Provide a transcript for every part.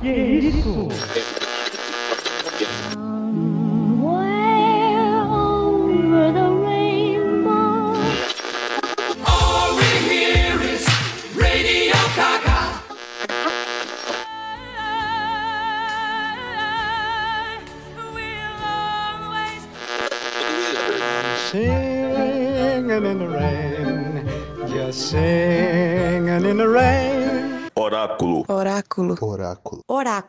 Que isso?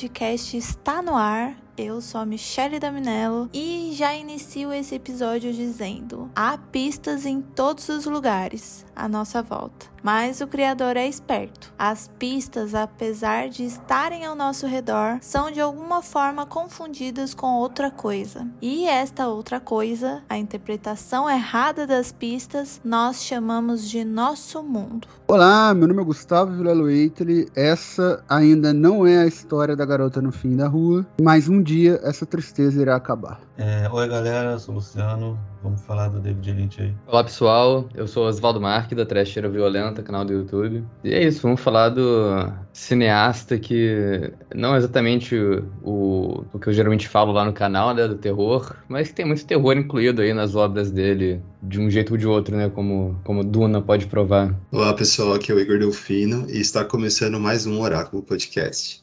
Podcast está no ar. Eu sou a Michelle Daminello e já inicio esse episódio dizendo: há pistas em todos os lugares à nossa volta. Mas o Criador é esperto. As pistas, apesar de estarem ao nosso redor, são de alguma forma confundidas com outra coisa. E esta outra coisa, a interpretação errada das pistas, nós chamamos de nosso mundo. Olá, meu nome é Gustavo Vilelo Eiteli. Essa ainda não é a história da garota no fim da rua, mas um dia essa tristeza irá acabar. É, oi galera, eu sou o Luciano, vamos falar do David Lynch aí. Olá pessoal, eu sou Oswaldo Marque da Trecheira Violenta, canal do YouTube. E é isso, vamos falar do cineasta que não é exatamente o, o que eu geralmente falo lá no canal, né, do terror, mas que tem muito terror incluído aí nas obras dele, de um jeito ou de outro, né, como, como Duna pode provar. Olá pessoal, aqui é o Igor Delfino e está começando mais um Oráculo Podcast.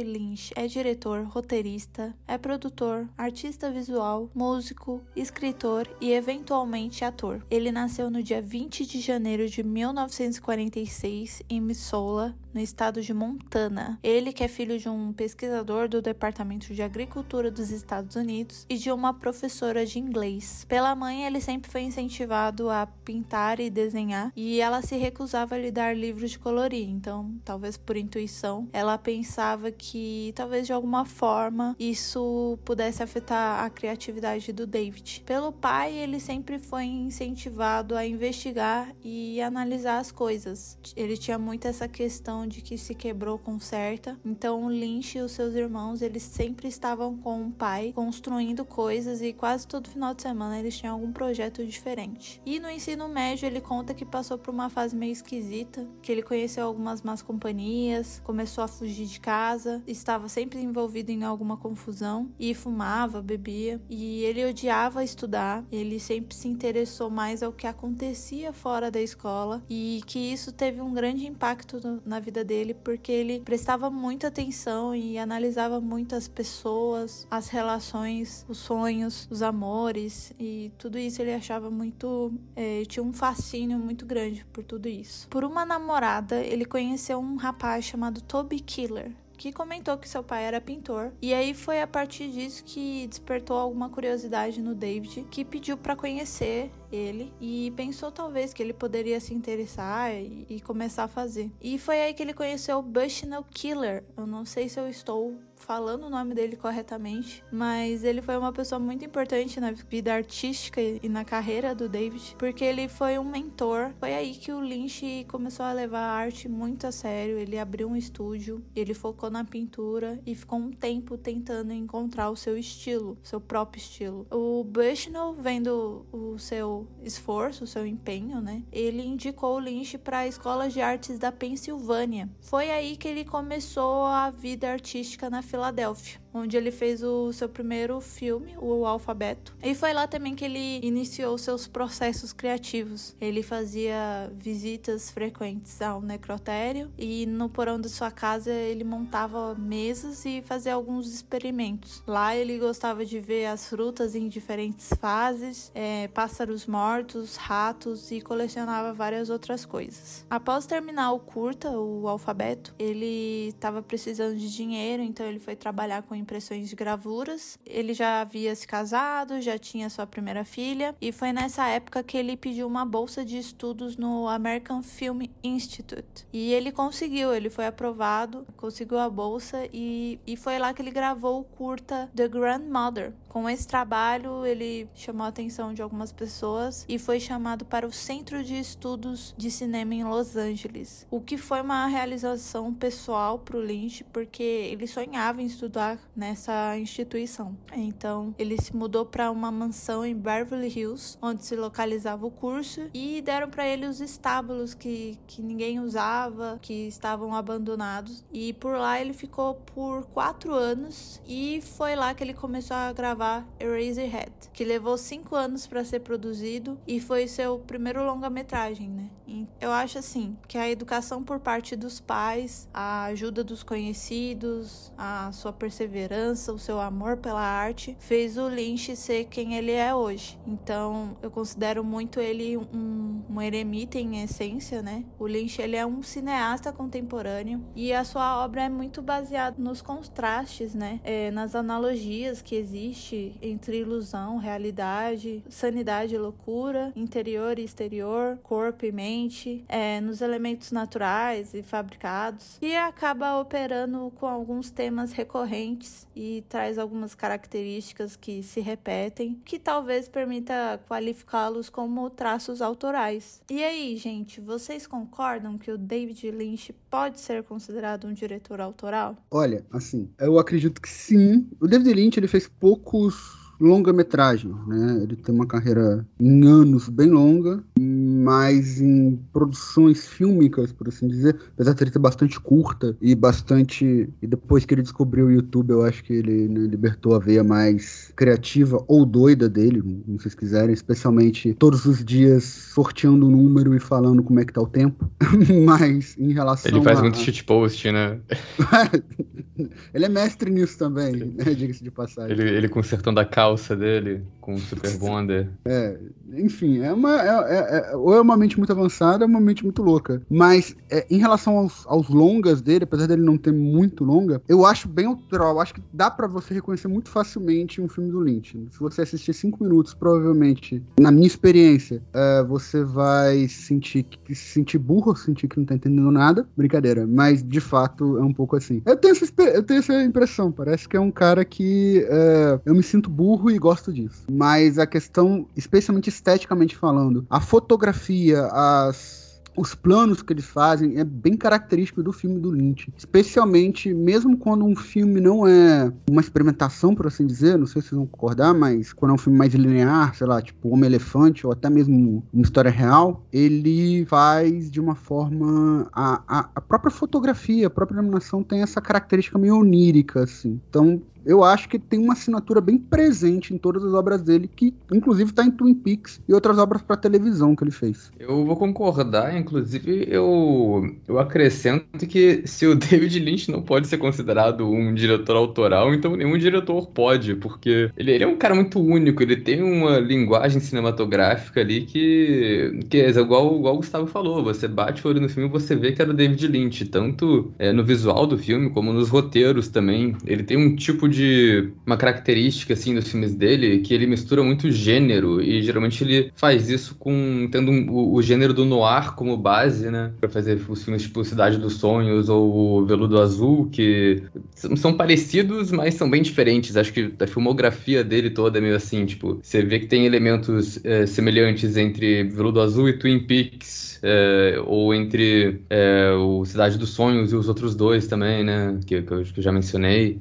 Lynch é diretor, roteirista, é produtor, artista visual, músico, escritor e eventualmente ator. Ele nasceu no dia 20 de janeiro de 1946 em Missoula, no estado de Montana. Ele que é filho de um pesquisador do Departamento de Agricultura dos Estados Unidos e de uma professora de inglês. Pela mãe, ele sempre foi incentivado a pintar e desenhar e ela se recusava a lhe dar livros de colorir. Então, talvez por intuição, ela pensava que talvez de alguma forma isso pudesse afetar a criatividade do David. Pelo pai, ele sempre foi incentivado a investigar e analisar as coisas. Ele tinha muito essa questão de que se quebrou conserta. Então, Lynch e os seus irmãos, eles sempre estavam com o pai construindo coisas e quase todo final de semana eles tinham algum projeto diferente. E no ensino médio, ele conta que passou por uma fase meio esquisita, que ele conheceu algumas más companhias, começou a fugir de casa, estava sempre envolvido em alguma confusão e fumava, bebia. E ele odiava estudar, ele sempre se interessou mais ao que acontecia fora da escola e que isso teve um grande impacto na vida vida dele, porque ele prestava muita atenção e analisava muito as pessoas, as relações, os sonhos, os amores e tudo isso ele achava muito. É, tinha um fascínio muito grande por tudo isso. Por uma namorada, ele conheceu um rapaz chamado Toby Killer que comentou que seu pai era pintor. E aí foi a partir disso que despertou alguma curiosidade no David, que pediu para conhecer ele e pensou talvez que ele poderia se interessar e, e, começar a fazer. E foi aí que ele conheceu o Bushnell Killer. Eu não sei se eu estou falando o nome dele corretamente, mas ele foi uma pessoa muito importante na vida artística e na carreira do David, porque ele foi um mentor. Foi aí que o Lynch começou a levar a arte muito a sério. Ele abriu um estúdio, ele focou na pintura e ficou um tempo tentando encontrar o seu estilo, seu próprio estilo. O Bushnell, vendo o seu esforço, o seu empenho, né? Ele indicou Lynch para a Escola de Artes da Pensilvânia. Foi aí que ele começou a vida artística na Filadélfia onde ele fez o seu primeiro filme, O Alfabeto. E foi lá também que ele iniciou seus processos criativos. Ele fazia visitas frequentes ao necrotério e no porão de sua casa ele montava mesas e fazia alguns experimentos. Lá ele gostava de ver as frutas em diferentes fases, é, pássaros mortos, ratos e colecionava várias outras coisas. Após terminar o curta, o alfabeto, ele estava precisando de dinheiro, então ele foi trabalhar com impressões de gravuras. Ele já havia se casado, já tinha sua primeira filha, e foi nessa época que ele pediu uma bolsa de estudos no American Film Institute. E ele conseguiu, ele foi aprovado, conseguiu a bolsa e, e foi lá que ele gravou o curta The Grandmother. Com esse trabalho, ele chamou a atenção de algumas pessoas e foi chamado para o Centro de Estudos de Cinema em Los Angeles, o que foi uma realização pessoal para o Lynch, porque ele sonhava em estudar nessa instituição. Então, ele se mudou para uma mansão em Beverly Hills, onde se localizava o curso, e deram para ele os estábulos que, que ninguém usava, que estavam abandonados. E por lá ele ficou por quatro anos, e foi lá que ele começou a gravar Eraserhead, que levou cinco anos para ser produzido e foi seu primeiro longa-metragem, né? Eu acho assim que a educação por parte dos pais, a ajuda dos conhecidos, a sua perseverança, o seu amor pela arte fez o Lynch ser quem ele é hoje. Então eu considero muito ele um, um eremita em essência, né? O Lynch ele é um cineasta contemporâneo e a sua obra é muito baseada nos contrastes, né? É, nas analogias que entre ilusão, realidade, sanidade e loucura, interior e exterior, corpo e mente é, nos elementos naturais e fabricados, e acaba operando com alguns temas recorrentes e traz algumas características que se repetem, que talvez permita qualificá-los como traços autorais. E aí, gente, vocês concordam que o David Lynch pode ser considerado um diretor autoral? Olha, assim, eu acredito que sim. O David Lynch ele fez poucos longa-metragem, né? Ele tem uma carreira em anos bem longa, mas em produções fílmicas, por assim dizer, apesar de ele ser bastante curta e bastante. E depois que ele descobriu o YouTube, eu acho que ele né, libertou a veia mais criativa ou doida dele, como vocês quiserem, especialmente todos os dias sorteando o número e falando como é que tá o tempo. mas em relação. Ele faz a... muito shitpost, né? ele é mestre nisso também, né? Diga-se de passagem. Ele, ele consertando a calça calça dele com o Super Bonder. É, enfim, é uma, é, é, é, ou é uma mente muito avançada, ou é uma mente muito louca. Mas é, em relação aos, aos, longas dele, apesar dele não ter muito longa, eu acho bem autoral. Acho que dá para você reconhecer muito facilmente um filme do Lynch. Se você assistir cinco minutos, provavelmente, na minha experiência, é, você vai sentir se sentir burro, sentir que não tá entendendo nada. Brincadeira, mas de fato é um pouco assim. Eu tenho essa, eu tenho essa impressão. Parece que é um cara que é, eu me sinto burro e gosto disso. Mas a questão, especialmente esteticamente falando, a fotografia, as os planos que eles fazem é bem característico do filme do Lynch. Especialmente, mesmo quando um filme não é uma experimentação, por assim dizer, não sei se vocês vão concordar, mas quando é um filme mais linear, sei lá, tipo Homem-Elefante, ou até mesmo uma história real, ele faz de uma forma. A, a, a própria fotografia, a própria animação tem essa característica meio onírica, assim. Então, eu acho que tem uma assinatura bem presente em todas as obras dele, que inclusive está em Twin Peaks e outras obras para televisão que ele fez. Eu vou concordar, inclusive eu, eu acrescento que se o David Lynch não pode ser considerado um diretor autoral, então nenhum diretor pode, porque ele, ele é um cara muito único, ele tem uma linguagem cinematográfica ali que, que é igual, igual o Gustavo falou, você bate o olho no filme e você vê que era o David Lynch, tanto é, no visual do filme como nos roteiros também. Ele tem um tipo de. Uma característica assim dos filmes dele que ele mistura muito gênero e geralmente ele faz isso com tendo um, o, o, gênero do noir como base, né? Pra fazer os filmes tipo Cidade dos Sonhos ou Veludo Azul, que são parecidos, mas são bem diferentes. Acho que a filmografia dele toda é meio assim, tipo, você vê que tem elementos é, semelhantes entre Veludo Azul e Twin Peaks, é, ou entre é, o Cidade dos Sonhos e os outros dois também, né? Que, que, eu, que eu já mencionei.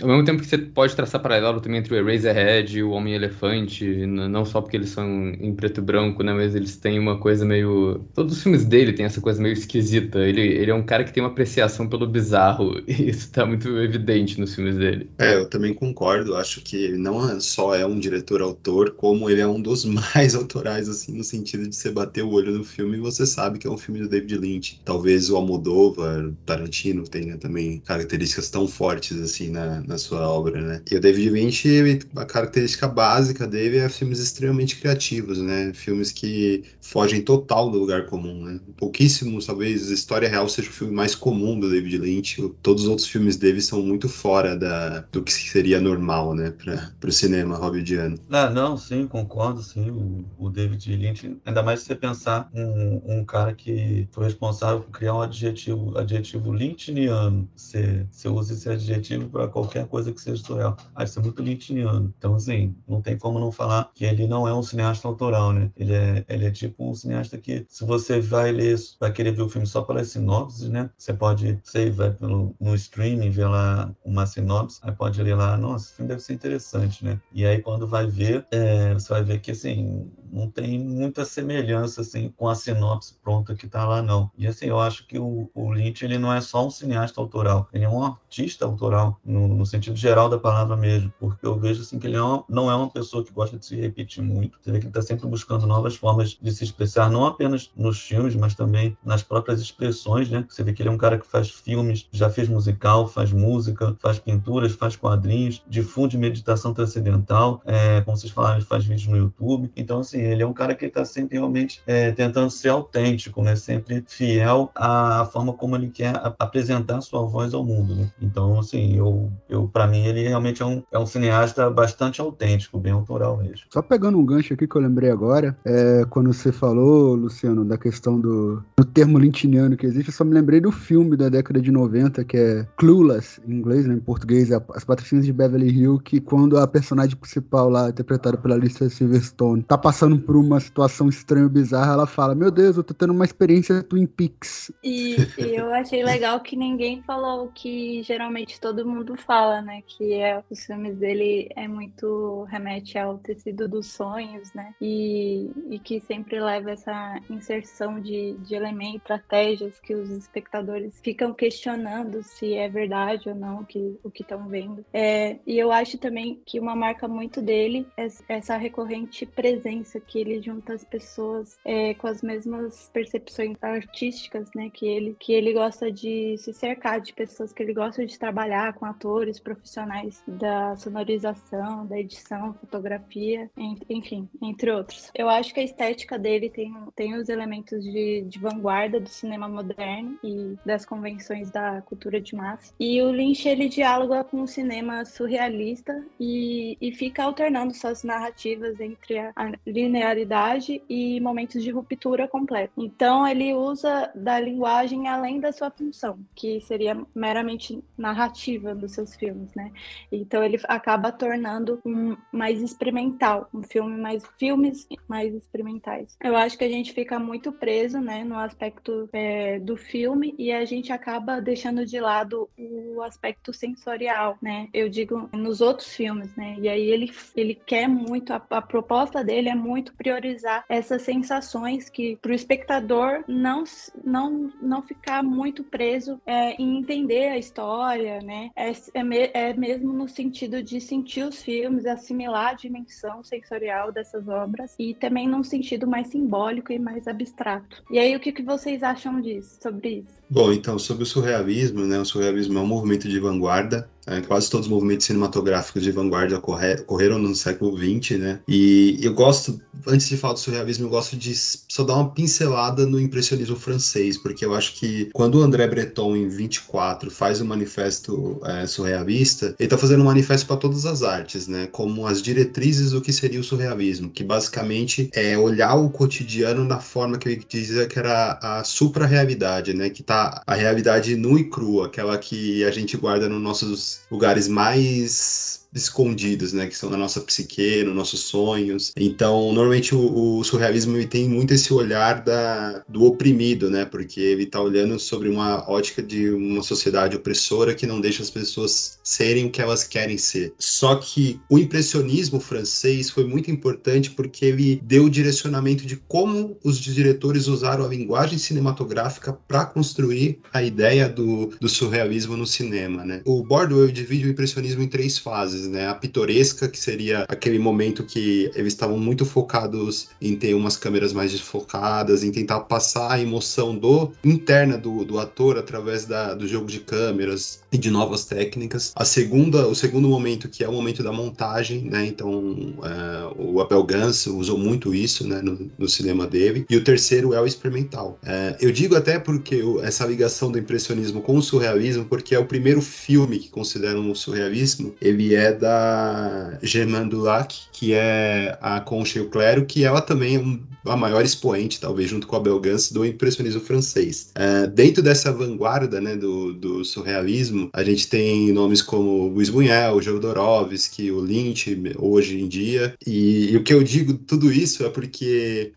Ao mesmo tempo que você pode traçar paralelo também entre o Eraserhead e o Homem-Elefante, não só porque eles são em preto e branco, né, mas eles têm uma coisa meio... Todos os filmes dele têm essa coisa meio esquisita. Ele, ele é um cara que tem uma apreciação pelo bizarro, e isso tá muito evidente nos filmes dele. É, eu também concordo. Acho que ele não é só é um diretor-autor, como ele é um dos mais autorais, assim, no sentido de você bater o olho no filme e você sabe que é um filme do David Lynch. Talvez o Almodóvar, Tarantino tenha também características tão fortes, assim, na na sua obra, né? E o David Lynch, a característica básica dele é filmes extremamente criativos, né? Filmes que fogem total do lugar comum, né? Pouquíssimos, talvez, História Real seja o filme mais comum do David Lynch. Todos os outros filmes dele são muito fora da, do que seria normal, né? Para o cinema hollywoodiano. Ah, não, sim, concordo, sim. O, o David Lynch, ainda mais se você pensar um, um cara que foi responsável por criar um adjetivo, adjetivo lynchiano. Você, você usa esse adjetivo para qualquer qualquer coisa que seja surreal. Ah, isso é muito lynchiano. Então, assim, não tem como não falar que ele não é um cineasta autoral, né? Ele é, ele é tipo um cineasta que, se você vai ler, vai querer ver o filme só pelas sinopses, né? Você pode, sei, vai pelo, no streaming, ver lá uma sinopse, aí pode ler lá, nossa, esse filme deve ser interessante, né? E aí, quando vai ver, é, você vai ver que, assim, não tem muita semelhança, assim, com a sinopse pronta que tá lá, não. E, assim, eu acho que o, o Lynch, ele não é só um cineasta autoral, ele é um artista autoral, no, no sentido geral da palavra mesmo, porque eu vejo assim que ele é uma, não é uma pessoa que gosta de se repetir muito. Você vê que ele está sempre buscando novas formas de se expressar, não apenas nos filmes, mas também nas próprias expressões, né? Você vê que ele é um cara que faz filmes, já fez musical, faz música, faz pinturas, faz quadrinhos, difunde meditação transcendental, é, como vocês falaram, ele faz vídeos no YouTube. Então, assim, ele é um cara que está sempre realmente é, tentando ser autêntico, né? Sempre fiel à forma como ele quer apresentar sua voz ao mundo, né? Então, assim, eu, eu para mim ele realmente é um, é um cineasta bastante autêntico, bem autoral mesmo. Só pegando um gancho aqui que eu lembrei agora, é, quando você falou, Luciano, da questão do, do termo lintiniano que existe, eu só me lembrei do filme da década de 90, que é Clueless, em inglês, né, em português, é As Patricinhas de Beverly Hills, que quando a personagem principal lá, interpretada pela Alicia Silverstone, tá passando por uma situação estranha e bizarra, ela fala, meu Deus, eu tô tendo uma experiência Twin Peaks. E, e eu achei legal que ninguém falou o que geralmente todo mundo fala, né, que é, os filmes dele é muito remete ao tecido dos sonhos, né, e, e que sempre leva essa inserção de, de elementos, estratégias que os espectadores ficam questionando se é verdade ou não que, o que estão vendo. É, e eu acho também que uma marca muito dele é essa recorrente presença que ele junta as pessoas é, com as mesmas percepções artísticas, né, que ele que ele gosta de se cercar de pessoas que ele gosta de trabalhar com atores profissionais da sonorização, da edição, fotografia, enfim, entre outros. Eu acho que a estética dele tem, tem os elementos de, de vanguarda do cinema moderno e das convenções da cultura de massa. E o Lynch, ele dialoga com o cinema surrealista e, e fica alternando suas narrativas entre a, a linearidade e momentos de ruptura completa. Então, ele usa da linguagem além da sua função, que seria meramente narrativa dos seus filmes né? Então ele acaba tornando um mais experimental, um filme mais filmes mais experimentais. Eu acho que a gente fica muito preso, né, no aspecto é, do filme e a gente acaba deixando de lado o aspecto sensorial, né? Eu digo nos outros filmes, né? E aí ele ele quer muito a, a proposta dele é muito muito priorizar essas sensações que para o espectador não, não, não ficar muito preso é, em entender a história, né? É, é, me, é mesmo no sentido de sentir os filmes, assimilar a dimensão sensorial dessas obras e também num sentido mais simbólico e mais abstrato. E aí, o que, que vocês acham disso, sobre isso? Bom, então, sobre o surrealismo, né? O surrealismo é um movimento de vanguarda é, quase todos os movimentos cinematográficos de vanguarda ocorreram no século XX, né? E eu gosto, antes de falar do surrealismo, eu gosto de só dar uma pincelada no impressionismo francês, porque eu acho que quando o André Breton, em 24, faz o manifesto é, surrealista, ele está fazendo um manifesto para todas as artes, né? Como as diretrizes do que seria o surrealismo, que basicamente é olhar o cotidiano da forma que ele dizia que era a supra-realidade, né? Que tá a realidade nua e crua, aquela que a gente guarda nos nossos lugares mais escondidos, né, que são na nossa psique, nos nossos sonhos. Então, normalmente o, o surrealismo tem muito esse olhar da, do oprimido, né, porque ele está olhando sobre uma ótica de uma sociedade opressora que não deixa as pessoas serem o que elas querem ser. Só que o impressionismo francês foi muito importante porque ele deu o direcionamento de como os diretores usaram a linguagem cinematográfica para construir a ideia do, do surrealismo no cinema, né. O Bordwell divide o impressionismo em três fases né? A pitoresca, que seria aquele momento que eles estavam muito focados em ter umas câmeras mais desfocadas, em tentar passar a emoção do interna do, do ator através da, do jogo de câmeras e de novas técnicas. A segunda, o segundo momento, que é o momento da montagem, né? Então, é, o Abel Gans usou muito isso, né? No, no, cinema dele. E o terceiro é o experimental. É, eu digo até porque essa ligação do impressionismo com o surrealismo, porque é o primeiro filme que consideram o surrealismo, ele é da Germaine Dulac, que é a Concha e o Clero, que ela também é um, a maior expoente, talvez, junto com a Gans, do impressionismo francês. É, dentro dessa vanguarda né, do, do, surrealismo, a gente tem nomes como Luiz Buñuel, Jodorowsky, o Lynch, hoje em dia. E, e, o que eu digo tudo isso é porque,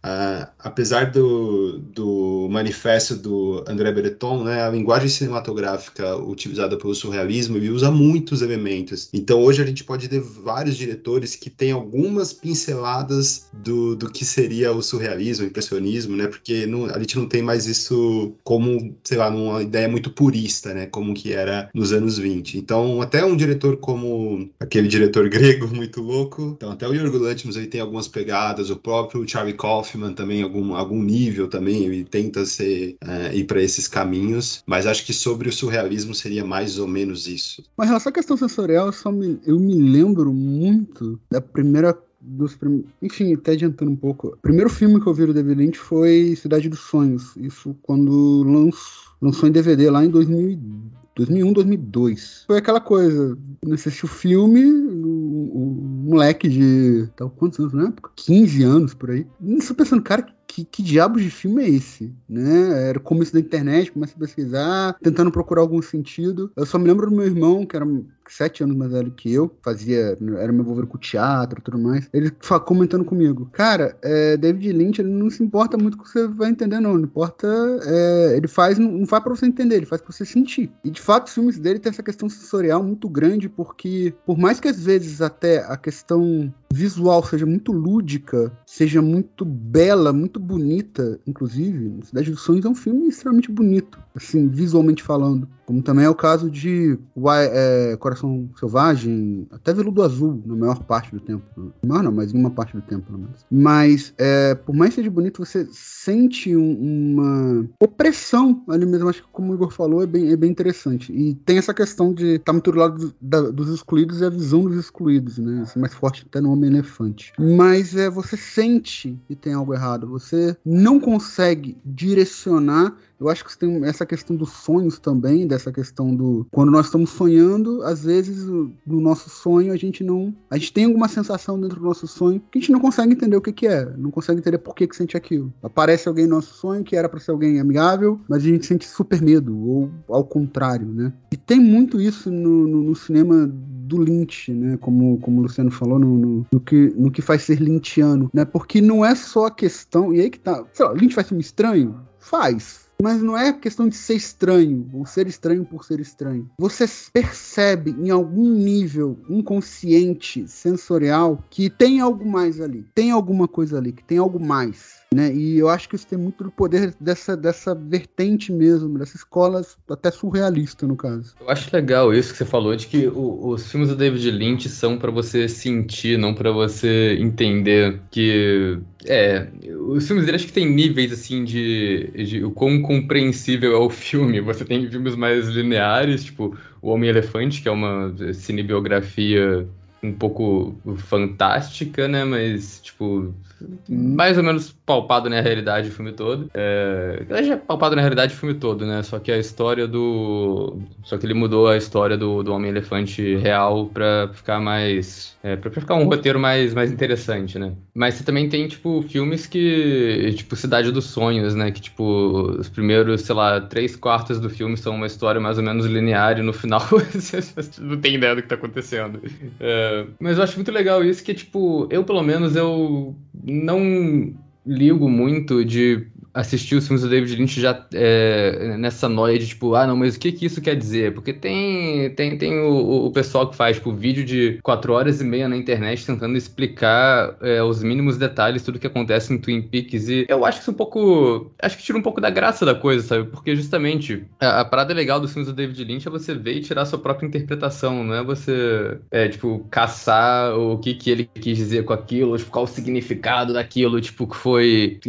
apesar do, do manifesto do André Breton, né, a linguagem cinematográfica utilizada pelo surrealismo, ele usa muitos elementos. Então, hoje a gente pode ter vários diretores que têm algumas pinceladas do, do que seria o surrealismo, impressionismo, né? Porque não, a gente não tem mais isso como, sei lá, uma ideia muito purista, né? Como que era nos anos 20. Então, até um diretor como aquele diretor grego muito louco, então até o Yorgo Lanthimos aí tem algumas pegadas, o próprio Charlie Kaufman também, algum, algum nível também, ele tenta ser, é, ir para esses caminhos, mas acho que sobre o surrealismo seria mais ou menos isso. Mas relação à questão sensorial, só me, eu me lembro muito da primeira dos prim... enfim, até adiantando um pouco. O primeiro filme que eu vi do David Lynch foi Cidade dos Sonhos. Isso quando lançou, lançou em DVD lá em 2000, 2001, 2002. Foi aquela coisa, você assistiu o filme, o, o moleque de. Tá, quantos anos na época? 15 anos por aí. Você pensando, cara, que, que diabos de filme é esse? Né? Era o começo da internet, começa a pesquisar, tentando procurar algum sentido. Eu só me lembro do meu irmão, que era sete anos mais velho que eu, fazia, era me envolver com teatro e tudo mais, ele comentando comigo, cara, é, David Lynch, ele não se importa muito com o que você vai entender, não, não importa, é, ele faz, não, não faz pra você entender, ele faz pra você sentir. E de fato, os filmes dele tem essa questão sensorial muito grande, porque por mais que às vezes até a questão visual seja muito lúdica, seja muito bela, muito bonita, inclusive, Cidade dos Sonhos é um filme extremamente bonito, assim, visualmente falando. Como também é o caso de é, Coração Selvagem, até Veludo Azul, na maior parte do tempo. Não, não, mas em uma parte do tempo, pelo menos. Mas, é, por mais que seja bonito, você sente um, uma opressão ali mesmo. Acho que, como o Igor falou, é bem, é bem interessante. E tem essa questão de estar tá muito do lado do, da, dos excluídos e a visão dos excluídos, né? Assim, mais forte até no Homem-Elefante. Mas é, você sente que tem algo errado. Você não consegue direcionar eu acho que tem essa questão dos sonhos também, dessa questão do. Quando nós estamos sonhando, às vezes no nosso sonho a gente não. A gente tem alguma sensação dentro do nosso sonho que a gente não consegue entender o que, que é. Não consegue entender por que, que sente aquilo. Aparece alguém no nosso sonho que era para ser alguém amigável, mas a gente sente super medo, ou ao contrário, né? E tem muito isso no, no, no cinema do Lynch, né? Como, como o Luciano falou, no, no, no, que, no que faz ser lynchiano, né? Porque não é só a questão. E aí que tá. Sei lá, Lynch faz filme estranho? Faz mas não é questão de ser estranho, ou ser estranho por ser estranho. Você percebe em algum nível inconsciente, sensorial, que tem algo mais ali, tem alguma coisa ali, que tem algo mais. Né? E eu acho que isso tem muito do poder dessa, dessa vertente mesmo, dessa escola até surrealista, no caso. Eu acho legal isso que você falou, de que o, os filmes do David Lynch são para você sentir, não para você entender que. É, os filmes dele acho que tem níveis assim de, de o quão compreensível é o filme. Você tem filmes mais lineares, tipo O Homem-Elefante, que é uma cinebiografia um pouco fantástica, né? Mas, tipo, mais ou menos palpado na realidade o filme todo. É, já é palpado na realidade o filme todo, né? Só que a história do. Só que ele mudou a história do, do Homem-Elefante real pra ficar mais. É, pra ficar um roteiro mais, mais interessante, né? Mas você também tem, tipo, filmes que. Tipo, Cidade dos Sonhos, né? Que, tipo, os primeiros, sei lá, três quartos do filme são uma história mais ou menos linear e no final você não tem ideia do que tá acontecendo. É, mas eu acho muito legal isso que, tipo, eu pelo menos eu não ligo muito de assistir os filmes do David Lynch já é, nessa noia de tipo, ah, não, mas o que que isso quer dizer? Porque tem tem, tem o, o pessoal que faz tipo, vídeo de quatro horas e meia na internet tentando explicar é, os mínimos detalhes, tudo que acontece em Twin Peaks. E eu acho que isso um pouco. Acho que tira um pouco da graça da coisa, sabe? Porque justamente a, a parada legal dos filmes do David Lynch é você ver e tirar a sua própria interpretação, não é você, é, tipo, caçar o que que ele quis dizer com aquilo, tipo, qual o significado daquilo, tipo, que foi.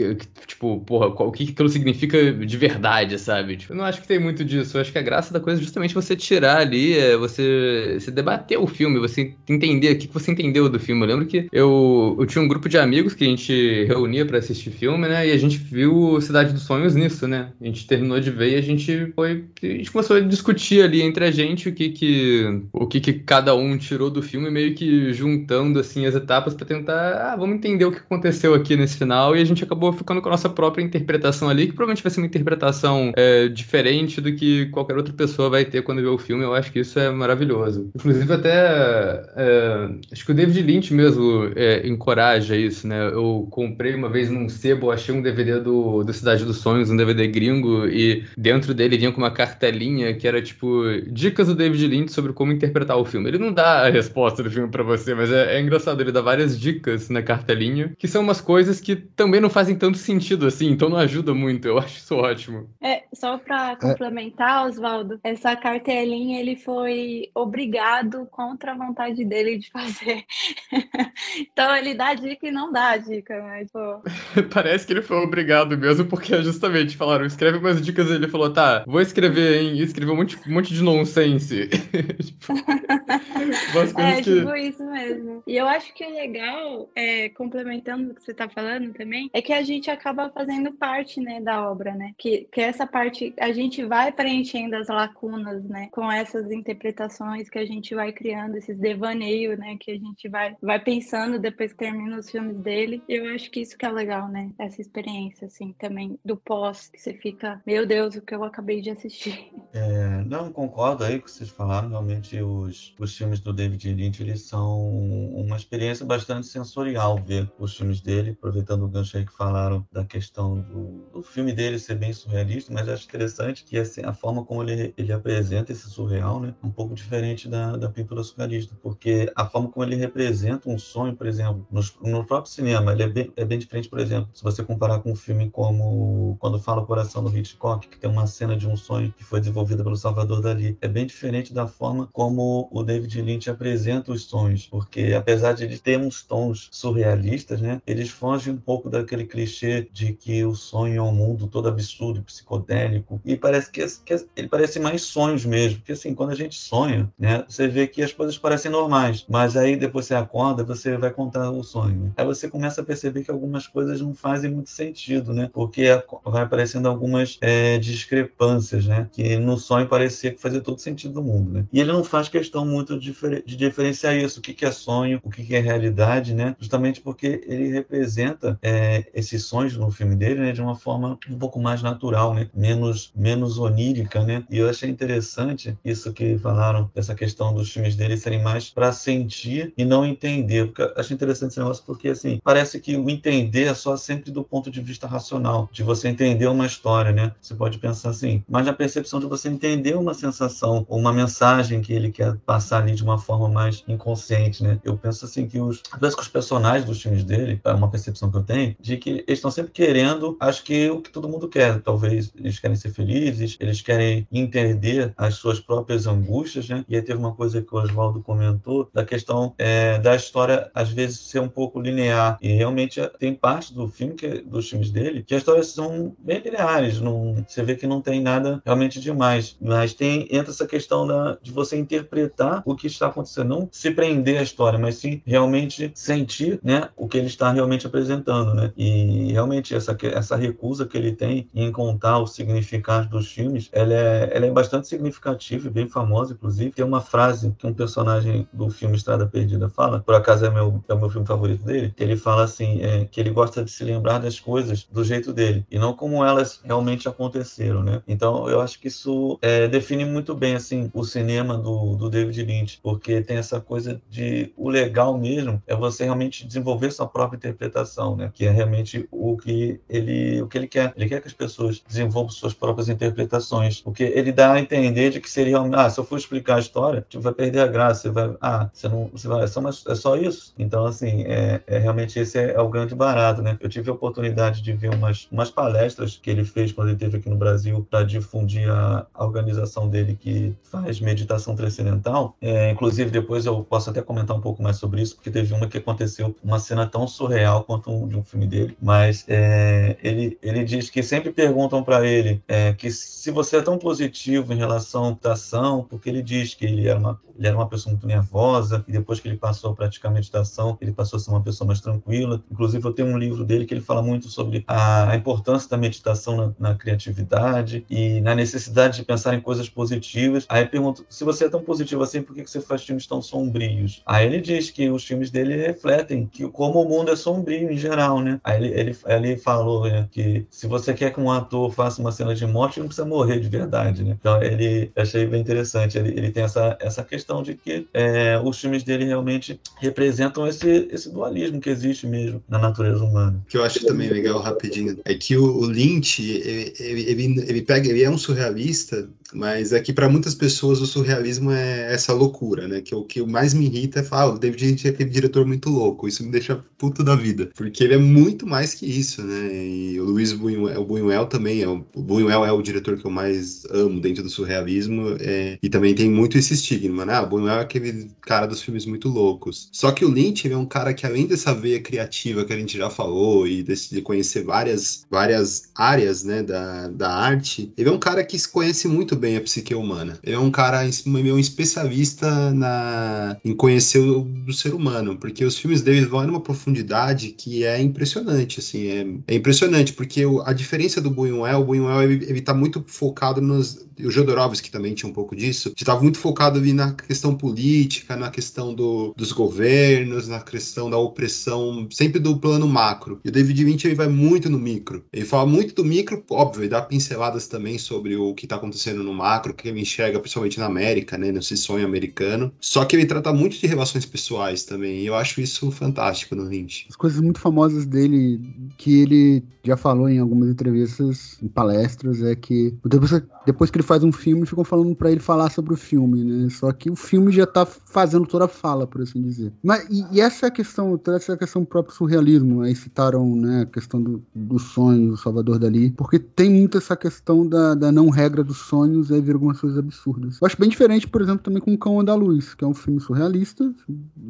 Tipo, porra, o que aquilo significa de verdade, sabe? Tipo, eu não acho que tem muito disso. Eu acho que a graça da coisa é justamente você tirar ali, é você, você debater o filme, você entender o que você entendeu do filme. Eu lembro que eu, eu tinha um grupo de amigos que a gente reunia para assistir filme, né? E a gente viu Cidade dos Sonhos nisso, né? A gente terminou de ver e a gente foi. A gente começou a discutir ali entre a gente o que que, o que, que cada um tirou do filme, meio que juntando assim as etapas para tentar. Ah, vamos entender o que aconteceu aqui nesse final. E a gente acabou ficando com a nossa própria interpretação interpretação ali, que provavelmente vai ser uma interpretação é, diferente do que qualquer outra pessoa vai ter quando vê o filme. Eu acho que isso é maravilhoso. Inclusive, até. É, acho que o David Lynch mesmo é, encoraja isso, né? Eu comprei uma vez num sebo, achei um DVD do, do Cidade dos Sonhos, um DVD gringo, e dentro dele vinha com uma cartelinha que era tipo dicas do David Lynch sobre como interpretar o filme. Ele não dá a resposta do filme para você, mas é, é engraçado, ele dá várias dicas na cartelinha, que são umas coisas que também não fazem tanto sentido assim, então não ajuda muito, eu acho isso ótimo. É, só para complementar, Oswaldo, essa cartelinha ele foi obrigado contra a vontade dele de fazer. então ele dá dica e não dá dica, mas pô. Parece que ele foi obrigado mesmo, porque justamente falaram, escreve umas dicas e ele falou, tá, vou escrever, hein? E escreveu um monte, um monte de nonsense. tipo, é, que... tipo isso mesmo. E eu acho que o legal, é, complementando o que você tá falando também, é que a gente acaba fazendo parte né, da obra, né? Que, que essa parte a gente vai preenchendo as lacunas, né? Com essas interpretações que a gente vai criando, esses devaneios, né? Que a gente vai, vai pensando depois que termina os filmes dele. Eu acho que isso que é legal, né? Essa experiência, assim, também do pós, que você fica, meu Deus, o que eu acabei de assistir. É, não, concordo aí com o que vocês falaram. Realmente, os, os filmes do David Lynch, eles são uma experiência bastante sensorial ver os filmes dele, aproveitando o gancho aí que falaram da questão do o filme dele ser bem surrealista, mas acho interessante que assim, a forma como ele, ele apresenta esse surreal né, é um pouco diferente da, da pintura surrealista, porque a forma como ele representa um sonho, por exemplo, no, no próprio cinema, ele é bem, é bem diferente, por exemplo, se você comparar com um filme como Quando Fala o Coração do Hitchcock, que tem uma cena de um sonho que foi desenvolvida pelo Salvador Dali, é bem diferente da forma como o David Lynch apresenta os sonhos, porque apesar de ele ter uns tons surrealistas, né, eles fogem um pouco daquele clichê de que o sonho é um mundo todo absurdo, psicodélico, e parece que, que ele parece mais sonhos mesmo, porque assim, quando a gente sonha, né, você vê que as coisas parecem normais, mas aí depois você acorda, você vai contar o sonho. Né? Aí você começa a perceber que algumas coisas não fazem muito sentido, né, porque vai aparecendo algumas é, discrepâncias, né, que no sonho parecia que fazia todo sentido do mundo, né. E ele não faz questão muito de, diferenciar isso, o que, é sonho, o que, que é realidade, né, justamente porque ele representa é, esses sonhos no, filme dele, né, de uma forma um pouco mais natural, né, menos menos onírica, né. E eu achei interessante isso que falaram dessa questão dos filmes dele serem mais para sentir e não entender. Porque acho interessante esse negócio porque assim parece que o entender é só sempre do ponto de vista racional, de você entender uma história, né. Você pode pensar assim, mas na percepção de você entender uma sensação, uma mensagem que ele quer passar ali de uma forma mais inconsciente, né. Eu penso assim que os, parece que os personagens dos filmes dele, é uma percepção que eu tenho, de que eles estão sempre querendo, acho que o que todo mundo quer, talvez eles querem ser felizes, eles querem entender as suas próprias angústias, né? E aí teve uma coisa que o Oswaldo comentou da questão é, da história às vezes ser um pouco linear e realmente tem parte do filme que dos filmes dele que as histórias são bem lineares, não você vê que não tem nada realmente demais, mas tem entra essa questão da, de você interpretar o que está acontecendo, não se prender à história, mas sim realmente sentir, né, o que ele está realmente apresentando, né? E realmente essa essa recusa que ele tem em contar o significado dos filmes, ela é, ela é bastante significativa e bem famosa, inclusive. Tem uma frase que um personagem do filme Estrada Perdida fala, por acaso é meu é o meu filme favorito dele, que ele fala assim, é, que ele gosta de se lembrar das coisas do jeito dele e não como elas realmente aconteceram, né? Então eu acho que isso é, define muito bem assim o cinema do, do David Lynch, porque tem essa coisa de o legal mesmo é você realmente desenvolver sua própria interpretação, né? Que é realmente o que ele o que ele quer. Ele quer que as pessoas desenvolvam suas próprias interpretações, porque ele dá a entender de que seria, ah, se eu for explicar a história, tu vai perder a graça, você vai, ah, você não, você vai, é só, é só isso. Então assim, é, é realmente esse é, é, o grande barato, né? Eu tive a oportunidade de ver umas umas palestras que ele fez quando ele esteve aqui no Brasil para difundir a, a, organização dele que faz meditação transcendental. É, inclusive depois eu posso até comentar um pouco mais sobre isso, porque teve uma que aconteceu uma cena tão surreal quanto um, de um filme dele, mas é, ele, ele diz que sempre perguntam para ele é, que se você é tão positivo em relação à ação, porque ele diz que ele era uma, ele era uma pessoa muito nervosa e depois que ele passou a praticar meditação, ele passou a ser uma pessoa mais tranquila. Inclusive eu tenho um livro dele que ele fala muito sobre a, a importância da meditação na, na, criatividade e na necessidade de pensar em coisas positivas. Aí pergunto, se você é tão positivo assim, por que você faz filmes tão sombrios? Aí ele diz que os filmes dele refletem que como o mundo é sombrio em geral, né? Aí ele, ele, ele falou né, que se você quer que um ator faça uma cena de morte, não precisa morrer de verdade, né? Então ele achei bem interessante. Ele, ele tem essa, essa questão de que é, os filmes dele realmente representam esse, esse dualismo que existe mesmo na natureza humana. O que eu acho também legal rapidinho é que o, o Lynch ele, ele, ele, ele pega ele é um surrealista mas é que para muitas pessoas o surrealismo é essa loucura, né? Que o que mais me irrita é falar, ah, o David Lynch é aquele diretor muito louco. Isso me deixa puto da vida. Porque ele é muito mais que isso, né? E o Luiz Buñuel, Buñuel também é o, o Buñuel é o diretor que eu mais amo dentro do surrealismo. É, e também tem muito esse estigma, né? Ah, Buñuel é aquele cara dos filmes muito loucos. Só que o Lynch é um cara que além dessa veia criativa que a gente já falou e de conhecer várias, várias áreas, né, da, da arte, ele é um cara que se conhece muito bem bem a psique humana. Ele é um cara, um especialista na, em conhecer o, o ser humano, porque os filmes dele vão numa profundidade que é impressionante, assim, é, é impressionante, porque o, a diferença do Buñuel, o Buñuel, ele, ele tá muito focado nos, o Jodorowsky também tinha um pouco disso, estava muito focado ali na questão política, na questão do, dos governos, na questão da opressão, sempre do plano macro. E o David Lynch ele vai muito no micro. Ele fala muito do micro, óbvio, ele dá pinceladas também sobre o que está acontecendo no macro, que ele enxerga principalmente na América, né, nesse sonho americano. Só que ele trata muito de relações pessoais também, e eu acho isso fantástico no Lynch. As coisas muito famosas dele, que ele já falou em algumas entrevistas, em palestras, é que depois, depois que ele faz um filme, ficam falando para ele falar sobre o filme, né? Só que o filme já tá fazendo toda a fala, por assim dizer. Mas, e, e essa é a questão, essa é a questão do próprio surrealismo, aí citaram, né, a questão do, do sonho, do Salvador Dali, porque tem muito essa questão da, da não regra dos sonhos aí vira algumas coisas absurdas. Eu acho bem diferente, por exemplo, também com O Cão Andaluz, que é um filme surrealista,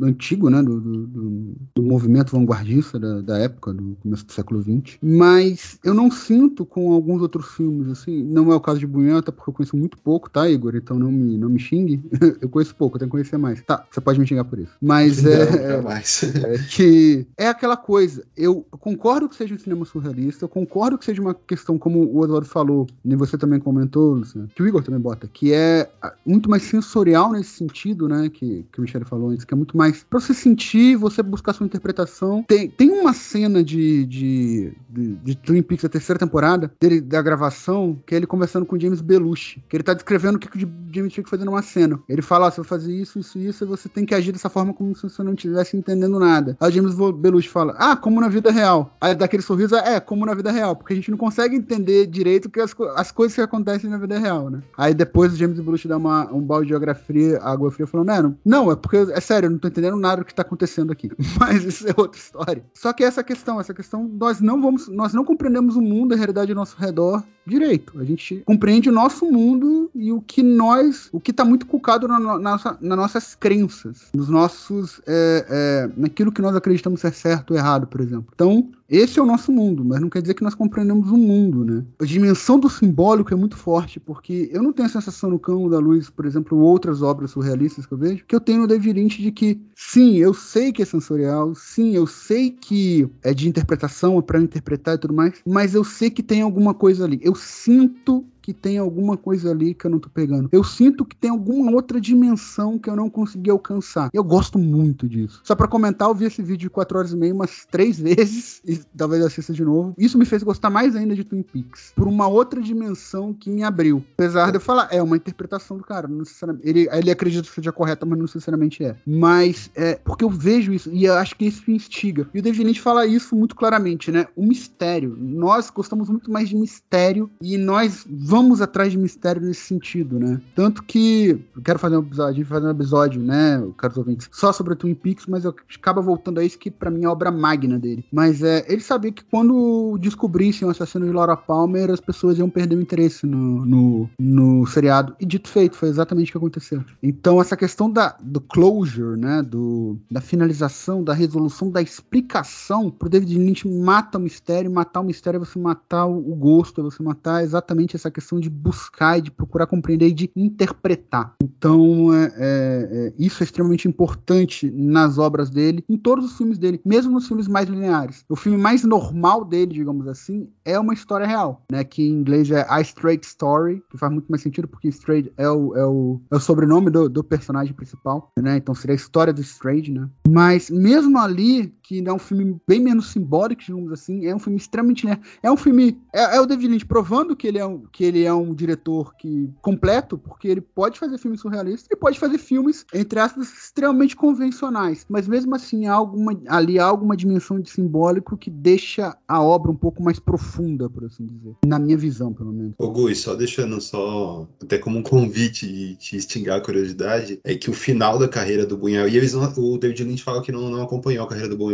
antigo, né, do, do, do movimento vanguardista da, da, época, do começo do século XX, mas eu não sinto com alguns outros filmes, assim, não é o caso de até porque eu conheço muito pouco, tá, Igor? Então não me, não me xingue. eu conheço pouco, eu tenho que conhecer mais. Tá, você pode me xingar por isso. Mas Não, é, jamais. é que é aquela coisa. Eu concordo que seja um cinema surrealista, eu concordo que seja uma questão, como o Oswaldo falou, e você também comentou, Luciano, que o Igor também bota, que é ah, muito mais sensorial nesse sentido, né? Que, que o Michele falou antes, que é muito mais pra você sentir, você buscar sua interpretação. Tem, tem uma cena de, de, de, de Twin Peaks da terceira temporada, dele, da gravação, que é ele conversando com o James Belushi, que ele tá descrevendo o que, que o James tinha que fazer numa cena. Ele fala, ó, você vai fazer isso, isso, isso, você tem que agir dessa forma como se você não estivesse entendendo nada. Aí James Belushi fala, ah, como na vida real. Aí daquele sorriso, é, como na vida real, porque a gente não consegue entender direito que as, as coisas que acontecem na vida real, né? Aí depois o James Belushi dá uma, um balde de fria, água fria falando, "É, não, é porque, é sério, eu não tô entendendo nada do que tá acontecendo aqui. Mas isso é outra história. Só que essa questão, essa questão, nós não vamos, nós não compreendemos o mundo, a realidade ao nosso redor direito. A gente compreende o nosso mundo e o que nós, o que tá muito culcado na, na nossa- nas crenças, nos nossos, é, é, naquilo que nós acreditamos ser certo ou errado, por exemplo. Então, esse é o nosso mundo, mas não quer dizer que nós compreendemos o mundo, né? A dimensão do simbólico é muito forte, porque eu não tenho a sensação no Cão da Luz, por exemplo, ou outras obras surrealistas que eu vejo, que eu tenho no David Lynch de que, sim, eu sei que é sensorial, sim, eu sei que é de interpretação, é pra interpretar e tudo mais, mas eu sei que tem alguma coisa ali. Eu sinto que tem alguma coisa ali que eu não tô pegando. Eu sinto que tem alguma outra dimensão que eu não consegui alcançar. Eu gosto muito disso. Só pra comentar, eu vi esse vídeo de 4 horas e meia umas três vezes, e talvez assista de novo. Isso me fez gostar mais ainda de Twin Peaks, por uma outra dimensão que me abriu. Apesar de eu falar, é uma interpretação do cara, não ele, ele acredita que seja correta, mas não necessariamente é. Mas é porque eu vejo isso, e eu acho que isso me instiga. E o David Lynch fala isso muito claramente, né? O mistério. Nós gostamos muito mais de mistério, e nós vamos atrás de mistério nesse sentido, né? Tanto que eu quero fazer um episódio, fazer um episódio, né, caros ouvintes, só sobre Twin Peaks, mas eu acaba voltando a isso que pra mim é obra magna dele. Mas é, ele sabia que quando descobrissem o assassino de Laura Palmer, as pessoas iam perder o interesse no, no, no seriado. E dito feito, foi exatamente o que aconteceu. Então essa questão da, do closure, né, do, da finalização, da resolução, da explicação, pro David Lynch mata o mistério, matar o mistério é você matar o, gosto, é você matar exatamente essa questão de buscar e de procurar compreender e de interpretar. Então, é, é, é, isso é extremamente importante nas obras dele, em todos os filmes dele, mesmo nos filmes mais lineares. O filme mais normal dele, digamos assim, é uma história real, né? Que em inglês é A Straight Story, que faz muito mais sentido, porque Straight é o, é o, é o sobrenome do, do personagem principal, né? Então seria a história do Straight, né? Mas mesmo ali, que é um filme bem menos simbólico, digamos assim, é um filme extremamente linear. É um filme. É, é o David Lynch provando que ele é um, que ele é um diretor que completo, porque ele pode fazer filmes surrealistas e pode fazer filmes, entre aspas, extremamente convencionais. Mas mesmo assim, há alguma, ali há alguma dimensão de simbólico que deixa a obra um pouco mais profunda, por assim dizer. Na minha visão, pelo menos. Ô Gui, só deixando só, até como um convite e te extingar a curiosidade, é que o final da carreira do Buñuel, e eles o David Lynch fala que não, não acompanhou a carreira do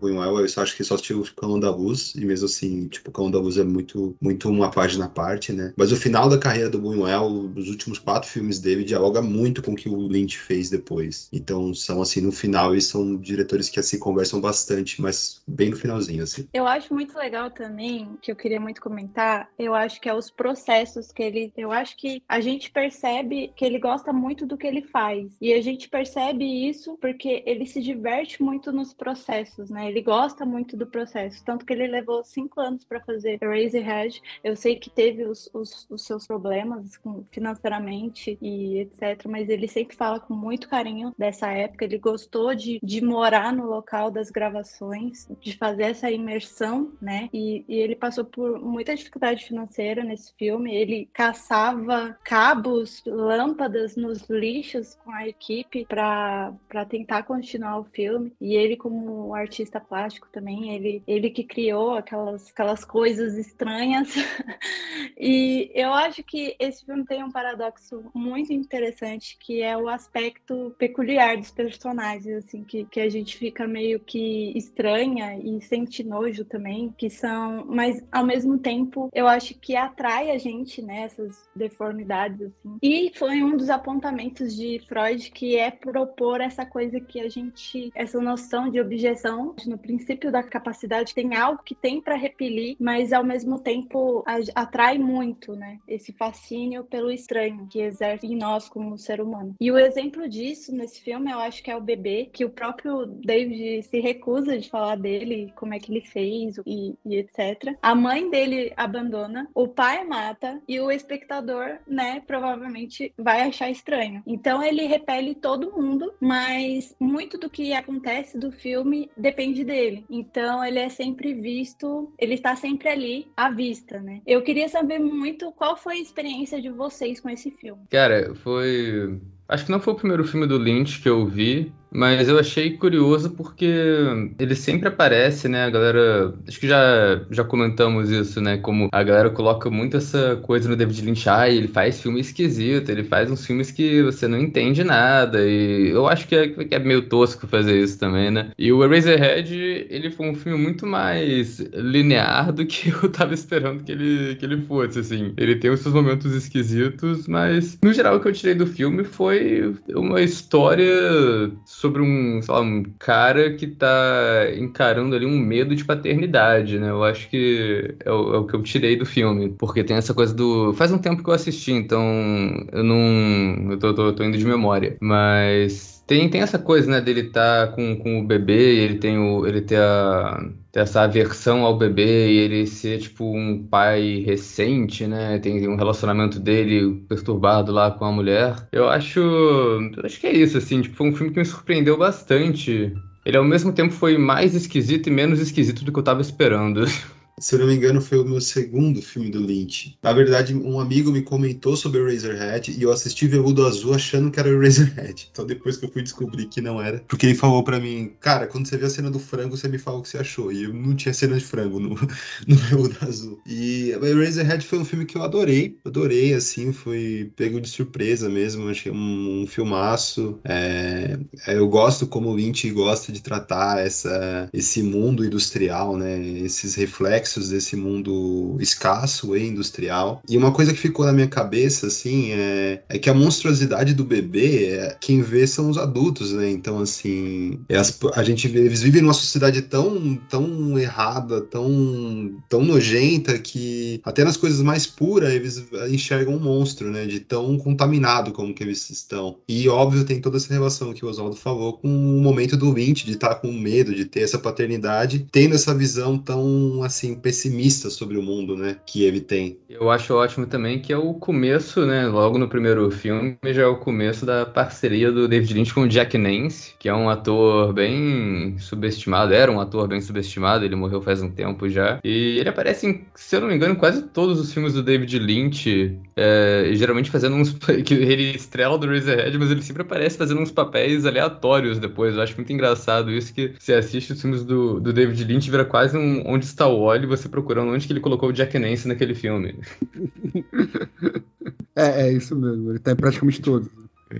Buñuel, eu só acho que só assistiu o Cão da Luz, e mesmo assim, tipo, o Cão da Luz é muito, muito uma página à parte, né? Mas o final da carreira do Buñuel, os últimos quatro filmes dele, dialoga muito com o que o Lynch fez depois. Então, são assim, no final, eles são diretores que, assim, conversam bastante, mas bem no finalzinho, assim. Eu acho muito legal também, que eu queria muito comentar, eu acho que é os processos que ele. Eu acho que a gente percebe que ele gosta muito do que ele faz. E a gente percebe isso porque ele se diverte muito nos processos, né? Ele gosta muito do processo. Tanto que ele levou cinco anos para fazer Eraserhead. Eu sei que teve os, os, os seus problemas com- financeiramente e etc. Mas ele sempre fala com muito carinho dessa época. Ele gostou de, de morar no local das gravações, de fazer essa imersão, né? E, e ele passou por muita dificuldade financeira nesse filme. Ele caçava cabos, lâmpadas nos lixos com a equipe para tentar continuar o filme. E ele, como artista plástico também, ele, ele que criou aquelas, aquelas coisas estranhas. e eu acho que esse filme tem um paradoxo muito interessante, que é o aspecto peculiar dos personagens, assim, que, que a gente fica meio que estranha e sente nojo também, que são, mas ao mesmo tempo eu acho que atrai a gente, né, deformidades, assim. E foi um dos apontamentos de Freud que é propor essa coisa que a gente, essa noção de objeção impressão, no princípio da capacidade, tem algo que tem para repelir, mas ao mesmo tempo atrai muito, né? Esse fascínio pelo estranho que exerce em nós como ser humano. E o exemplo disso nesse filme, eu acho que é o bebê, que o próprio David se recusa de falar dele, como é que ele fez e, e etc. A mãe dele abandona, o pai mata e o espectador, né, provavelmente vai achar estranho. Então ele repele todo mundo, mas muito do que acontece do filme depende dele. Então ele é sempre visto, ele está sempre ali à vista, né? Eu queria saber muito qual foi a experiência de vocês com esse filme. Cara, foi. Acho que não foi o primeiro filme do Lynch que eu vi, mas eu achei curioso porque ele sempre aparece, né? A galera. Acho que já, já comentamos isso, né? Como a galera coloca muito essa coisa no David Lynch. Ah, ele faz filme esquisito, ele faz uns filmes que você não entende nada. E eu acho que é, que é meio tosco fazer isso também, né? E o Eraserhead, ele foi um filme muito mais linear do que eu tava esperando que ele, que ele fosse, assim. Ele tem os seus momentos esquisitos, mas no geral o que eu tirei do filme foi uma história sobre um, lá, um cara que tá encarando ali um medo de paternidade, né? Eu acho que é o, é o, que eu tirei do filme, porque tem essa coisa do. Faz um tempo que eu assisti, então eu não. Eu tô, tô, tô indo de memória. Mas tem, tem essa coisa, né, dele tá com, com o bebê, ele tem o. ele ter a ter essa aversão ao bebê e ele ser tipo um pai recente, né? Tem um relacionamento dele perturbado lá com a mulher. Eu acho, eu acho que é isso assim, tipo, foi um filme que me surpreendeu bastante. Ele ao mesmo tempo foi mais esquisito e menos esquisito do que eu tava esperando. Se eu não me engano, foi o meu segundo filme do Lynch. Na verdade, um amigo me comentou sobre o Razorhead e eu assisti Veludo Azul achando que era o Razorhead. Então depois que eu fui descobrir que não era, porque ele falou para mim, cara, quando você vê a cena do frango, você me fala o que você achou. E eu não tinha cena de frango no, no Veludo Azul. E o Razorhead foi um filme que eu adorei, adorei, assim, foi pego de surpresa mesmo, achei um, um filmaço. É, eu gosto como o Lynch gosta de tratar essa, esse mundo industrial, né, esses reflexos reflexos desse mundo escasso e industrial. E uma coisa que ficou na minha cabeça, assim, é, é que a monstruosidade do bebê, é, quem vê são os adultos, né? Então, assim, é as, a gente vê, eles vivem numa sociedade tão, tão errada, tão, tão nojenta, que até nas coisas mais puras eles enxergam um monstro, né? De tão contaminado como que eles estão. E, óbvio, tem toda essa relação que o Oswaldo falou com o momento do Lynch, de estar tá com medo, de ter essa paternidade, tendo essa visão tão, assim, pessimista sobre o mundo, né, que ele tem. Eu acho ótimo também que é o começo, né, logo no primeiro filme, já é o começo da parceria do David Lynch com o Jack Nance, que é um ator bem subestimado, era um ator bem subestimado, ele morreu faz um tempo já, e ele aparece em, se eu não me engano, quase todos os filmes do David Lynch, é, geralmente fazendo uns, que ele estrela do Razorhead, mas ele sempre aparece fazendo uns papéis aleatórios depois, eu acho muito engraçado isso, que você assiste os filmes do, do David Lynch, vira quase um Onde Está o Você procurando onde que ele colocou o Jack Nance naquele filme. é, é isso mesmo, ele tá em praticamente todos.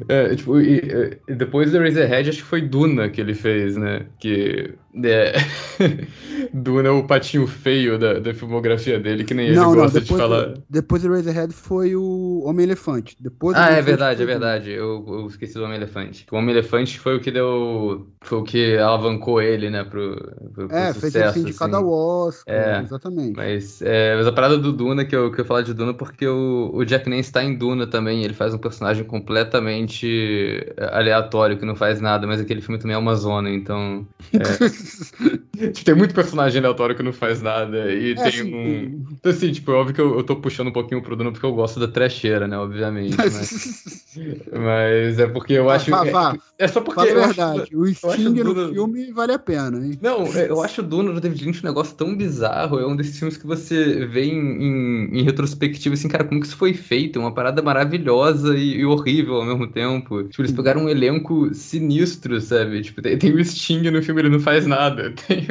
É, tipo, e, e depois do Razorhead, acho que foi Duna que ele fez, né? Que é. Duna é o patinho feio da, da filmografia dele, que nem ele não, gosta não, de falar. Do, depois do Razorhead foi o Homem-Elefante. Depois ah, é verdade, é verdade. Eu, eu, esqueci do Homem-Elefante. O Homem-Elefante foi o que deu. Foi o que alavancou ele, né, pro, pro, pro é, sucesso. fez ele assim. ao Oscar, é, exatamente. Mas, é, mas a parada do Duna, que eu, que eu falar de Duna, porque o, o Jack Nance tá em Duna também. Ele faz um personagem completamente aleatório, que não faz nada, mas aquele filme também é uma zona, então. É... tem muito personagem aleatório que não faz nada. E é, tem assim, um. Então, assim, tipo, é óbvio que eu, eu tô puxando um pouquinho pro Bruno porque eu gosto da trecheira, né? Obviamente. Mas, mas é porque eu acho. Vá, vá. É, é, só porque. Fala a verdade. Acho, o Sting no Duna... filme vale a pena, hein? Não, é, eu acho o Duna do David Lynch um negócio tão bizarro. É um desses filmes que você vê em, em, em retrospectiva, assim, cara, como que isso foi feito? Uma parada maravilhosa e, e, horrível ao mesmo tempo. Tipo, eles pegaram um elenco sinistro, sabe? Tipo, tem, tem o Sting no filme, ele não faz nada. Tem.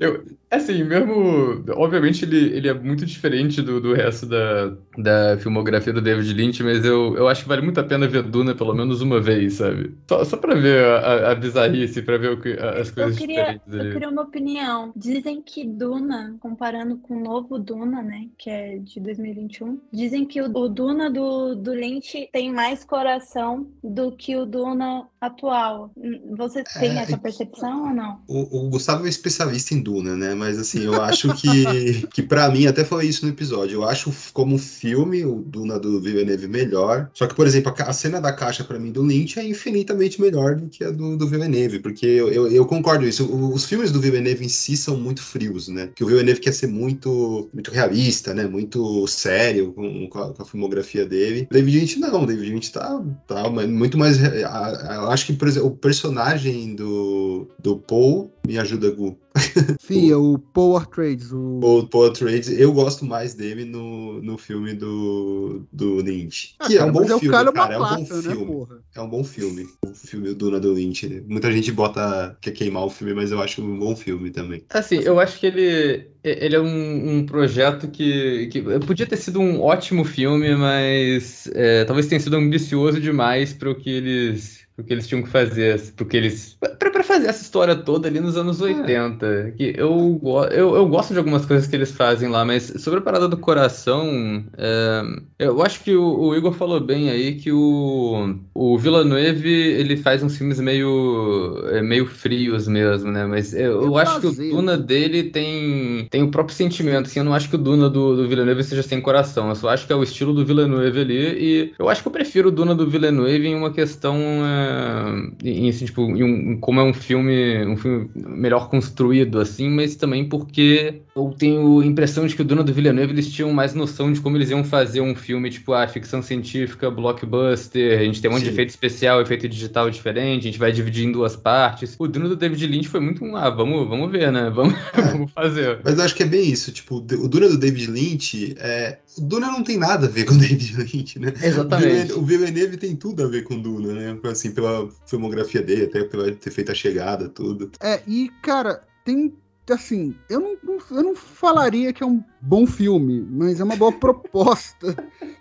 Eu, Assim, mesmo. Obviamente ele, ele é muito diferente do, do resto da, da filmografia do David Lynch, mas eu, eu acho que vale muito a pena ver Duna pelo menos uma vez, sabe? Só, só pra ver a, a bizarrice, pra ver o que, as coisas eu queria, diferentes ali. Eu queria uma opinião. Dizem que Duna, comparando com o novo Duna, né, que é de 2021, dizem que o, o Duna do, do Lynch tem mais coração do que o Duna atual. Você tem É, essa percepção ou não? O, o Gustavo é especialista em Duna, né? Mas assim, eu acho que, que para mim, até falei isso no episódio, eu acho como filme o Duna do Villeneuve melhor. Só que, por exemplo, a, cena da caixa para mim do Lynch é infinitamente melhor do que a do, do Villeneuve, porque eu, eu, eu concordo isso. Os filmes do Villeneuve em si são muito frios, né? Que o Villeneuve quer ser muito, muito realista, né? Muito sério com, com, a, com a filmografia dele. David Lynch não, David Lynch tá, tá muito mais. Eu acho que, por exemplo, o personagem do, do Paul me ajuda, Gu. Sim, é o Power Trades, o... O Paul Atreides, eu gosto mais dele no, no filme do, do Lynch. Ah, Que é cara, um bom mas filme, o cara, cara. é É um bom né, filme. porra? É um bom filme. O filme Duna do Lynch. né? Muita gente bota quer queimar o filme, mas eu acho um bom filme também. Assim, eu acho que ele, ele é um, um projeto que, que podia ter sido um ótimo filme, mas é, talvez tenha sido ambicioso demais para o que eles pro que eles tinham que fazer, pro que eles pra, pra fazer essa história toda ali nos anos 80. Que eu, eu, eu gosto de algumas coisas que eles fazem lá, mas sobre a parada do coração, é, eu acho que o, o Igor falou bem aí que o, o Villeneuve ele faz uns filmes meio é, meio frios mesmo, né? Mas eu, eu É acho que o Duna dele tem, tem o próprio sentimento, assim, eu não acho que o Duna do, do Villeneuve seja sem coração, eu só acho que é o estilo do Villeneuve ali, e eu acho que eu prefiro o Duna do Villeneuve em uma questão, é, em, assim, tipo, em um- como é um filme, um filme melhor construído, assim, mas também porque eu tenho a impressão de que o Duna do Villeneuve eles tinham mais noção de como eles iam fazer um filme, tipo, a ficção científica, blockbuster, a gente tem um monte de efeito especial, efeito digital diferente, a gente vai dividir em duas partes. O Duna do David Lynch foi muito um, ah, vamos, vamos ver, né? Vamos, vamos fazer. Mas eu acho que é bem isso. Tipo, o Duna do David Lynch, é... o Duna não tem nada a ver com o David Lynch, né? Exatamente. O Villeneuve tem tudo a ver com Duna, né? Assim, pela filmografia dele, até pela ter feito a chegada, tudo. É, e, cara, tem. Assim, eu não, eu não falaria que é um bom filme, mas é uma boa proposta.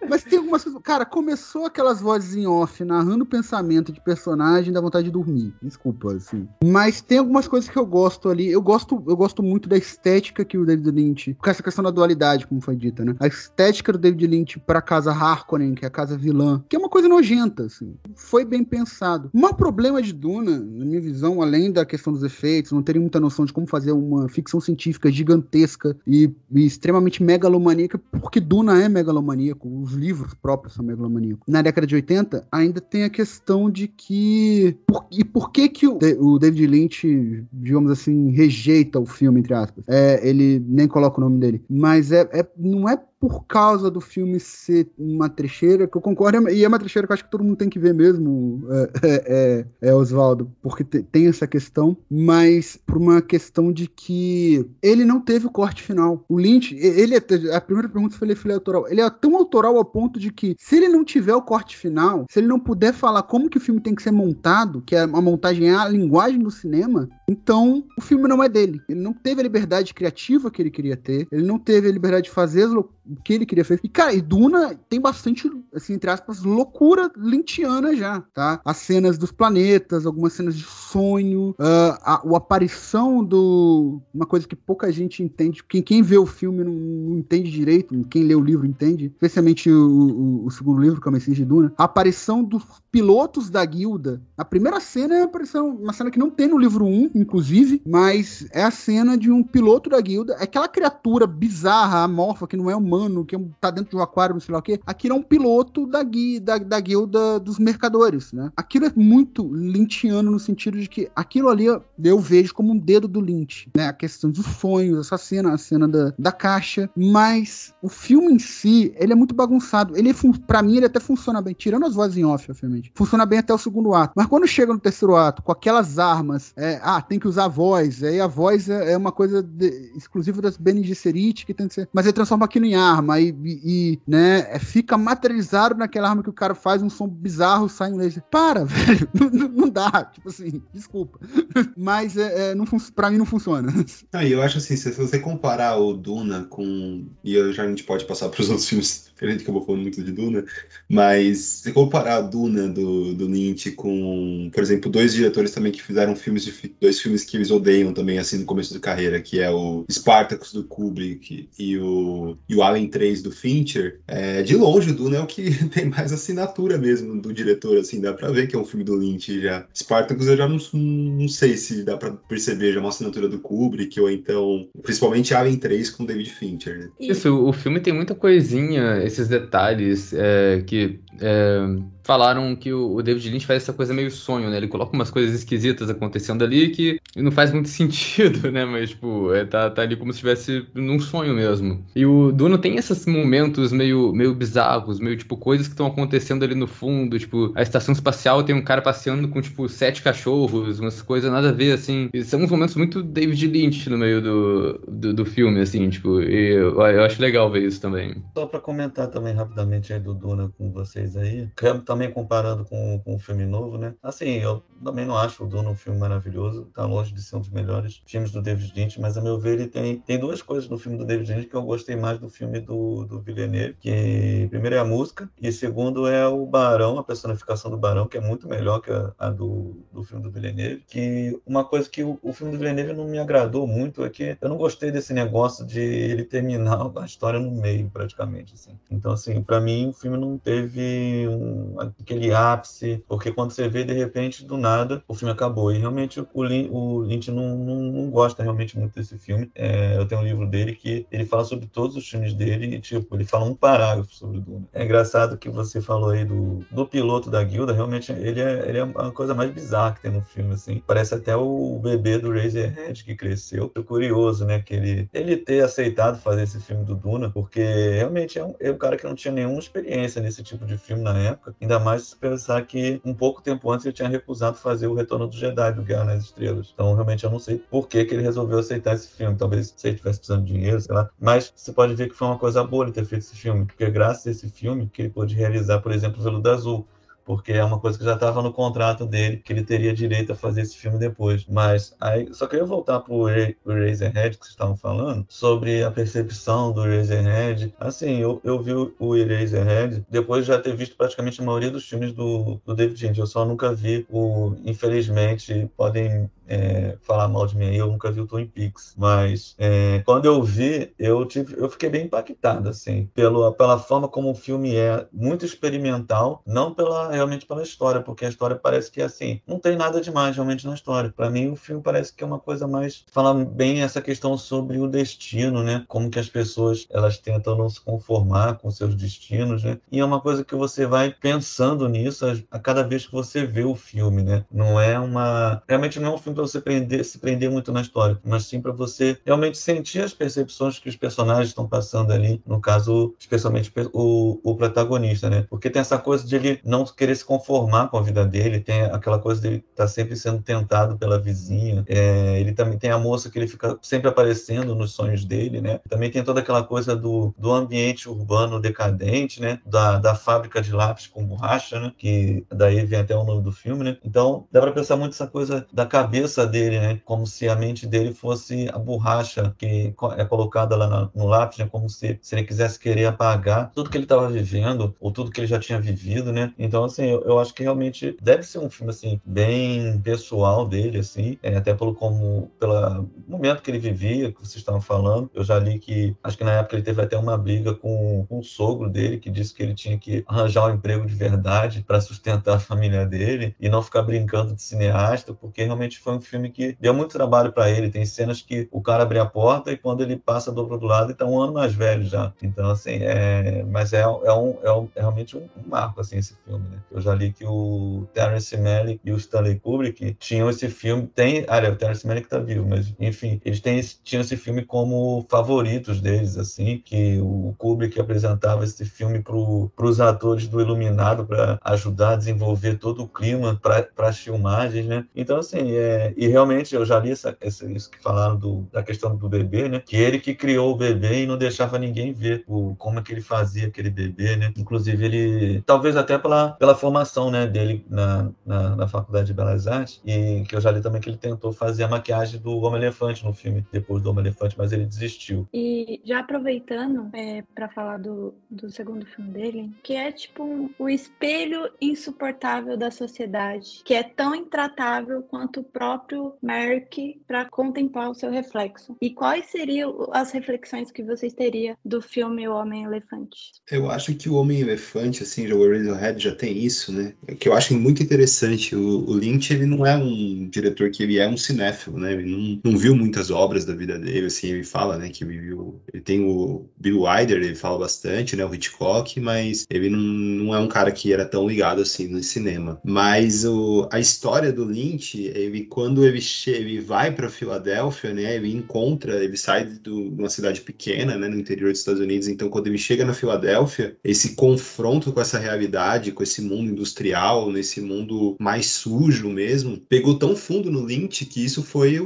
Mas tem algumas coisas. Cara, começou aquelas vozes em off narrando o pensamento de personagem dá vontade de dormir. Desculpa, assim. Mas tem algumas coisas que eu gosto ali. Eu gosto, eu gosto muito da estética que o David Lynch. Com essa questão da dualidade, como foi dita, né? A estética do David Lynch pra casa Harkonnen, que é a casa vilã, que é uma coisa nojenta, assim. Foi bem pensado. O maior problema de Duna, na minha visão, além da questão dos efeitos, não terem muita noção de como fazer uma ficção científica gigantesca e, e extremamente megalomaníaca, porque Duna é megalomaníaco, os livros próprios são megalomaníacos. Na década de 80, ainda tem a questão de que. Por, e por que que o, o David Lynch, digamos assim, rejeita o filme, entre aspas? É, ele nem coloca o nome dele. Mas é, é, não é por causa do filme ser uma trecheira, que eu concordo, e é uma trecheira que eu acho que todo mundo tem que ver mesmo, é, é, é, é, Oswaldo, porque te- tem essa questão, mas por uma questão de que ele não teve o corte final. O Lynch, ele é, a primeira pergunta foi ele é autoral. Ele é tão autoral ao ponto de que, se ele não tiver o corte final, se ele não puder falar como que o filme tem que ser montado, que é a montagem é a linguagem do cinema, então o filme não é dele. Ele não teve a liberdade criativa que ele queria ter, ele não teve a liberdade de fazer as o que ele queria fazer. E, cara, e Duna tem bastante, assim, entre aspas, loucura lintiana já, tá? As cenas dos planetas, algumas cenas de sonho, ah, a, a aparição do. Uma coisa que pouca gente entende. Quem, quem vê o filme não, não entende direito, quem lê o livro entende, especialmente o, o- o segundo livro, que é o Messias de Duna. A aparição dos pilotos da guilda. A primeira cena é uma cena que não tem no livro 1, inclusive, mas é a cena de um piloto da guilda. É aquela criatura bizarra, amorfa, que não é humano, que é tá dentro de um aquário, não sei lá o quê. Aquilo é um piloto da, gui, da, da guilda dos mercadores, né? Aquilo é muito lynchiano no sentido de que aquilo ali eu vejo como um dedo do Lynch, né? A questão dos sonhos, essa cena, a cena da, da caixa, mas o filme em si, ele é muito bagunçado. Ele, pra mim, ele até funciona bem, tirando as vozes em off, obviamente. Funciona bem até o segundo ato. Mas quando chega no terceiro ato, com aquelas armas, é, ah, tem que usar a voz, aí a voz é, é uma coisa de, exclusiva das Bene Gesserit, que tem que ser. Mas ele transforma aquilo em arma e, e, e né, é, fica materializado naquela arma que o cara faz um som bizarro, sai um laser. Para, velho, não, não dá. Tipo assim, desculpa. Mas é, é, não pra mim não funciona. Ah, eu acho assim, se você comparar o Duna com. E eu, já a gente pode passar para os outros filmes diferentes, que eu vou falando muito de Duna. Mas se comparar a Duna do, do Lynch com, por exemplo, dois diretores também que fizeram filmes de dois filmes que eles odeiam também, assim, no começo da carreira, que é o Spartacus do Kubrick e o, e o Alien 3 do Fincher, é, de longe o Duna é o que tem mais assinatura mesmo do diretor, assim, dá pra ver que é um filme do Lynch já. Spartacus eu já não, não sei se dá pra perceber já uma assinatura do Kubrick, ou então, principalmente Alien 3 com David Fincher, né? Isso, o filme tem muita coisinha, esses detalhes é, que é, falaram que o, David Lynch faz essa coisa meio sonho, né? Ele coloca umas coisas esquisitas acontecendo ali que não faz muito sentido, né? Mas, tipo, é, tá, tá ali como se estivesse num sonho mesmo. E o Duna tem esses momentos meio, meio bizarros, meio, tipo, coisas que estão acontecendo ali no fundo. Tipo, a estação espacial tem um cara passeando com, tipo, sete cachorros, umas coisas nada a ver, assim. E são uns momentos muito David Lynch no meio do, do, do filme, assim, tipo, e eu, eu acho legal ver isso também. Só pra comentar também rapidamente aí do Duna com vocês aí, também com, com o filme novo, né? Assim, eu também não acho o Duna um filme maravilhoso, tá longe de ser um dos melhores filmes do David Lynch, mas a meu ver ele tem, tem duas coisas no filme do David Lynch que eu gostei mais do filme do, do Villeneuve, que primeiro é a música e segundo é o Barão, a personificação do Barão, que é muito melhor que a, a do, do filme do Villeneuve, que uma coisa que o, o filme do Villeneuve não me agradou muito é que eu não gostei desse negócio de ele terminar a história no meio, praticamente, assim. Então, assim, para mim o filme não teve um, aquele ápice, porque quando você vê, de repente, do nada, o filme acabou. E realmente o, Lin, o Lynch não, não, não, gosta realmente muito desse filme. É, eu tenho um livro dele que ele fala sobre todos os filmes dele e, tipo, ele fala um parágrafo sobre Duna. É engraçado que você falou aí do, do piloto da guilda, realmente ele é, ele é a coisa mais bizarra que tem no filme, assim. Parece até o bebê do Razorhead que cresceu. É curioso, né, que ele, ele ter aceitado fazer esse filme do Duna, porque realmente é um, é um cara que não tinha nenhuma experiência nesse tipo de filme na época, ainda mais se pensar que um pouco tempo antes ele tinha recusado fazer o Retorno do Jedi do Guerra nas Estrelas. Então, realmente, eu não sei por que, que ele resolveu aceitar esse filme. Talvez se ele tivesse precisando de dinheiro, sei lá. Mas você pode ver que foi uma coisa boa ele ter feito esse filme, porque graças a esse filme que ele pôde realizar, por exemplo, o Veludo Azul porque é uma coisa que já estava no contrato dele, que ele teria direito a fazer esse filme depois. Mas aí, só queria voltar para o Eraserhead que vocês estavam falando, sobre a percepção do Eraserhead. Assim, eu, eu vi o Eraserhead depois de já ter visto praticamente a maioria dos filmes do, do David Lynch. Eu só nunca vi o, infelizmente, podem é, falar mal de mim aí, eu nunca vi o Twin Peaks, mas é, quando eu vi, eu, tive, eu fiquei bem impactado, assim, pelo, pela forma como o filme é muito experimental, não pela realmente pela história, porque a história parece que, assim, não tem nada demais realmente na história. Para mim, o filme parece que é uma coisa mais, fala bem essa questão sobre o destino, né, como que as pessoas, elas tentam não se conformar com seus destinos, né, e é uma coisa que você vai pensando nisso a cada vez que você vê o filme, né, não é uma, realmente não é um filme para você prender, se prender muito na história, mas sim para você realmente sentir as percepções que os personagens estão passando ali, no caso, especialmente o, o protagonista, né? Porque tem essa coisa de ele não querer se conformar com a vida dele, tem aquela coisa dele estar tá sempre sendo tentado pela vizinha, é, ele também tem a moça que ele fica sempre aparecendo nos sonhos dele, né? Também tem toda aquela coisa do, do ambiente urbano decadente, né? Da, da fábrica de lápis com borracha, né? Que daí vem até o nome do filme, né? Então, dá para pensar muito essa coisa da cabeça cabeça dele, né? Como se a mente dele fosse a borracha que é colocada lá no lápis, né? Como se, se ele quisesse querer apagar tudo que ele estava vivendo ou tudo que ele já tinha vivido, né? Então, assim, eu, eu, acho que realmente deve ser um filme, assim, bem pessoal dele, assim, é, até pelo como, pelo momento que ele vivia, que vocês estavam falando. Eu já li que, acho que na época ele teve até uma briga com, com o sogro dele, que disse que ele tinha que arranjar um emprego de verdade para sustentar a família dele e não ficar brincando de cineasta, porque realmente foi um um filme que deu muito trabalho para ele. Tem cenas que o cara abre a porta e quando ele passa do outro lado, ele tá um ano mais velho já. Então, assim, é... mas é, é, um, é, um, é realmente um, marco, assim, esse filme, né? Eu já li que o Terence Malick e o Stanley Kubrick tinham esse filme. Tem, olha, o Terence Malick tá vivo, mas enfim, eles têm, tinham esse filme como favoritos deles, assim, que o Kubrick apresentava esse filme para os atores do Iluminado para ajudar a desenvolver todo o clima para as filmagens, né? Então, assim, é, e realmente eu já li essa, essa, isso que falaram do, da questão do bebê, né? Que ele que criou o bebê e não deixava ninguém ver o, como é que ele fazia aquele bebê, né? Inclusive, ele, talvez até pela, pela formação né, dele na, na, na Faculdade de Belas Artes, e que eu já li também que ele tentou fazer a maquiagem do Homem-Elefante no filme, depois do Homem-Elefante, mas ele desistiu. E já aproveitando é, para falar do, do segundo filme dele, que é tipo um, o espelho insuportável da sociedade, que é tão intratável quanto o próprio Merck para contemplar o seu reflexo. E quais seriam as reflexões que vocês teriam do filme O Homem-Elefante? Eu acho que o Homem-Elefante, assim, o Radiohead já tem isso, né? Que eu acho muito interessante. O, o, Lynch, ele não é um diretor que ele é um cinéfilo, né? Ele não, não viu muitas obras da vida dele, assim, ele fala, né, que ele viu... Ele tem o Bill Wilder, ele fala bastante, né, o Hitchcock, mas ele não, não é um cara que era tão ligado, assim, no cinema. Mas o, a história do Lynch, ele, quando ele, ele vai para Filadélfia, né, ele encontra, ele sai de uma cidade pequena, né, no interior dos Estados Unidos, então quando ele chega na Filadélfia, esse confronto com essa realidade, com esse mundo industrial, nesse mundo mais sujo mesmo, pegou tão fundo no Lynch que isso foi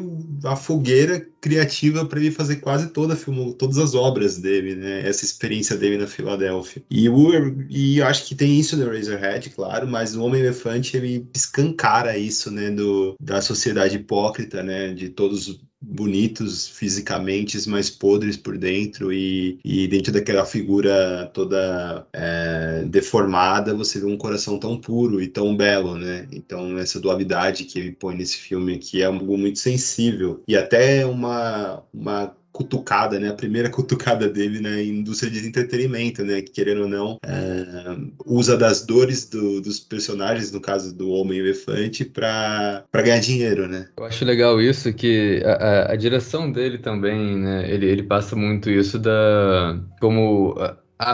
a fogueira criativa para ele fazer quase toda a filmo, todas as obras dele, né? Essa experiência dele na Filadélfia. E, o, e eu acho que tem isso no Razorhead, claro, mas o Homem-Elefante ele escancara isso, né? Do, da sociedade hipócrita, né? De todos bonitos fisicamente, mas podres por dentro e, e dentro daquela figura toda é, deformada, você vê um coração tão puro e tão belo, né? Então essa dualidade que ele põe nesse filme aqui é algo muito sensível e até uma, uma cutucada, né? A primeira cutucada dele na indústria de entretenimento, né? Que, querendo ou não, é, usa das dores do, dos personagens, no caso do Homem-Elefante, para ganhar dinheiro, né? Eu acho legal isso, que a, a, a direção dele também, né? Ele, ele passa muito isso da... como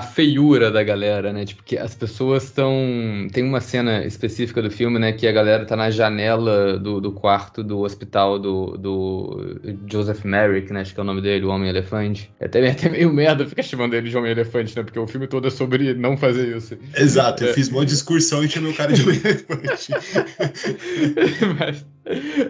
feiura da galera, né? Tipo, que as pessoas estão. Tem uma cena específica do filme, né? Que a galera tá na janela do, do quarto do hospital do, do Joseph Merrick, né? Acho que é o nome dele, o Homem-Elefante. É até, até meio merda ficar chamando ele de Homem-Elefante, né? Porque o filme todo é sobre não fazer isso. Exato, eu é. fiz uma discursão e chamei o cara de Homem-Elefante. Mas.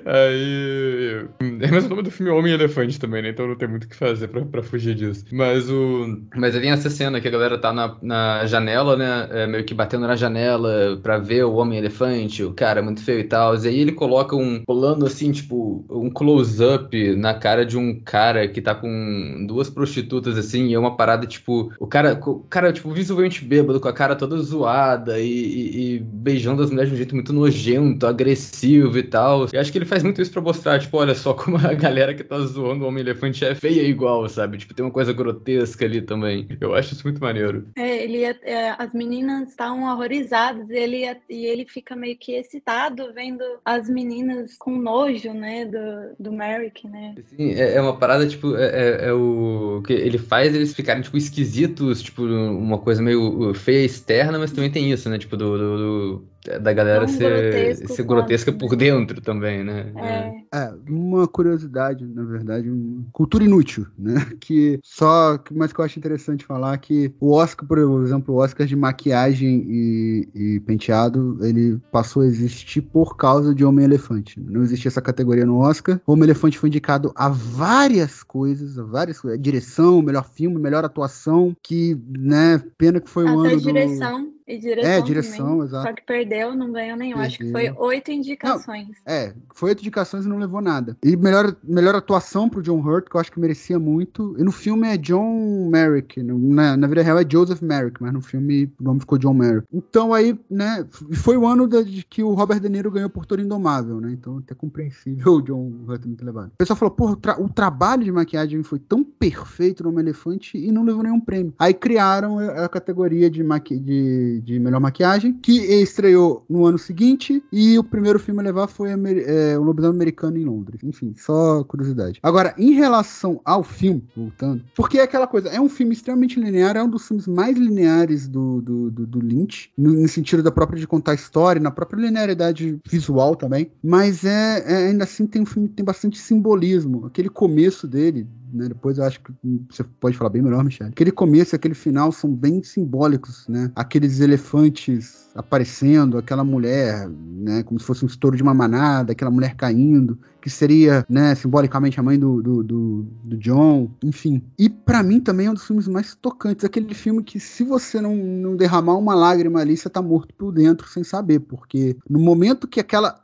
Aí. É mais o nome do filme Homem-Elefante também, né? Então não tem muito o que fazer pra, pra fugir disso. Mas o. Mas aí tem essa cena que a galera tá na, na janela, né? É, meio que batendo na janela pra ver o Homem-Elefante, o cara muito feio e tal. E aí ele coloca um. Rolando assim, tipo, um close-up na cara de um cara que tá com duas prostitutas, assim, e é uma parada, tipo. O cara, o cara tipo, visivelmente bêbado, com a cara toda zoada e, e, e beijando as mulheres de um jeito muito nojento, agressivo e tal. Eu acho que ele faz muito isso pra mostrar, tipo, olha só como a galera que tá zoando o Homem-Elefante é feia igual, sabe? Tipo, tem uma coisa grotesca ali também. Eu acho isso muito maneiro. É, ele é, as meninas estavam horrorizadas e ele, e ele fica meio que excitado vendo as meninas com nojo, né, do, do Merrick, né? Sim, é, é uma parada, tipo, é, é, é o que ele faz eles ficarem, tipo, esquisitos, tipo, uma coisa meio feia externa, mas também tem isso, né, tipo, do, do, do da galera ser, grotesco ser grotesca por dentro também, né? É. é. uma curiosidade, na verdade, uma cultura inútil, né? Que só, mas que eu acho interessante falar que o Oscar, por exemplo, o Oscar de maquiagem e, e penteado, ele passou a existir por causa de Homem-Elefante. Não existia essa categoria no Oscar. O Homem-Elefante foi indicado a várias coisas, a várias coisas, direção, melhor filme, melhor atuação, que, né, pena que foi um Até ano direção. Do... E direção. É, direção, também. exato. Só que perdeu, não ganhou nenhum. Perdeu. Acho que foi oito indicações. Não, é, foi oito indicações e não levou nada. E melhor, melhor atuação pro John Hurt, que eu acho que merecia muito. E no filme é John Merrick. Na, na vida real é Joseph Merrick, mas no filme o nome ficou John Merrick. Então aí, né, foi o ano de, que o Robert De Niro ganhou por Toro Indomável, né? Então até compreensível o John Hurt muito levado. O pessoal falou, porra, o, tra o trabalho de maquiagem foi tão perfeito no Homem Elefante e não levou nenhum prêmio. Aí criaram a categoria de, de, de, melhor maquiagem, que estreou no ano seguinte, e o primeiro filme a levar foi é, O Lobisomem Americano em Londres. Enfim, só curiosidade. Agora, em relação ao filme, voltando, porque é aquela coisa, é um filme extremamente linear, é um dos filmes mais lineares do, do, do, do Lynch, no, no, sentido da própria de contar história, na própria linearidade visual também, mas é, é ainda assim tem um filme que tem bastante simbolismo. Aquele começo dele, né? Depois eu acho que você pode falar bem melhor, Michelle. Aquele começo e aquele final são bem simbólicos, né? Aqueles elefantes aparecendo, aquela mulher, né? Como se fosse um estouro de uma manada, aquela mulher caindo que seria, né, simbolicamente a mãe do, do, do, do John, enfim. E para mim também é um dos filmes mais tocantes, aquele filme que se você não, não derramar uma lágrima ali, você tá morto por dentro sem saber, porque no momento que aquela,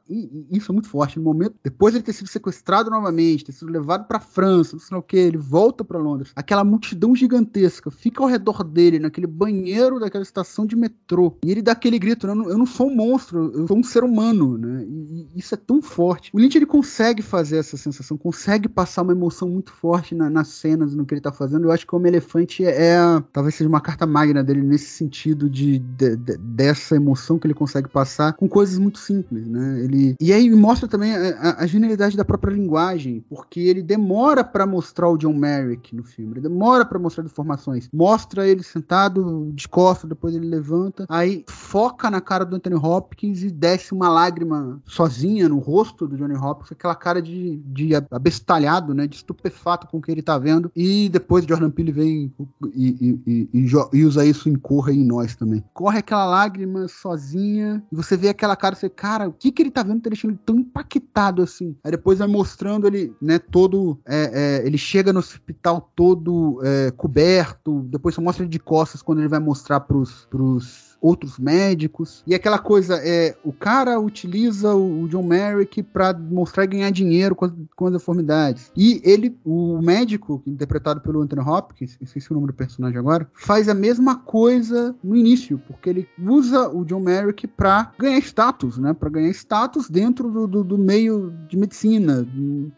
isso é muito forte, no momento, depois de ele ter sido sequestrado novamente, ter sido levado para França, não sei o que, ele volta para Londres, aquela multidão gigantesca fica ao redor dele, naquele banheiro daquela estação de metrô, e ele dá aquele grito, eu não, eu não sou um monstro, eu sou um ser humano, né, e, e isso é tão forte. O Lynch, ele consegue consegue fazer essa sensação, consegue passar uma emoção muito forte na, nas cenas, no que ele tá fazendo. Eu acho que o Homem-Elefante é, é, talvez seja uma carta magna dele nesse sentido de, de, de, dessa emoção que ele consegue passar com coisas muito simples, né? Ele, e aí mostra também a, a genialidade da própria linguagem, porque ele demora para mostrar o John Merrick no filme, ele demora para mostrar informações. Mostra ele sentado de costas, depois ele levanta, aí foca na cara do Anthony Hopkins e desce uma lágrima sozinha no rosto do Johnny Hopkins, aquela cara de, de abestalhado, né? De estupefato com o que ele tá vendo. E depois Jordan Peele vem e, e, e, e, usa isso em Corra em nós também. Corre aquela lágrima sozinha e você vê aquela cara, você, cara, o que que ele tá vendo tá deixando ele tão impactado assim? Aí depois vai mostrando ele, né, todo, é, é, ele chega no hospital todo é, coberto, depois só mostra ele de costas quando ele vai mostrar pros, pros outros médicos. E aquela coisa é, o cara utiliza o, John Merrick para mostrar ganhar dinheiro com com as deformidades. E ele, o médico, interpretado pelo Anthony Hopkins, esqueci o nome do personagem agora, faz a mesma coisa no início, porque ele usa o John Merrick para ganhar status, né? Para ganhar status dentro do, do, do meio de medicina.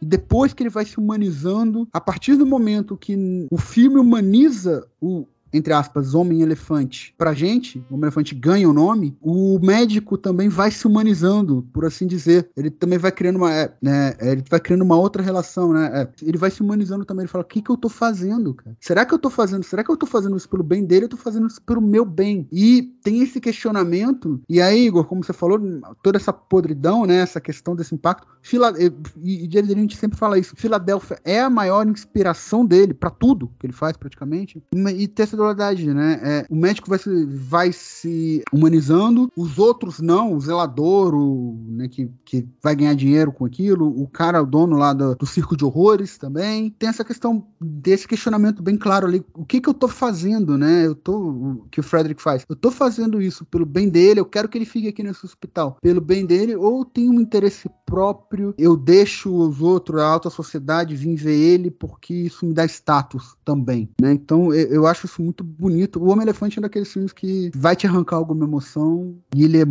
E depois que ele vai se humanizando, a partir do momento que o filme humaniza o, entre aspas, homem-elefante pra gente, o homem-elefante ganha o nome, o médico também vai se humanizando, por assim dizer. Ele também vai criando uma, é, né, é, ele vai criando uma outra relação, né? É, ele vai se humanizando também. Ele fala: o que, que eu tô fazendo, cara? Será que eu tô fazendo? Será que eu tô fazendo isso pelo bem dele? Eu tô fazendo isso pelo meu bem. E tem esse questionamento. E aí, Igor, como você falou, toda essa podridão, né? Essa questão desse impacto. Fila, e, e a gente sempre fala isso. Filadélfia é a maior inspiração dele para tudo que ele faz, praticamente. E ter essa dualidade, né? É, o médico vai se, vai se humanizando, os outros não, o zelador, o, né, que, que vai ganhar dinheiro com aquilo, o cara, o dono lá do, do circo de horrores também. Tem essa questão desse questionamento bem claro ali. O que que eu tô fazendo, né? Eu tô, o que o Frederick faz. Eu tô fazendo isso pelo bem dele, eu quero que ele fique aqui nesse hospital pelo bem dele, ou tem um interesse próprio, eu deixo os outros, a alta sociedade vir ver ele porque isso me dá status também, né? Então eu, eu acho isso muito bonito. O Homem-Elefante é daqueles filmes que vai te arrancar alguma emoção. E ele é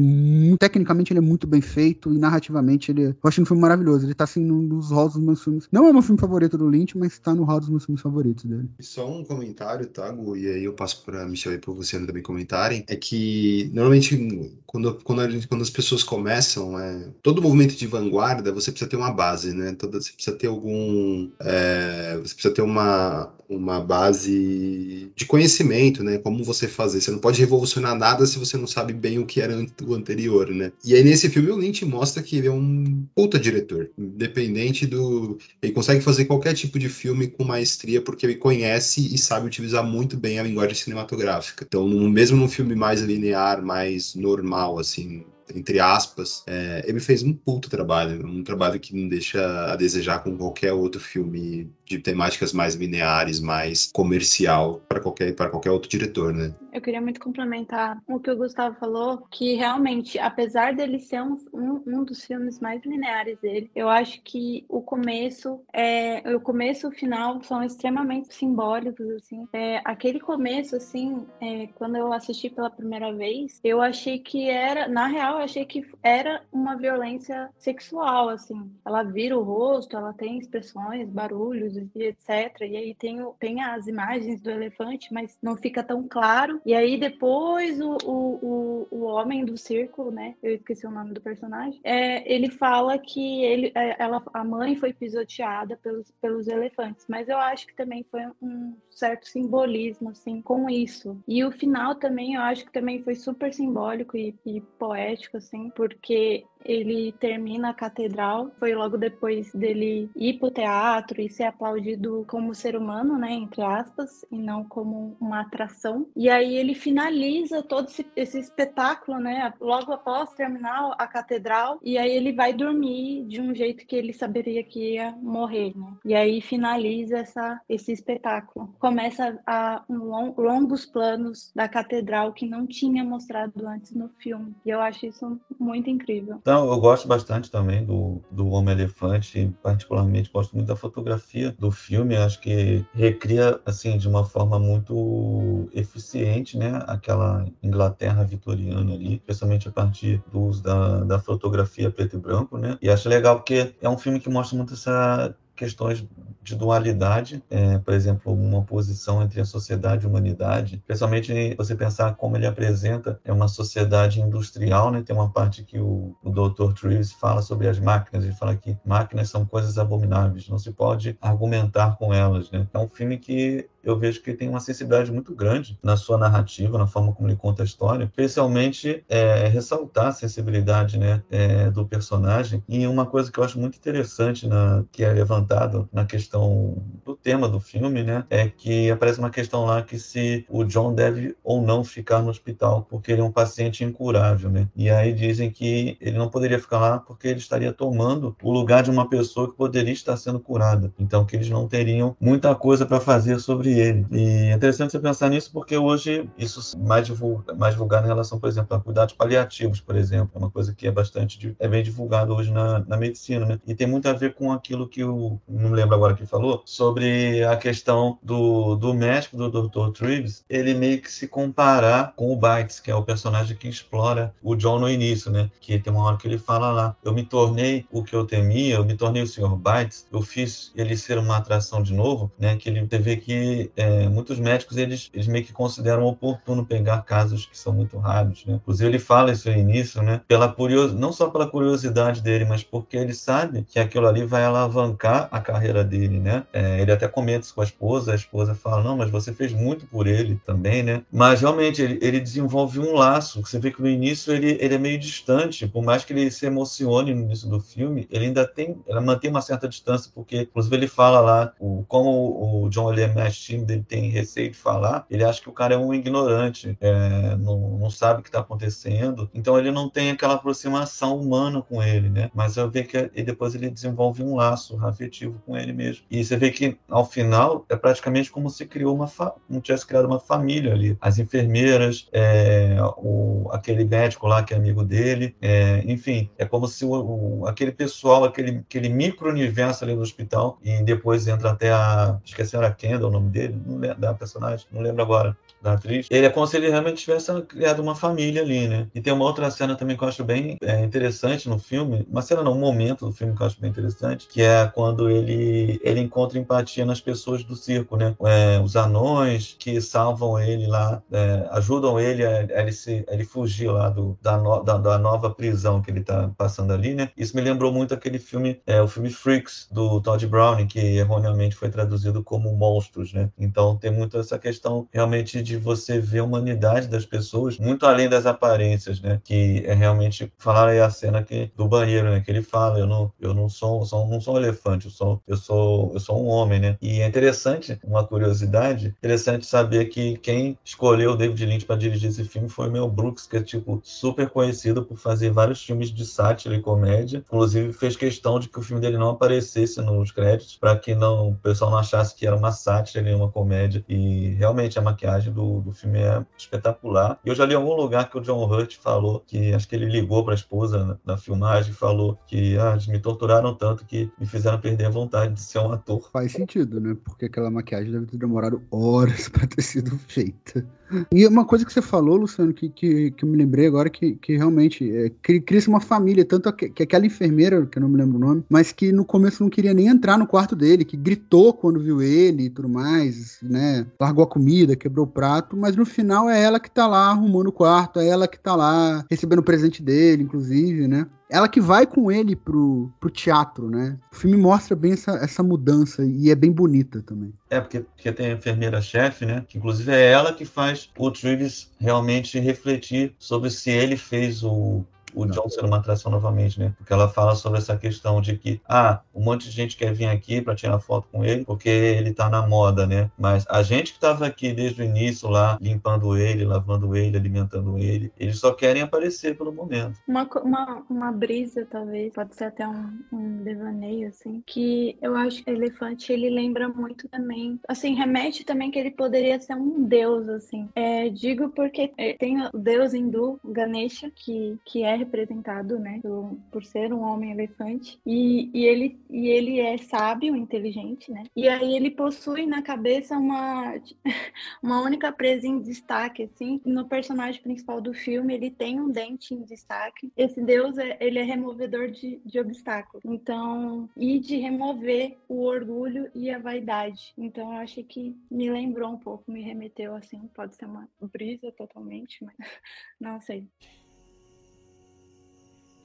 tecnicamente ele é muito bem feito. E narrativamente ele é, eu acho um filme maravilhoso. Ele tá assim num dos rolos dos meus filmes. Não é o meu filme favorito do Lynch, mas tá no rol dos meus filmes favoritos dele. Só um comentário, tá, Gu? E aí eu passo pra Michel e pra você também comentarem. É que normalmente quando, quando, gente, quando as pessoas começam, é, todo movimento de vanguarda, você precisa ter uma base, né? Toda, você precisa ter algum. É, você precisa ter uma, uma base de conhecimento, né? Como você fazer. Você não pode revolucionar nada se você não sabe bem o que era o anterior, né? E aí nesse filme o Lynch mostra que ele é um puta diretor, independente do, ele consegue fazer qualquer tipo de filme com maestria porque ele conhece e sabe utilizar muito bem a linguagem cinematográfica. Então, mesmo num filme mais linear, mais normal, assim, entre aspas, é, ele fez um puto trabalho, um trabalho que não deixa a desejar com qualquer outro filme de temáticas mais lineares, mais comercial para qualquer para qualquer outro diretor, né? Eu queria muito complementar o que o Gustavo falou, que realmente, apesar dele ser um, um, dos filmes mais lineares dele, eu acho que o começo, é, o começo e o final são extremamente simbólicos, assim. É, aquele começo, assim, é, quando eu assisti pela primeira vez, eu achei que era, na real, eu achei que era uma violência sexual, assim. Ela vira o rosto, ela tem expressões, barulhos e etc. E aí tem, tem as imagens do elefante, mas não fica tão claro. E aí depois o, o, o, o homem do círculo, né? Eu esqueci o nome do personagem. É, ele fala que ele, é, ela, a mãe foi pisoteada pelos, pelos elefantes, mas eu acho que também foi um certo simbolismo, assim, com isso. E o final também, eu acho que também foi super simbólico e, e poético, assim, porque ele termina a catedral, foi logo depois dele ir pro teatro e ser aplaudido como ser humano, né, entre aspas, e não como uma atração. E aí ele finaliza todo esse, esse espetáculo, né, logo após terminar a catedral, e aí ele vai dormir de um jeito que ele saberia que ia morrer, né? E aí finaliza essa, esse espetáculo. Começa a um long, longos planos da catedral que não tinha mostrado antes no filme. E eu acho isso muito incrível. Então, eu gosto bastante também do, do Homem-Elefante, particularmente gosto muito da fotografia do filme, acho que recria, assim, de uma forma muito eficiente, né, aquela Inglaterra vitoriana ali, especialmente a partir do uso da, da fotografia preto e branco, né, e acho legal porque é um filme que mostra muito essa questões de dualidade, é, por exemplo, uma posição entre a sociedade e a humanidade, especialmente você pensar como ele apresenta é uma sociedade industrial, né? Tem uma parte que o, o Dr. Treves fala sobre as máquinas, ele fala que máquinas são coisas abomináveis, não se pode argumentar com elas, né? É um filme que eu vejo que tem uma sensibilidade muito grande na sua narrativa, na forma como ele conta a história, especialmente é, ressaltar a sensibilidade né, é, do personagem. E uma coisa que eu acho muito interessante, na, que é levantado na questão do tema do filme, né, é que aparece uma questão lá que se o John deve ou não ficar no hospital, porque ele é um paciente incurável. Né? E aí dizem que ele não poderia ficar lá porque ele estaria tomando o lugar de uma pessoa que poderia estar sendo curada. Então, que eles não teriam muita coisa para fazer sobre E é interessante você pensar nisso porque hoje isso mais, divulga, mais divulgado em relação, por exemplo, a cuidados paliativos, por exemplo, é uma coisa que é bastante é bem divulgado hoje na, na medicina, né? E tem muito a ver com aquilo que o não lembro agora quem falou sobre a questão do, do médico do Dr. Treves, ele meio que se comparar com o Bites, que é o personagem que explora o John no início, né? Que tem uma hora que ele fala lá, eu me tornei o que eu temia, eu me tornei o Sr. Bites, eu fiz ele ser uma atração de novo, né? Que ele teve que é, muitos médicos eles, eles meio que consideram oportuno pegar casos que são muito raros, né? Inclusive ele fala isso no início, né? Pela curios... não só pela curiosidade dele, mas porque ele sabe que aquilo ali vai alavancar a carreira dele, né? É, ele até comenta isso com a esposa, a esposa fala, não, mas você fez muito por ele também, né? Mas realmente ele, ele desenvolve um laço, você vê que no início ele, ele é meio distante, por mais que ele se emocione no início do filme, ele ainda tem, ela mantém uma certa distância, porque inclusive ele fala lá, o, como o John ele é time dele tem receio de falar, ele acha que o cara é um ignorante, é, não, não sabe o que está acontecendo, então ele não tem aquela aproximação humana com ele, né? Mas eu vejo que depois ele desenvolve um laço afetivo com ele mesmo. E você vê que ao final é praticamente como se criou uma como tivesse criado uma família ali. As enfermeiras, é, o, aquele médico lá que é amigo dele, é, enfim, é como se o, o, aquele pessoal, aquele, aquele micro-universo ali no hospital, e depois entra até a. Esqueci a Kendall, o nome dele não lembro, da personagem, não lembro agora da atriz, ele é como se ele realmente tivesse criado uma família ali, né? E tem uma outra cena também que eu acho bem é, interessante no filme, uma cena não, um momento do filme que eu acho bem interessante, que é quando ele, ele encontra empatia nas pessoas do circo, né? É, os anões que salvam ele lá, é, ajudam ele a, a, ele se, a ele fugir lá do, da, no, da, da, nova prisão que ele tá passando ali, né? Isso me lembrou muito aquele filme, é, o filme Freaks, do Todd Browning, que erroneamente foi traduzido como Monstros, né? Então tem muito essa questão realmente de você ver a humanidade das pessoas muito além das aparências, né? Que é realmente falar aí a cena que do banheiro, né? Que ele fala, eu não, eu não sou, sou não sou um elefante, eu sou, eu sou, eu sou um homem, né? E é interessante, uma curiosidade, interessante saber que quem escolheu o David Lynch para dirigir esse filme foi o Mel Brooks, que é tipo super conhecido por fazer vários filmes de sátira e comédia. Inclusive fez questão de que o filme dele não aparecesse nos créditos para que não o pessoal não achasse que era uma sátira, uma comédia. E realmente a maquiagem do, do filme é espetacular. E eu já li em algum lugar que o John Hurt falou que acho que ele ligou para a esposa na, na, filmagem e falou que ah, eles me torturaram tanto que me fizeram perder a vontade de ser um ator. Faz sentido, né? Porque aquela maquiagem deve ter demorado horas para ter sido feita. E uma coisa que você falou, Luciano, que, que, que eu me lembrei agora, que, que realmente é, cria-se uma família, tanto que, que aquela enfermeira, que eu não me lembro o nome, mas que no começo não queria nem entrar no quarto dele, que gritou quando viu ele e tudo mais, né? Largou a comida, quebrou o prato, mas no final é ela que tá lá arrumando o quarto, é ela que tá lá recebendo o presente dele, inclusive, né? Ela que vai com ele pro, pro teatro, né? O filme mostra bem essa, essa mudança e é bem bonita também. É, porque, porque tem a enfermeira-chefe, né? Que inclusive é ela que faz o Travis realmente refletir sobre se ele fez o, o John ser uma atração novamente, né? Porque ela fala sobre essa questão de que, ah, um monte de gente quer vir aqui para tirar foto com ele porque ele tá na moda, né? Mas a gente que estava aqui desde o início lá, limpando ele, lavando ele, alimentando ele, eles só querem aparecer pelo momento. Uma, uma, uma brisa, talvez, pode ser até um, um devaneio, assim, que eu acho que o elefante, ele lembra muito também, assim, remete também que ele poderia ser um deus, assim. É, digo porque é, tem o deus hindu, Ganesha, que, que é representado, né, por, por ser um homem elefante, e, e, ele, e ele é sábio, inteligente, né, e aí ele possui na cabeça uma, uma única presa em destaque, assim, no personagem principal do filme ele tem um dente em destaque, esse deus, é, ele é removedor de, de obstáculos, então, e de remover o orgulho e a vaidade, então eu acho que me lembrou um pouco, me remeteu, assim, pode ser uma brisa totalmente, mas não sei.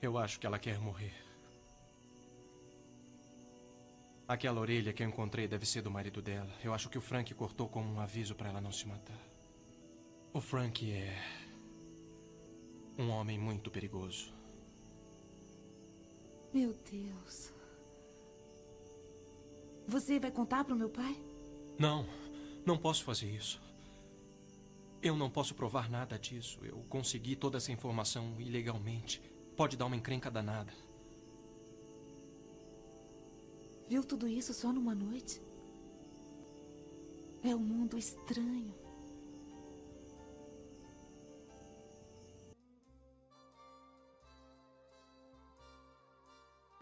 Eu acho que ela quer morrer. Aquela orelha que eu encontrei deve ser do marido dela. Eu acho que o Frank cortou como um aviso para ela não se matar. O Frank é. um homem muito perigoso. Meu Deus. Você vai contar para o meu pai? Não, não posso fazer isso. Eu não posso provar nada disso. Eu consegui toda essa informação ilegalmente. Pode dar uma encrenca danada. Viu tudo isso só numa noite? É um mundo estranho.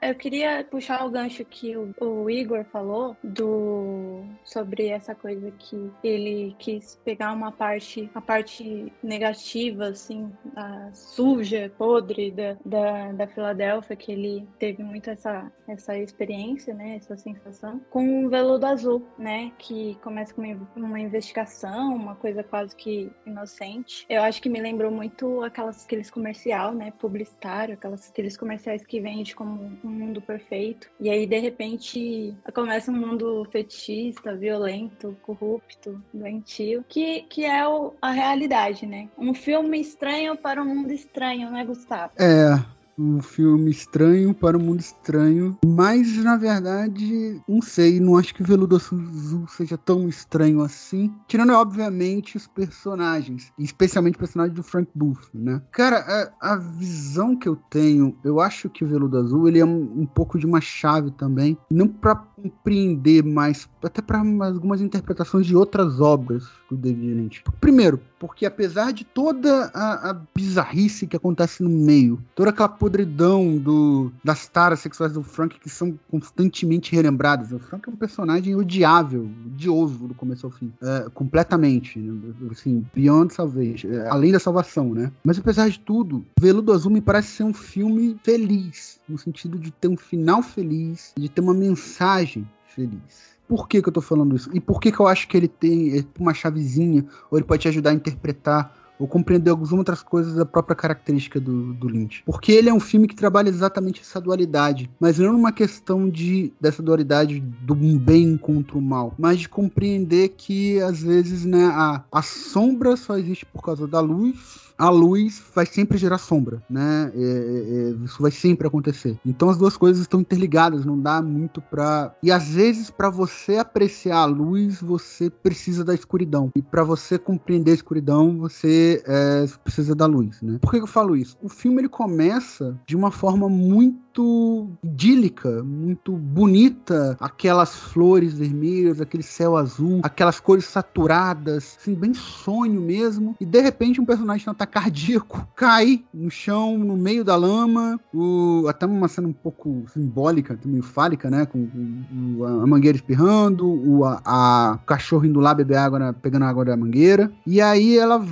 Eu queria puxar o gancho que o, Igor falou do sobre essa coisa que ele quis pegar uma parte, a parte negativa, assim, a suja, podre da, da, da Filadélfia, que ele teve muito essa, essa experiência, né, essa sensação, com o veludo azul, né, que começa com uma, uma investigação, uma coisa quase que inocente. Eu acho que me lembrou muito aquelas, aqueles comercial, né, publicitário, aquelas, aqueles comerciais que vende como um mundo perfeito. E aí, de repente, começa um mundo fetichista, violento, corrupto, doentio, que, que é o, a realidade, né? Um filme estranho para um mundo estranho, né, Gustavo? É, um filme estranho para um mundo estranho. Mas, na verdade, não sei, não acho que Veludo Azul seja tão estranho assim. Tirando, obviamente, os personagens. Especialmente o personagem do Frank Booth, né? Cara, a, a visão que eu tenho, eu acho que o Veludo Azul, ele é um, um pouco de uma chave também. Não para compreender mais, até para algumas interpretações de outras obras do David Lynch. Primeiro, porque apesar de toda a, a bizarrice que acontece no meio, toda aquela podridão do, das taras sexuais do Frank que são constantemente relembradas. O Frank é um personagem odiável, odioso do começo ao fim. É, completamente. Assim, beyond salvation. É, além da salvação, né? Mas apesar de tudo, Veludo Azul me parece ser um filme feliz. No sentido de ter um final feliz, de ter uma mensagem feliz. Por que, que eu tô falando isso? E por que, que eu acho que ele tem uma chavezinha, ou ele pode te ajudar a interpretar ou compreender algumas outras coisas da própria característica do, do Lynch. Porque ele é um filme que trabalha exatamente essa dualidade, mas não numa questão de dessa dualidade do bem contra o mal, mas de compreender que às vezes né, a, a sombra só existe por causa da luz a luz vai sempre gerar sombra, né? É, é, é, isso vai sempre acontecer. Então as duas coisas estão interligadas, não dá muito pra. E às vezes, para você apreciar a luz, você precisa da escuridão. E para você compreender a escuridão, você é, precisa da luz, né? Por que eu falo isso? O filme ele começa de uma forma muito idílica, muito bonita, aquelas flores vermelhas, aquele céu azul, aquelas cores saturadas, assim, bem sonho mesmo. E de repente um personagem no ataque cardíaco cai no chão, no meio da lama, o, até uma cena um pouco simbólica, meio fálica, né? Com, com a mangueira espirrando, o, a, a, o cachorro indo lá beber água, na, pegando água da mangueira. E aí ela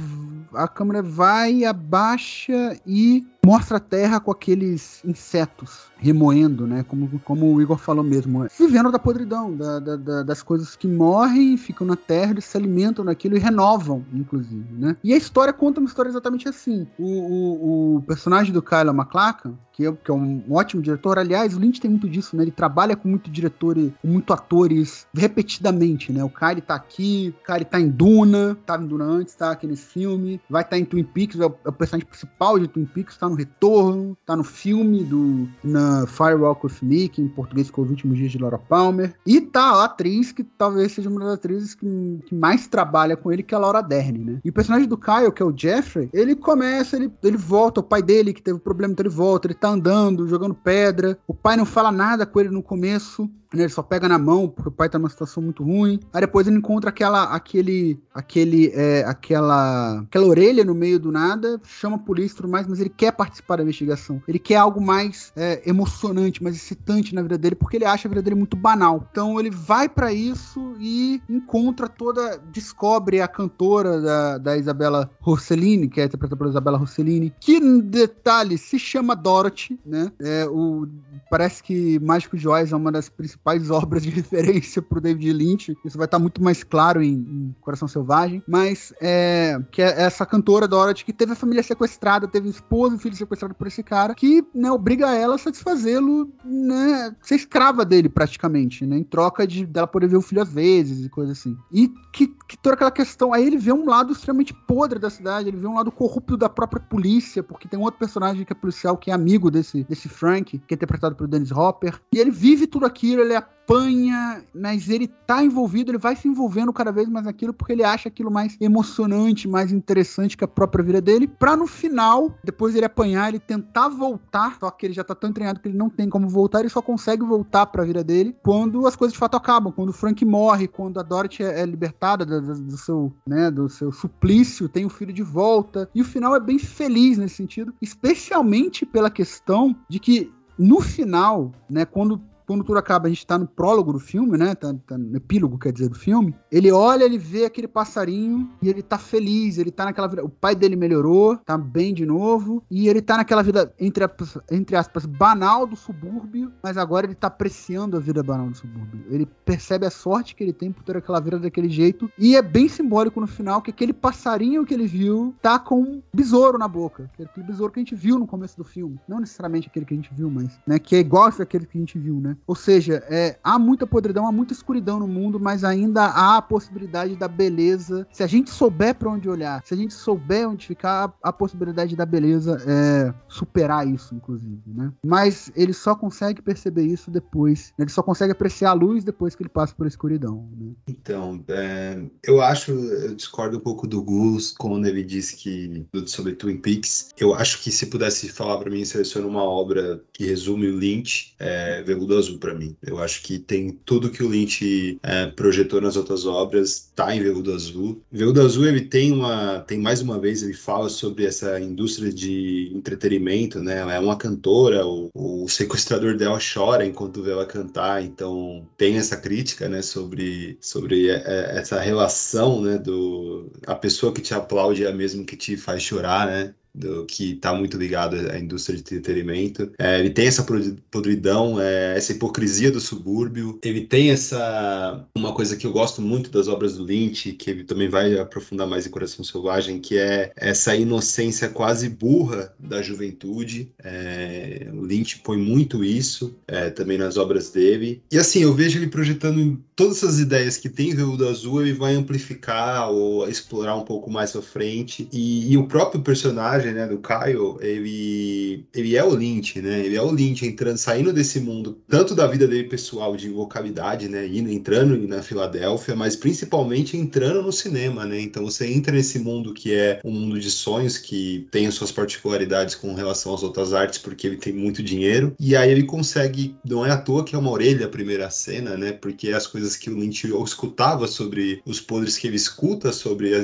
a câmera vai, abaixa e mostra a Terra com aqueles insetos remoendo, né? Como, como o Igor falou mesmo, vivendo da podridão, da, da, da, das coisas que morrem, ficam na Terra, eles se alimentam daquilo e renovam, inclusive, né? E a história conta uma história exatamente assim. O, o, o personagem do Kyle MacLachlan, que é, que é um ótimo diretor, aliás, o Lynch tem muito disso, né? Ele trabalha com muito diretores, com muito atores repetidamente, né? O Kyle tá aqui, o Kyle tá em Duna, tava em Duna antes, tá aqui nesse filme, vai estar tá em Twin Peaks, é o, é o personagem principal de Twin Peaks, tá no Retorno, tá no filme do na Firewalk with Me, que em português ficou Os Últimos Dias de Laura Palmer, e tá a atriz que talvez seja uma das atrizes que, que mais trabalha com ele, que é a Laura Dern, né? E o personagem do Kyle, que é o Jeffrey, ele começa, ele, ele volta, o pai dele que teve problema, então ele volta, ele tá andando, jogando pedra, o pai não fala nada com ele no começo, né, ele só pega na mão, porque o pai tá numa situação muito ruim. Aí depois ele encontra aquela, aquele, aquele, é, aquela, aquela orelha no meio do nada, chama a polícia e tudo mais, mas ele quer participar da investigação. Ele quer algo mais é, emocionante, mais excitante na vida dele, porque ele acha a vida dele muito banal. Então ele vai para isso e encontra toda, descobre a cantora da, da Isabela Rossellini, que é interpretada pela Isabela Rossellini, que, detalhe, se chama Dorothy, né? É, o, parece que Mágico Oz é uma das principais principais obras de referência pro David Lynch. Isso vai estar tá muito mais claro em, em, Coração Selvagem. Mas é, que é essa cantora Dorothy que teve a família sequestrada, teve esposa e filho sequestrado por esse cara, que né, obriga ela a satisfazê-lo, né, ser escrava dele praticamente, né, em troca de dela poder ver o filho às vezes e coisa assim. E que, que toda aquela questão, aí ele vê um lado extremamente podre da cidade, ele vê um lado corrupto da própria polícia, porque tem um outro personagem que é policial que é amigo desse, desse Frank, que é interpretado pelo Dennis Hopper, e ele vive tudo aquilo, ele apanha, mas ele tá envolvido, ele vai se envolvendo cada vez mais naquilo porque ele acha aquilo mais emocionante, mais interessante que a própria vida dele, pra no final, depois ele apanhar, ele tentar voltar, só que ele já tá tão treinado que ele não tem como voltar, ele só consegue voltar pra vida dele quando as coisas de fato acabam, quando o Frank morre, quando a Dorothy é, é libertada do, do, do seu, né, do seu suplício, tem o filho de volta, e o final é bem feliz nesse sentido, especialmente pela questão de que no final, né, quando quando tudo acaba, a gente tá no prólogo do filme, né? Tá, tá, no epílogo, quer dizer, do filme. Ele olha, ele vê aquele passarinho e ele tá feliz, ele tá naquela vida. O pai dele melhorou, tá bem de novo. E ele tá naquela vida, entre, entre aspas, banal do subúrbio, mas agora ele tá apreciando a vida banal do subúrbio. Ele percebe a sorte que ele tem por ter aquela vida daquele jeito. E é bem simbólico no final que aquele passarinho que ele viu tá com um besouro na boca. Aquele besouro que a gente viu no começo do filme. Não necessariamente aquele que a gente viu, mas, né? Que é igual àquele que a gente viu, né? Ou seja, é, há muita podridão, há muita escuridão no mundo, mas ainda há a possibilidade da beleza. Se a gente souber para onde olhar, se a gente souber onde ficar, a possibilidade da beleza é, superar isso, inclusive, né? Mas ele só consegue perceber isso depois. Né? Ele só consegue apreciar a luz depois que ele passa por escuridão. Né? Então, é, eu acho, eu discordo um pouco do Gus quando ele disse que sobre Twin Peaks. Eu acho que se pudesse falar para mim, seleciona uma obra que resume o Lynch, é, Veludo Para mim. Eu acho que tem tudo que o Lynch é, projetou nas outras obras, tá em Veludo Azul. Veludo Azul, ele tem uma, tem mais uma vez, ele fala sobre essa indústria de entretenimento, né? Ela é uma cantora, o, o sequestrador dela chora enquanto vê ela cantar, então tem essa crítica, né, sobre, sobre é, é, essa relação, né, do a pessoa que te aplaude é a mesma que te faz chorar, né? Do, que está muito ligado à indústria de entretenimento. É, ele tem essa podridão, é, essa hipocrisia do subúrbio. Ele tem essa uma coisa que eu gosto muito das obras do Lynch, que ele também vai aprofundar mais em Coração Selvagem, que é essa inocência quase burra da juventude. É, o Lynch põe muito isso é, também nas obras dele. E assim, eu vejo ele projetando todas essas ideias que tem em Veludo Azul, ele vai amplificar ou explorar um pouco mais à frente. E, e o próprio personagem personagem, né, do Kyle, ele, ele é o Lynch, né? Ele é o Lynch entrando, saindo desse mundo, tanto da vida dele pessoal de localidade, né, indo, entrando na Filadélfia, mas principalmente entrando no cinema, né? Então você entra nesse mundo que é um mundo de sonhos que tem as suas particularidades com relação às outras artes, porque ele tem muito dinheiro. E aí ele consegue, não é à toa que é uma orelha a primeira cena, né? Porque as coisas que o Lynch escutava sobre os podres que ele escuta sobre a,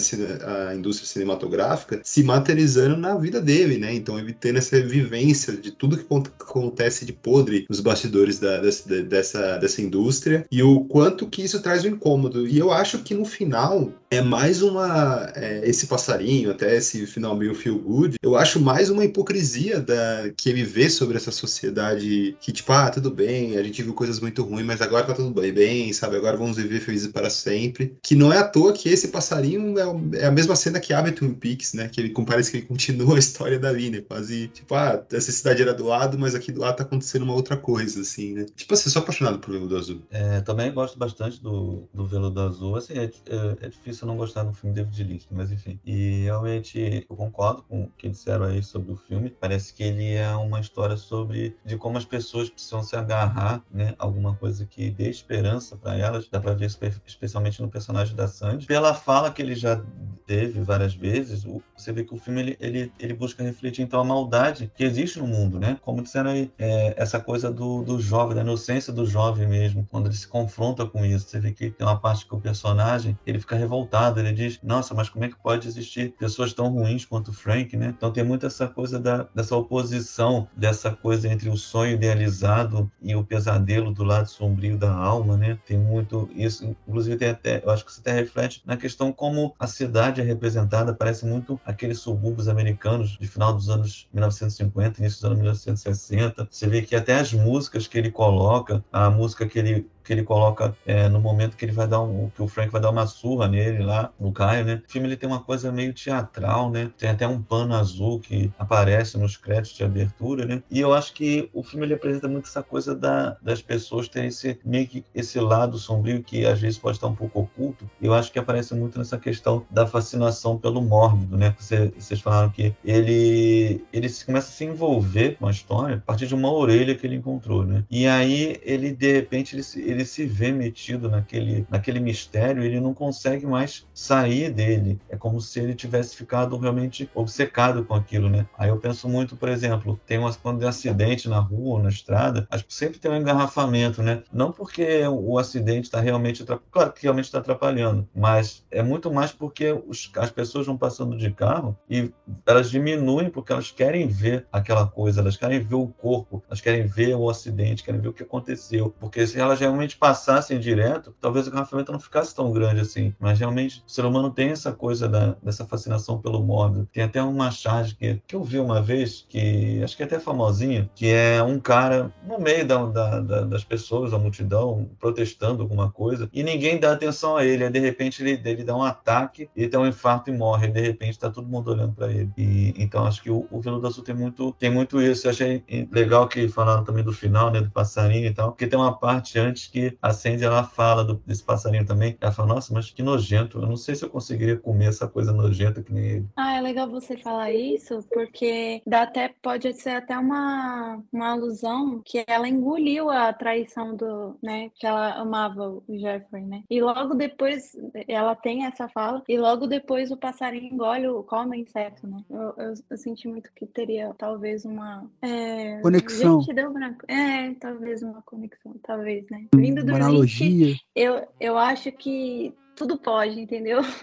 a indústria cinematográfica se materializando na vida dele, né? Então ele tendo essa vivência de tudo que acontece de podre nos bastidores da, dessa, dessa, dessa indústria e o quanto que isso traz um incômodo. E eu acho que no final é mais uma. É, esse passarinho, até esse final meio feel good, eu acho mais uma hipocrisia da, que ele vê sobre essa sociedade que, tipo, ah, tudo bem, a gente viu coisas muito ruins, mas agora tá tudo bem, bem sabe? Agora vamos viver felizes para sempre. Que não é à toa que esse passarinho é, é a mesma cena que abre Twin Peaks, né? Que ele parece que ele continua a história dali, né? Quase, tipo, ah, essa cidade era do lado, mas aqui do lado tá acontecendo uma outra coisa, assim, né? Tipo, assim, sou apaixonado por Veludo Azul. É, também gosto bastante do, do Veludo Azul, assim, é, é, é difícil não gostar do filme David Lynch, mas enfim. E realmente eu concordo com o que disseram aí sobre o filme. Parece que ele é uma história sobre de como as pessoas precisam se agarrar, né? Alguma coisa que dê esperança para elas. Dá para ver especialmente no personagem da Sandy. Pela fala que ele já teve várias vezes, você vê que o filme ele, ele, busca refletir então a maldade que existe no mundo, né? Como disseram aí, é, essa coisa do, do jovem, da inocência do jovem mesmo, quando ele se confronta com isso. Você vê que tem uma parte que o personagem ele fica revoltado, ele diz: Nossa, mas como é que pode existir pessoas tão ruins quanto o Frank, né? Então tem muito essa coisa da, dessa oposição, dessa coisa entre o sonho idealizado e o pesadelo do lado sombrio da alma, né? Tem muito isso, inclusive tem até, eu acho que isso até reflete na questão como a cidade é representada, parece muito aqueles subúrbios americanos de final dos anos 1950, início dos anos 1960. Você vê que até as músicas que ele coloca, a música que ele que ele coloca é, no momento que ele vai dar um, que o Frank vai dar uma surra nele lá no Caio, né? O filme ele tem uma coisa meio teatral, né? Tem até um pano azul que aparece nos créditos de abertura, né? E eu acho que o filme ele apresenta muito essa coisa da, das pessoas terem esse meio que esse lado sombrio que às vezes pode estar um pouco oculto. Eu acho que aparece muito nessa questão da fascinação pelo mórbido, né? Você, vocês falaram que ele ele começa a se envolver com a história a partir de uma orelha que ele encontrou, né? E aí ele de repente ele se ele se vê metido naquele, naquele mistério, ele não consegue mais sair dele. É como se ele tivesse ficado realmente obcecado com aquilo, né? Aí eu penso muito, por exemplo, tem umas, quando tem acidente na rua ou na estrada, sempre tem um engarrafamento, né? Não porque o acidente está realmente, claro que realmente está atrapalhando, mas é muito mais porque os, as pessoas vão passando de carro e elas diminuem porque elas querem ver aquela coisa, elas querem ver o corpo, elas querem ver o acidente, querem ver o que aconteceu, porque se elas realmente realmente passassem direto, talvez o garrafamento não ficasse tão grande assim. Mas realmente o ser humano tem essa coisa da, dessa fascinação pelo mórbido. Tem até uma charge que, que eu vi uma vez, que acho que é até famosinha, que é um cara no meio da, da, da, das pessoas, da multidão, protestando alguma coisa, e ninguém dá atenção a ele. Aí, de repente ele, ele dá um ataque, ele tem um infarto e morre. De repente está todo mundo olhando para ele. E, então acho que o, o Veludo Azul tem muito, tem muito isso. Eu achei legal que falaram também do final, né, do passarinho e tal, porque tem uma parte antes que a Sandy ela fala do, desse passarinho também. Ela fala, nossa, mas que nojento. Eu não sei se eu conseguiria comer essa coisa nojenta que nem ele. Ah, é legal você falar isso, porque dá até, pode ser até uma, uma alusão que ela engoliu a traição do, né, que ela amava o Jeffrey, né? E logo depois, ela tem essa fala, e logo depois o passarinho engole, o, come o inseto, né? Eu, eu, eu, senti muito que teria talvez uma... É... Conexão. Gente, deu branco. É, talvez uma conexão, talvez, né? Vindo do analogia. eu, eu acho que tudo pode, entendeu?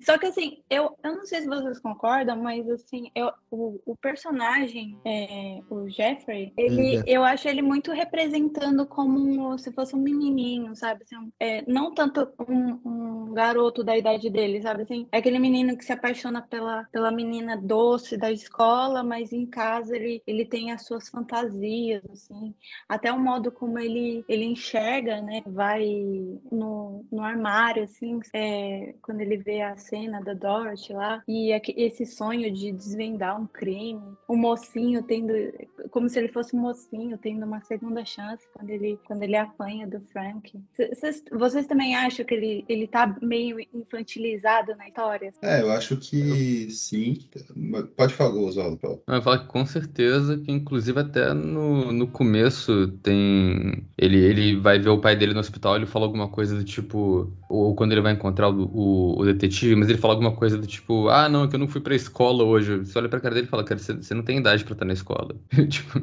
Só que assim, eu, eu não sei se vocês concordam, mas assim, eu, o, o personagem, é, o Jeffrey, ele, uhum. eu acho ele muito representando como se fosse um menininho, sabe? Assim, é, não tanto um, um, garoto da idade dele, sabe? Assim, é aquele menino que se apaixona pela, pela menina doce da escola, mas em casa ele, ele tem as suas fantasias, assim. Até o modo como ele, ele enxerga, né? Vai no, no armário, assim, é, quando ele vê as cena da Dorothy lá, e esse sonho de desvendar um crime, o mocinho tendo, como se ele fosse um mocinho, tendo uma segunda chance quando ele, quando ele apanha do Frank. Vocês, vocês também acham que ele, ele tá meio infantilizado na história? É, eu acho que sim. Pode falar, Oswaldo, Paulo. Eu falo que com certeza, que inclusive até no, no começo tem. Ele, ele vai ver o pai dele no hospital, ele fala alguma coisa do tipo. Ou quando ele vai encontrar o, o, o detetive, mas ele fala alguma coisa do tipo, ah, não, é que eu não fui pra escola hoje. Você olha pra cara dele e fala, cara, você, você não tem idade pra estar na escola. tipo.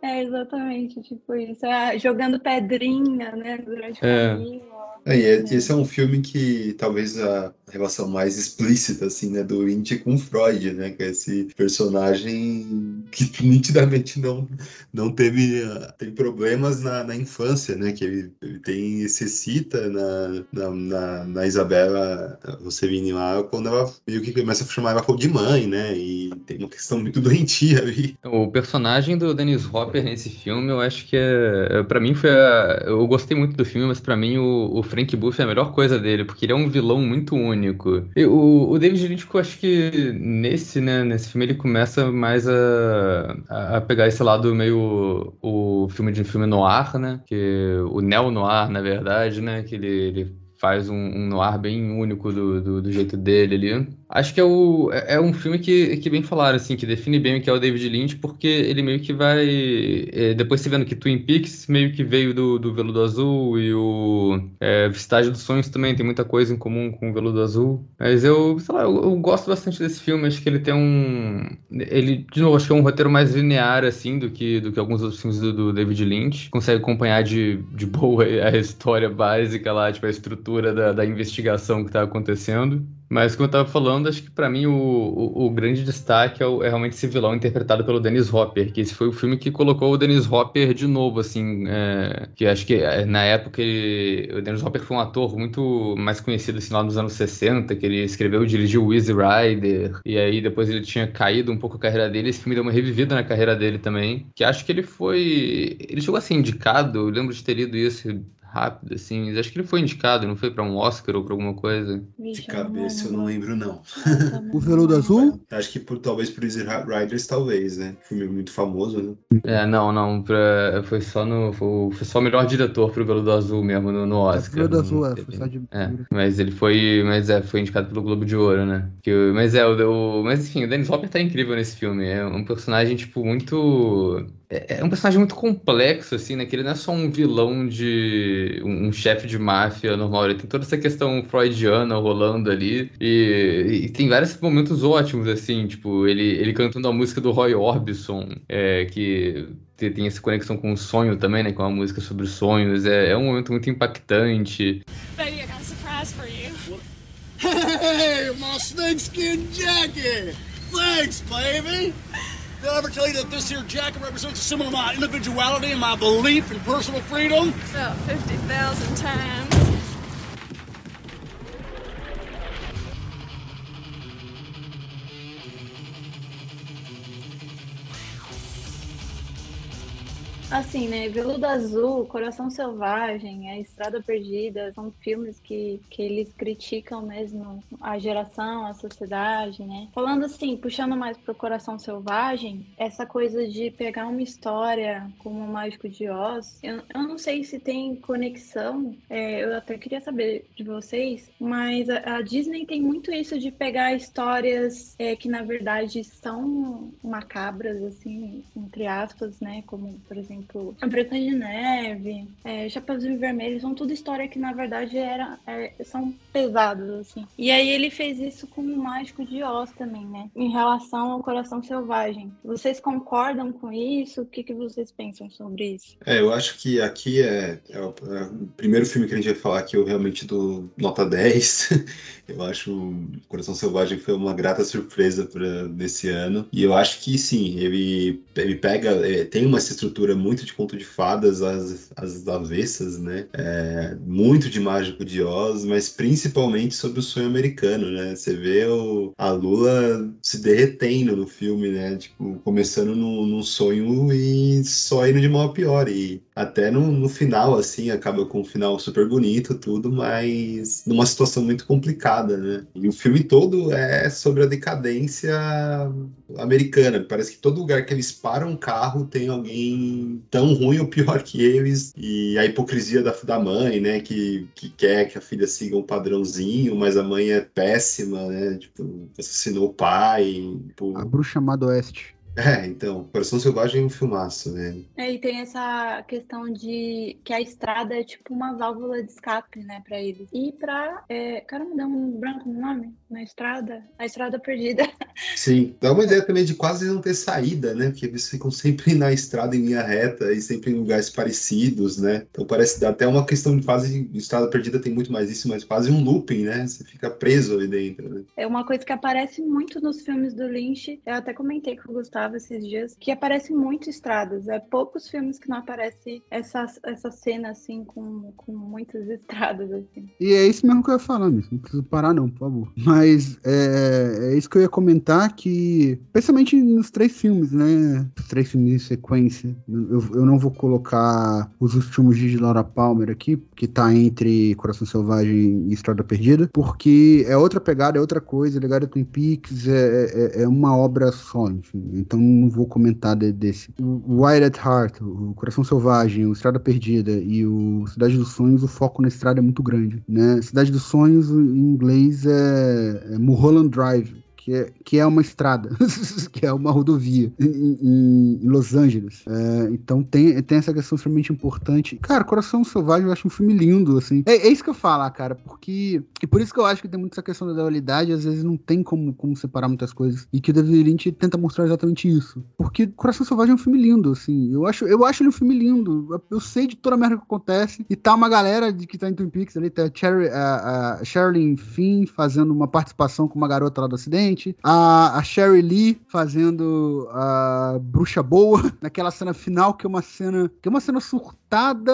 É, exatamente, tipo isso. Ah, jogando pedrinha, né, durante o é. caminho. É, e esse é um filme que talvez a relação mais explícita, assim, né, do Indy com Freud, né, que é esse personagem que nitidamente não, não teve, uh, teve problemas na, na infância, né, que ele, ele tem, necessita na, na, na, na Isabela Rossellini lá, quando ela meio que começa a chamar ela de mãe, né, e tem uma questão muito doentia ali. O personagem do Dennis Hopper nesse filme, eu acho que é, é para mim foi a, eu gostei muito do filme, mas para mim o, o Frank Buff é a melhor coisa dele, porque ele é um vilão muito único. E o, o David Lynch, eu acho que nesse, né, nesse filme ele começa mais a, a pegar esse lado meio o filme de filme noir, né? Que o neo noir, na verdade, né? Que ele, ele faz um, um noir bem único do, do, do jeito dele ali. Acho que é, o, é, é um filme que, que bem falaram, assim, que define bem o que é o David Lynch, porque ele meio que vai. É, depois você vendo que Twin Peaks meio que veio do, do Veludo Azul e o é, dos Sonhos também tem muita coisa em comum com o Veludo Azul. Mas eu, sei lá, eu, eu, gosto bastante desse filme. Acho que ele tem um. Ele, de novo, acho que é um roteiro mais linear, assim, do que, do que alguns outros filmes do, do David Lynch. Consegue acompanhar de, de boa a história básica lá, tipo, a estrutura da, da investigação que tá acontecendo. Mas, como eu tava falando, acho que para mim o, o, o, grande destaque é, o, é, realmente esse vilão interpretado pelo Dennis Hopper, que esse foi o filme que colocou o Dennis Hopper de novo, assim, é, que acho que é, na época ele, o Dennis Hopper foi um ator muito mais conhecido, assim, lá nos anos 60, que ele escreveu e dirigiu Easy Rider, e aí depois ele tinha caído um pouco a carreira dele, esse filme deu uma revivida na carreira dele também, que acho que ele foi, ele chegou a ser indicado, eu lembro de ter lido isso rápido, assim. Acho que ele foi indicado, não foi para um Oscar ou para alguma coisa? De cabeça eu não lembro, não. o Veludo Azul? Acho que por, talvez por Easy Riders, talvez, né? Filme muito famoso, né? É, não, não. Pra, foi só no. Foi, foi só o melhor diretor pro Veludo Azul mesmo no, no Oscar. É, Veludo Azul, é, foi só de. É, mas ele foi. Mas é, foi indicado pelo Globo de Ouro, né? Que, mas é, o, o. Mas enfim, o Dennis Hopper tá incrível nesse filme. É um personagem, tipo, muito é, é um personagem muito complexo, assim, né? Que ele não é só um vilão de. um, um chefe de máfia normal. Ele tem toda essa questão freudiana rolando ali. E, e, tem vários momentos ótimos, assim, tipo, ele, ele cantando a música do Roy Orbison, é, que tem essa conexão com o sonho também, né? Com a música sobre sonhos. É, é um momento muito impactante. Baby, I got a surprise for you. Hey, my snakeskin jacket! Thanks, baby! Did I ever tell you that this here jacket represents a symbol of my individuality and my belief in personal freedom? About 50,000 times. Assim, né? Veludo Azul, Coração Selvagem, A Estrada Perdida, são filmes que, que eles criticam mesmo a geração, a sociedade, né? Falando assim, puxando mais pro Coração Selvagem, essa coisa de pegar uma história como o Mágico de Oz, eu, eu não sei se tem conexão, é, eu até queria saber de vocês, mas a, a Disney tem muito isso de pegar histórias é, que na verdade são macabras, assim, entre aspas, né? Como, por exemplo, exemplo, A Branca de Neve, é, Chapeuzinho Vermelho, são tudo história que na verdade era, é, são pesados, assim. E aí ele fez isso com o Mágico de Oz também, né? Em relação ao Coração Selvagem. Vocês concordam com isso? O que, que vocês pensam sobre isso? É, eu acho que aqui é, é, o, é o, primeiro filme que a gente vai falar que eu realmente dou nota 10. eu acho Coração Selvagem foi uma grata surpresa para desse ano. E eu acho que sim, ele, ele pega, é, tem uma estrutura muito muito de conto de fadas, as, as avessas, né? É, muito de Mágico de Oz, mas principalmente sobre o sonho americano, né? Você vê o, a Lula se derretendo no filme, né? Tipo, começando num, num sonho e só indo de mal a pior. E até no, no final, assim, acaba com um final super bonito, tudo, mas numa situação muito complicada, né? E o filme todo é sobre a decadência americana. Parece que todo lugar que eles param um carro tem alguém tão ruim ou pior que eles. E a hipocrisia da, da mãe, né? Que, que quer que a filha siga um padrãozinho, mas a mãe é péssima, né? Tipo, assassinou o pai. Tipo... A bruxa chamada Oeste. É, então, Coração Selvagem é um filmaço, né? É, e tem essa questão de que a estrada é tipo uma válvula de escape, né, pra eles. E pra. É, caramba, dá um branco no nome? Na estrada? A estrada perdida. Sim, dá uma ideia também de quase não ter saída, né? Porque eles ficam sempre na estrada em linha reta e sempre em lugares parecidos, né? Então parece dar até uma questão de quase. Estrada perdida tem muito mais isso, mas quase um looping, né? Você fica preso ali dentro, né? É uma coisa que aparece muito nos filmes do Lynch. Eu até comentei com o Gustavo esses dias, que aparece muito estradas. É poucos filmes que não aparece essa, essa cena assim com, com muitas estradas assim. E é isso mesmo que eu ia falar, não preciso parar não, por favor. Mas é, é isso que eu ia comentar que, principalmente nos três filmes, né? Os três filmes em sequência. Eu, eu não vou colocar os últimos dias de Laura Palmer aqui, que tá entre Coração Selvagem e Estrada Perdida, porque é outra pegada, é outra coisa. Legado Twin Peaks é, é, é uma obra só, enfim. Então não vou comentar de, desse. O Wild at Heart, o Coração Selvagem, o Estrada Perdida e o Cidade dos Sonhos, o foco na estrada é muito grande, né? Cidade dos Sonhos, em inglês, é, é Mulholland Drive que é, que é uma estrada, que é uma rodovia em, em, Los Angeles. É, então tem, tem essa questão extremamente importante. Cara, Coração Selvagem eu acho um filme lindo, assim. É, é, isso que eu falo, cara, porque. E por isso que eu acho que tem muito essa questão da dualidade, às vezes não tem como, como separar muitas coisas. E que o David Lynch tenta mostrar exatamente isso. Porque Coração Selvagem é um filme lindo, assim. Eu acho, eu acho ele um filme lindo. Eu sei de toda a merda que acontece. E tá uma galera de que tá em Twin Peaks ali, tá a, a Sherilyn Finn fazendo uma participação com uma garota lá do acidente a, a Sherry Lee fazendo a bruxa boa, naquela cena final, que é uma cena. que é uma cena surtada,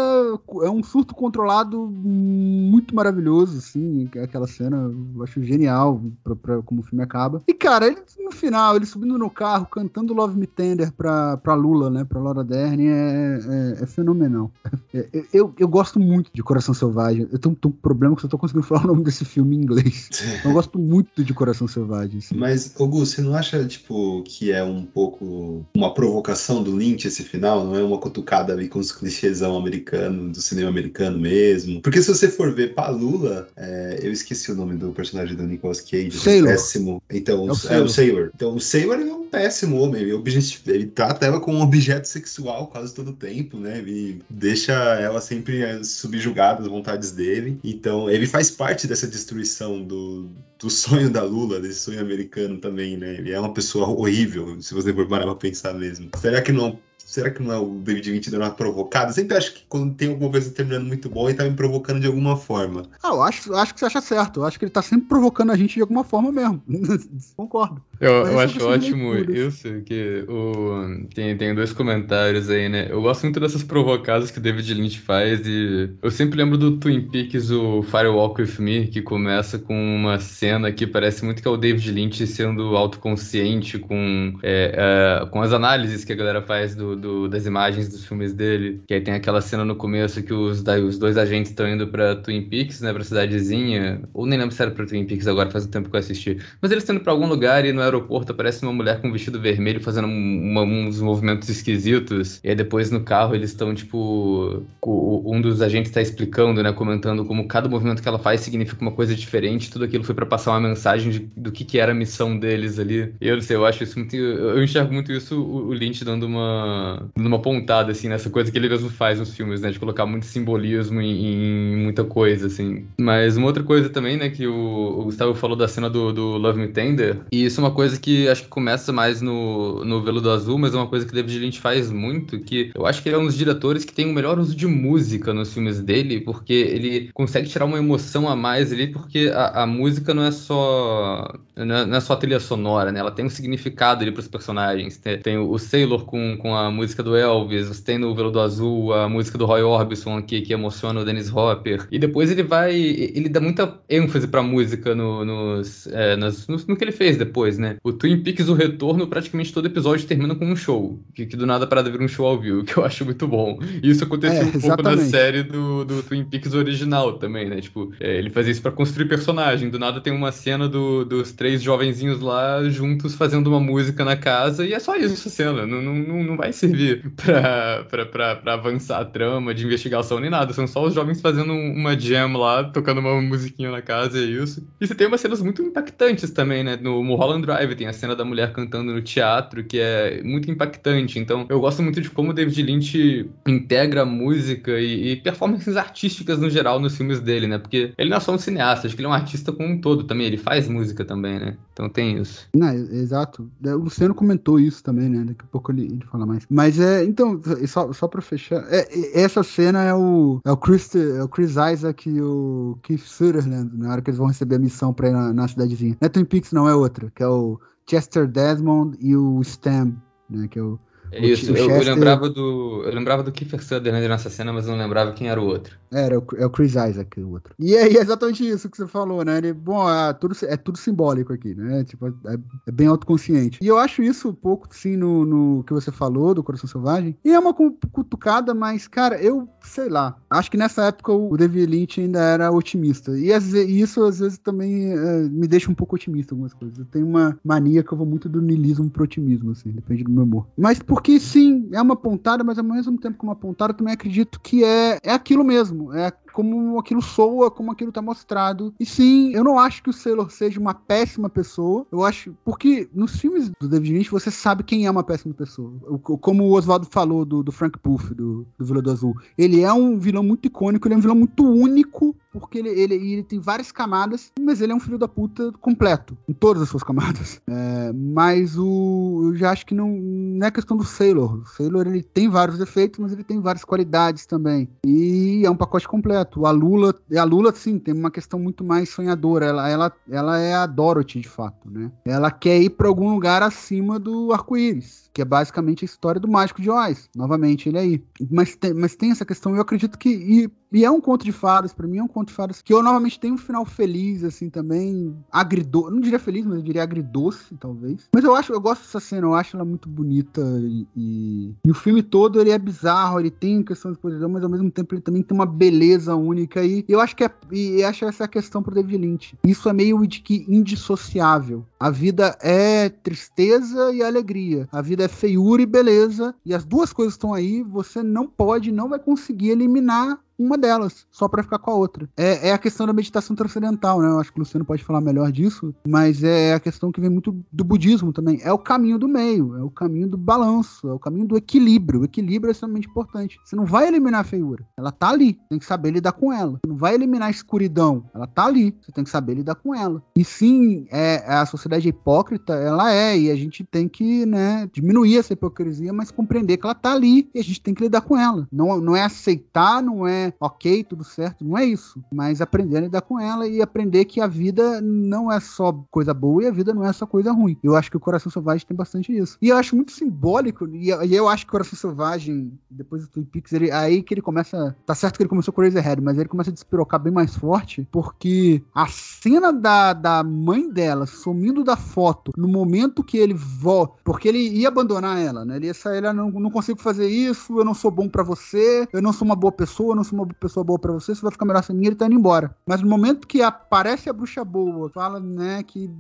é um surto controlado muito maravilhoso, assim, aquela cena, eu acho genial pra, pra como o filme acaba. E, cara, ele, no final, ele subindo no carro, cantando Love Me Tender pra, pra Lula, né, pra Laura Dern, é, é, é fenomenal. É, é, eu, eu gosto muito de Coração Selvagem. Eu tenho, tenho um problema que eu tô conseguindo falar o nome desse filme em inglês. Eu gosto muito de Coração Selvagem. Mas, Augusto, você não acha, tipo, que é um pouco uma provocação do Lynch esse final? Não é uma cutucada ali com os clichêsão americano, do cinema americano mesmo? Porque se você for ver Palula, é, eu esqueci o nome do personagem do Nicolas Cage. Sailor. Péssimo. Então, É o é o Sailor. Então, o Sailor é um péssimo homem. Ele, ele trata ela como um objeto sexual quase todo o tempo, né? Ele deixa ela sempre é, subjugada às vontades dele. Então, ele faz parte dessa destruição do, do sonho da Lula, desse sonho americano também, né? Ele é uma pessoa horrível, se você for parar pra pensar mesmo. Será que não. Será que não é o David Lynch dando uma provocada? Eu sempre acho que quando tem alguma coisa terminando muito bom, ele tá me provocando de alguma forma. Ah, eu acho, acho que você acha certo. Eu acho que ele tá sempre provocando a gente de alguma forma mesmo. Concordo. Eu, eu essa acho ótimo isso, que o... tem, tem dois comentários aí, né? Eu gosto muito dessas provocadas que o David Lynch faz e eu sempre lembro do Twin Peaks, o Firewalk With Me, que começa com uma cena que parece muito que é o David Lynch sendo autoconsciente com, é, é, com as análises que a galera faz do, do- das imagens dos filmes dele. Que aí tem aquela cena no começo que os, da- os dois agentes estão indo pra Twin Peaks, né, pra cidadezinha, ou nem lembro se era pra Twin Peaks agora, faz um tempo que eu assisti. Mas eles estão indo pra algum lugar e no aeroporto aparece uma mulher com um vestido vermelho fazendo um- uma- uns movimentos esquisitos. E aí depois no carro eles estão, tipo. Um dos agentes tá explicando, né? Comentando como cada movimento que ela faz significa uma coisa diferente. Tudo aquilo foi pra passar uma mensagem de- do que, que era a missão deles ali. Eu não sei, eu acho isso muito. Eu enxergo muito isso, o Lynch dando uma. Dando uma pontada, assim, nessa coisa que ele mesmo faz nos filmes, né? De colocar muito simbolismo em, em muita coisa, assim. Mas uma outra coisa também, né, que o, o Gustavo falou da cena do, do Love Me Tender, e isso é uma coisa que acho que começa mais no, no Veludo Azul, mas é uma coisa que David Lynch faz muito, que eu acho que ele é um dos diretores que tem o melhor uso de música nos filmes dele, porque ele consegue tirar uma emoção a mais ali, porque a, a música não é só não é, não é só trilha sonora, né? Ela tem um significado ali pros personagens. Tem, tem o Sailor com, com a música do Elvis, você tem no Veludo Azul a música do Roy Orbison que, que emociona o Dennis Hopper. E depois ele vai. Ele dá muita ênfase pra música no, nos, é, nos, no, no, que ele fez depois, né? O Twin Peaks, o retorno, praticamente todo episódio termina com um show. Que, que do nada parada vira um show ao vivo, que eu acho muito bom. E isso aconteceu é, um pouco na série do, do Twin Peaks original também, né? Tipo, é, ele fazia isso pra construir personagem. Do nada tem uma cena do, dos três jovenzinhos lá juntos fazendo uma música na casa e é só isso a cena. Não, não, não vai servir pra, pra, pra, pra avançar a trama de investigação nem nada. São só os jovens fazendo uma jam lá, tocando uma musiquinha na casa e é isso. E você tem umas cenas muito impactantes também, né? No Mulholland Drive tem a cena da mulher cantando no teatro, que é muito impactante. Então, eu gosto muito de como o David Lynch integra música e, e performances artísticas no geral nos filmes dele, né? Porque ele não é só um cineasta, acho que ele é um artista como um todo também. Ele faz música também, né? Então tem isso. Não, exato. O Luciano comentou isso também, né? Daqui a pouco ele, ele fala mais. Mas é, então, só, só pra fechar, é, essa cena é o, é o, Chris, é o Chris Isaac e o Keith Sutherland, na hora que eles vão receber a missão pra ir na, na cidadezinha. Não é Twin Peaks, não, é outra, que é o Chester Desmond e o Stam, né? Que é o é isso, eu, Chester... eu, lembrava do. Eu lembrava do Kiefer Sutherland nessa cena, mas não lembrava quem era o outro. Era, é o Chris Isaac, o outro. E é, é exatamente isso que você falou, né? Ele, bom, é tudo, é tudo simbólico aqui, né? Tipo, é, é, bem autoconsciente. E eu acho isso um pouco, sim, no, no que você falou do Coração Selvagem. E é uma cutucada, mas, cara, eu sei lá. Acho que nessa época o David Lynch ainda era otimista. E, e isso, às vezes, também é, me deixa um pouco otimista algumas coisas. Eu tenho uma mania que eu vou muito do niilismo pro otimismo, assim, depende do meu humor. Mas porque, sim, é uma pontada, mas ao mesmo tempo que uma pontada, também acredito que é, é aquilo mesmo. É como aquilo soa, como aquilo tá mostrado. E sim, eu não acho que o Sailor seja uma péssima pessoa. Eu acho. Porque nos filmes do David Lynch você sabe quem é uma péssima pessoa. Como o Oswaldo falou do, do Frank Puff, do, do Vila do Azul. Ele é um vilão muito icônico, ele é um vilão muito único porque ele, ele, ele, tem várias camadas, mas ele é um filho da puta completo, em todas as suas camadas. É, mas o, eu já acho que não, não é questão do Sailor. O Sailor ele tem vários defeitos, mas ele tem várias qualidades também. E é um pacote completo. A Lula, a Lula sim, tem uma questão muito mais sonhadora. Ela, ela, ela é a Dorothy, de fato, né? Ela quer ir para algum lugar acima do arco-íris que é basicamente a história do Mágico de Oz. Novamente, ele aí. Mas tem, mas tem essa questão, eu acredito que. E, e é um conto de fadas, para mim é um conto de fadas que eu novamente tenho um final feliz, assim, também. Agridoce. Não diria feliz, mas eu diria agridoce, talvez. Mas eu acho, eu gosto dessa cena, eu acho ela muito bonita. E, e, e o filme todo ele é bizarro, ele tem questão de posição, mas ao mesmo tempo ele também tem uma beleza única. E eu acho que é. E acho essa é a questão pro David Lynch. Isso é meio de que indissociável. A vida é tristeza e alegria. A vida é feiura e beleza. E as duas coisas estão aí. Você não pode, não vai conseguir eliminar uma delas, só para ficar com a outra. É, é, a questão da meditação transcendental, né? Eu acho que o Luciano pode falar melhor disso, mas é a questão que vem muito do budismo também. É o caminho do meio, é o caminho do balanço, é o caminho do equilíbrio. O equilíbrio é extremamente importante. Você não vai eliminar a feiura, ela tá ali, tem que saber lidar com ela. Você não vai eliminar a escuridão, ela tá ali, você tem que saber lidar com ela. E sim, é, a sociedade hipócrita, ela é, e a gente tem que, né, diminuir essa hipocrisia, mas compreender que ela tá ali e a gente tem que lidar com ela. Não, não é aceitar, não é ok, tudo certo, não é isso. Mas aprender a lidar com ela e aprender que a vida não é só coisa boa e a vida não é só coisa ruim. Eu acho que o Coração Selvagem tem bastante isso. E eu acho muito simbólico, e eu acho que o Coração Selvagem, depois do Twin Peaks, ele, aí que ele começa. Tá certo que ele começou com Head, mas ele começa a despirocar bem mais forte, porque a cena da, da mãe dela sumindo da foto no momento que ele volta. Porque ele ia abandonar ela, né? Ele ia sair, ela não, não consigo fazer isso, eu não sou bom para você, eu não sou uma boa pessoa, eu não sou uma pessoa boa para você, você vai ficar melhor sem mim, ele tá indo embora. Mas no momento que aparece a bruxa boa, fala, né, que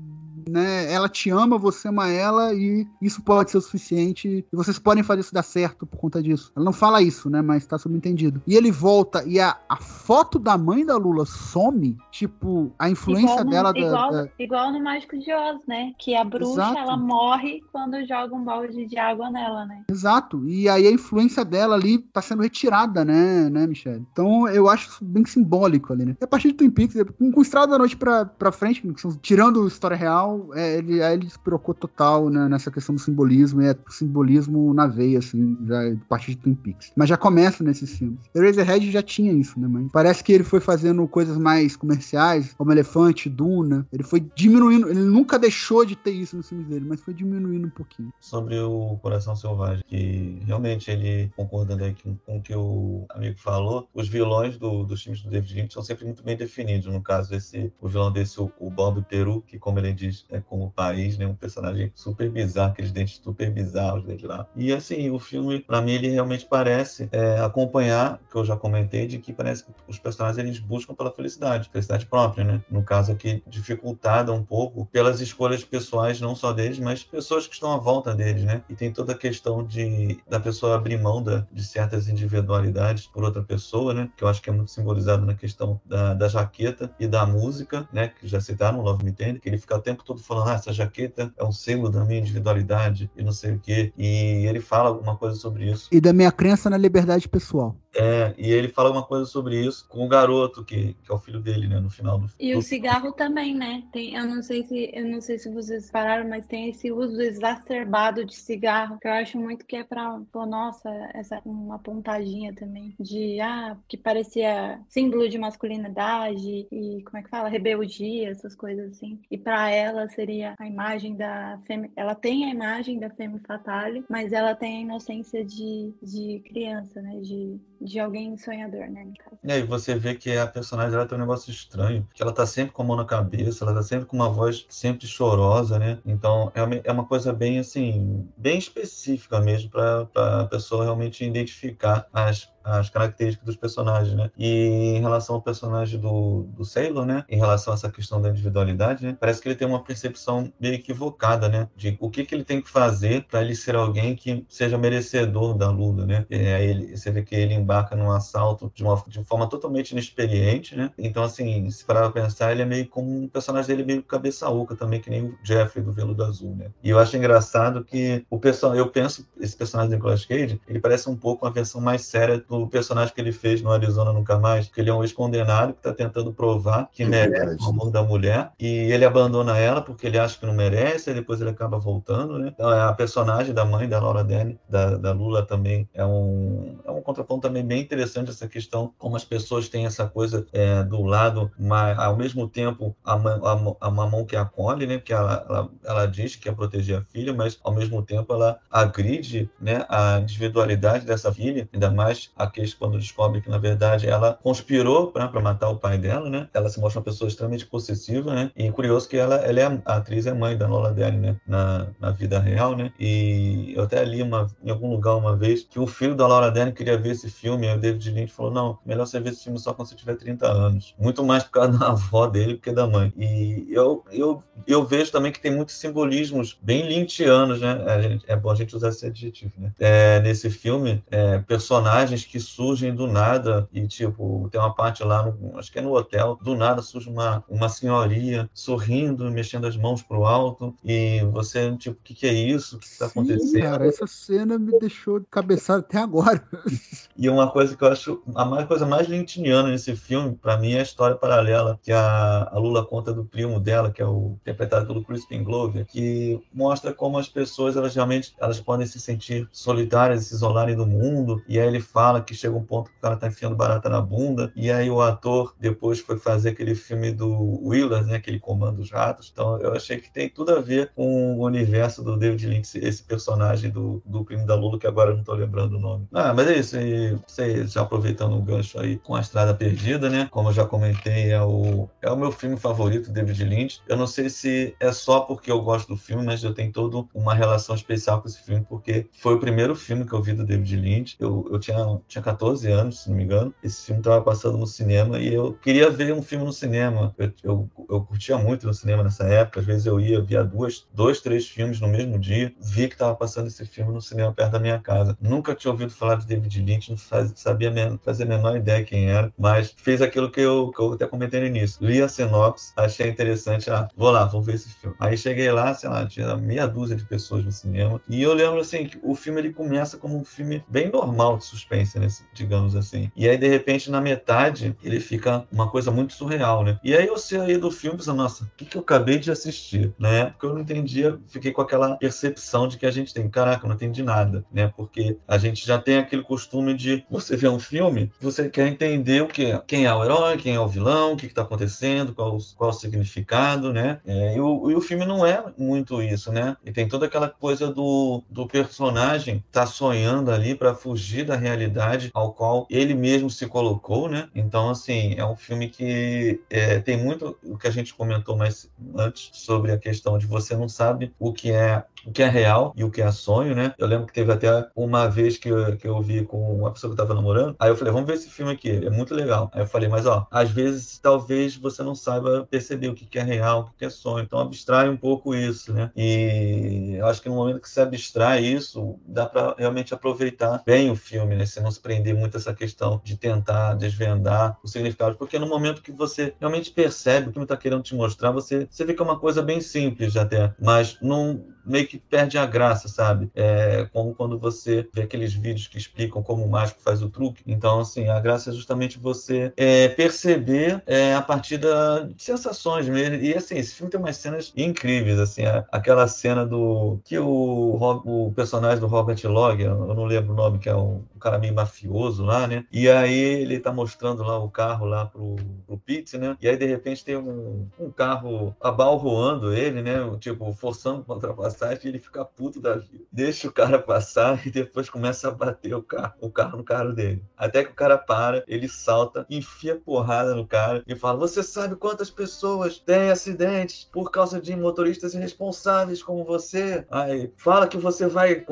né, ela te ama, você ama ela e isso pode ser o suficiente e vocês podem fazer isso dar certo por conta disso. Ela não fala isso, né, mas tá subentendido. E ele volta e a, a foto da mãe da Lula some, tipo, a influência no, dela igual, da, da... igual no Mágico de Oz, né, que a bruxa Exato. ela morre quando joga um balde de água nela, né? Exato. E aí a influência dela ali tá sendo retirada, né, né, Michelle? Então eu acho bem simbólico ali, né? E a partir de Twin Peaks, com, com Estrada da Noite pra, pra frente, tirando história real, é, ele, aí ele despirocou total né, nessa questão do simbolismo, e é simbolismo na veia, assim, já a partir de Twin Peaks. Mas já começa nesses filmes. Eraserhead já tinha isso, né? Mas parece que ele foi fazendo coisas mais comerciais, como Elefante, Duna. Ele foi diminuindo, ele nunca deixou de ter isso nos filmes dele, mas foi diminuindo um pouquinho. Sobre o Coração Selvagem, que realmente ele, concordando com, com o que o amigo falou, os vilões do, dos filmes do David Lynch são sempre muito bem definidos. No caso, esse, o vilão desse, o, o Bob Peru, que como ele diz, é como o país, né? Um personagem super bizarro, aqueles dentes super bizarros dele lá. E assim, o filme, para mim, ele realmente parece é, acompanhar, que eu já comentei, de que parece que os personagens eles buscam pela felicidade, felicidade própria, né? No caso aqui, dificultada um pouco pelas escolhas pessoais, não só deles, mas pessoas que estão à volta deles, né? E tem toda a questão de da pessoa abrir mão da, de certas individualidades por outra pessoa, né? Que eu acho que é muito simbolizado na questão da, da jaqueta e da música, né? Que já citaram, Love Me Tender, que ele fica o tempo todo falando, ah, essa jaqueta é um selo da minha individualidade e não sei o quê. E ele fala alguma coisa sobre isso. E da minha crença na liberdade pessoal. É, e ele fala uma coisa sobre isso com o garoto, que, que é o filho dele, né, no final do E o cigarro também, né? Tem, eu não sei se eu não sei se vocês pararam, mas tem esse uso exacerbado de cigarro, que eu acho muito que é pra, pô, nossa, essa uma pontadinha também de ah, que parecia símbolo de masculinidade e como é que fala? Rebeldia, essas coisas assim. E para ela seria a imagem da ela tem a imagem da femme fatale, mas ela tem a inocência de, de criança, né? De de alguém sonhador, né, no caso. E aí você vê que a personagem ela tem um negócio estranho, que ela tá sempre com a mão na cabeça, ela tá sempre com uma voz sempre chorosa, né? Então é uma, é uma coisa bem assim, bem específica mesmo para a pessoa realmente identificar as as características dos personagens, né? E em relação ao personagem do, do Sailor, né? Em relação a essa questão da individualidade, né? Parece que ele tem uma percepção meio equivocada, né? De o que, que ele tem que fazer para ele ser alguém que seja merecedor da Lula, né? É, ele, você vê que ele embarca num assalto de uma de forma totalmente inexperiente, né? Então, assim, se parar pra pensar, ele é meio como um personagem dele meio cabeça oca também, que nem o Jeffrey do Veludo Azul, né? E eu acho engraçado que o personagem, eu penso, esse personagem do Nicolas Cage, ele parece um pouco uma versão mais séria do personagem que ele fez no Arizona Nunca Mais, que ele é um ex-condenado que está tentando provar que merece o amor da mulher e ele abandona ela porque ele acha que não merece, e depois ele acaba voltando, né? Então, é a personagem da mãe da Laura Dern, da, da Lula também é um, é um contraponto também bem interessante essa questão, como as pessoas têm essa coisa é, do lado, mas ao mesmo tempo a, a, a, uma mão que acolhe, né? Porque ela, ela, ela diz que quer proteger a filha, mas ao mesmo tempo ela agride né, a individualidade dessa filha, ainda mais a questão quando descobre que na verdade ela conspirou para matar o pai dela, né? Ela se mostra uma pessoa extremamente possessiva, né? E curioso que ela, ela é a, atriz é mãe da Lola Dern, né? Na, na vida real, né? E eu até li uma, em algum lugar uma vez que o filho da Laura Dern queria ver esse filme, e o David Lynch falou: "Não, melhor você ver esse filme só quando você tiver 30 anos". Muito mais por causa da avó dele do que da mãe. E eu, eu, eu vejo também que tem muitos simbolismos bem lynchianos, né? É, é bom a gente usar esse adjetivo, né? É, nesse filme, é, personagens que surgem do nada e, tipo, tem uma parte lá, no, acho que é no hotel, do nada surge uma, uma senhoria sorrindo, mexendo as mãos pro alto e você, tipo, o que, que é isso? O que está acontecendo? Cara, essa cena me deixou cabeçado até agora. E uma coisa que eu acho, a mais, coisa mais lintiniana nesse filme, para mim, é a história paralela que a, a Lula conta do primo dela, que é o interpretado pelo Crispin Glover, que mostra como as pessoas, elas realmente, elas podem se sentir solitárias, se isolarem do mundo, e aí ele fala que chega um ponto que o cara tá enfiando barata na bunda, e aí o ator depois foi fazer aquele filme do Willard, né, aquele Comando os Ratos, então eu achei que tem tudo a ver com o universo do David Lynch, esse personagem do, do crime da Lula, que agora eu não tô lembrando o nome. Ah, mas é isso, e você já aproveitando o gancho aí com a Estrada Perdida, né, como eu já comentei, é o, é o meu filme favorito, David Lynch, eu não sei se é só porque eu gosto do filme, mas eu tenho toda uma relação especial com esse filme, porque foi o primeiro filme que eu vi do David Lynch, eu, eu tinha, tinha 14 anos, se não me engano. Esse filme estava passando no cinema e eu queria ver um filme no cinema. Eu, eu, eu, curtia muito no cinema nessa época. Às vezes eu ia, via duas, dois, três filmes no mesmo dia. Vi que estava passando esse filme no cinema perto da minha casa. Nunca tinha ouvido falar de David Lynch, não faz, sabia fazer a menor ideia quem era, mas fez aquilo que eu, que eu até comentei no início. Li a sinopse, achei interessante. Ah, vou lá, vou ver esse filme. Aí cheguei lá, sei lá, tinha meia dúzia de pessoas no cinema. E eu lembro assim que o filme ele começa como um filme bem normal de suspense. Né? digamos assim. E aí, de repente, na metade, ele fica uma coisa muito surreal, né? E aí eu saí do filme pensando, nossa, o que, que eu acabei de assistir, né? Porque eu não entendia, fiquei com aquela percepção de que a gente tem, caraca, eu não entendi nada, né? Porque a gente já tem aquele costume de você ver um filme, você quer entender o que quem é o herói, quem é o vilão, o que está acontecendo, qual, qual o significado, né? É, e, o, e o filme não é muito isso, né? E tem toda aquela coisa do, do personagem tá sonhando ali para fugir da realidade ao qual ele mesmo se colocou, né? Então, assim, é um filme que é, tem muito o que a gente comentou mais antes sobre a questão de você não sabe o que é o que é real e o que é sonho, né? Eu lembro que teve até uma vez que eu, que eu vi com uma pessoa que eu tava namorando, aí eu falei, vamos ver esse filme aqui, é muito legal. Aí eu falei, mas ó, às vezes talvez você não saiba perceber o que é real, o que é sonho, então abstrai um pouco isso, né? E eu acho que no momento que você abstrai isso, dá para realmente aproveitar bem o filme, né? Você não se prender muito a essa questão de tentar desvendar o significado, porque no momento que você realmente percebe o que está querendo te mostrar, você, você vê que é uma coisa bem simples até, mas não meio que perde a graça, sabe? É como quando você vê aqueles vídeos que explicam como o mágico faz o truque. Então, assim, a graça é justamente você é, perceber é, a partir das sensações mesmo. E, assim, esse filme tem umas cenas incríveis, assim, a, aquela cena do... que o, o personagem do Robert Logg, eu não lembro o nome, que é um, um cara meio mafioso lá, né? E aí ele tá mostrando lá o carro lá pro, pro Pete, né? E aí, de repente, tem um, um carro abalroando ele, né? Tipo, forçando pra ultrapassar passagem e ele fica puto da vida. Deixa o cara passar e depois começa a bater o carro, o carro no carro dele. Até que o cara para, ele salta, enfia porrada no cara e fala: Você sabe quantas pessoas têm acidentes por causa de motoristas irresponsáveis como você? Aí fala que você vai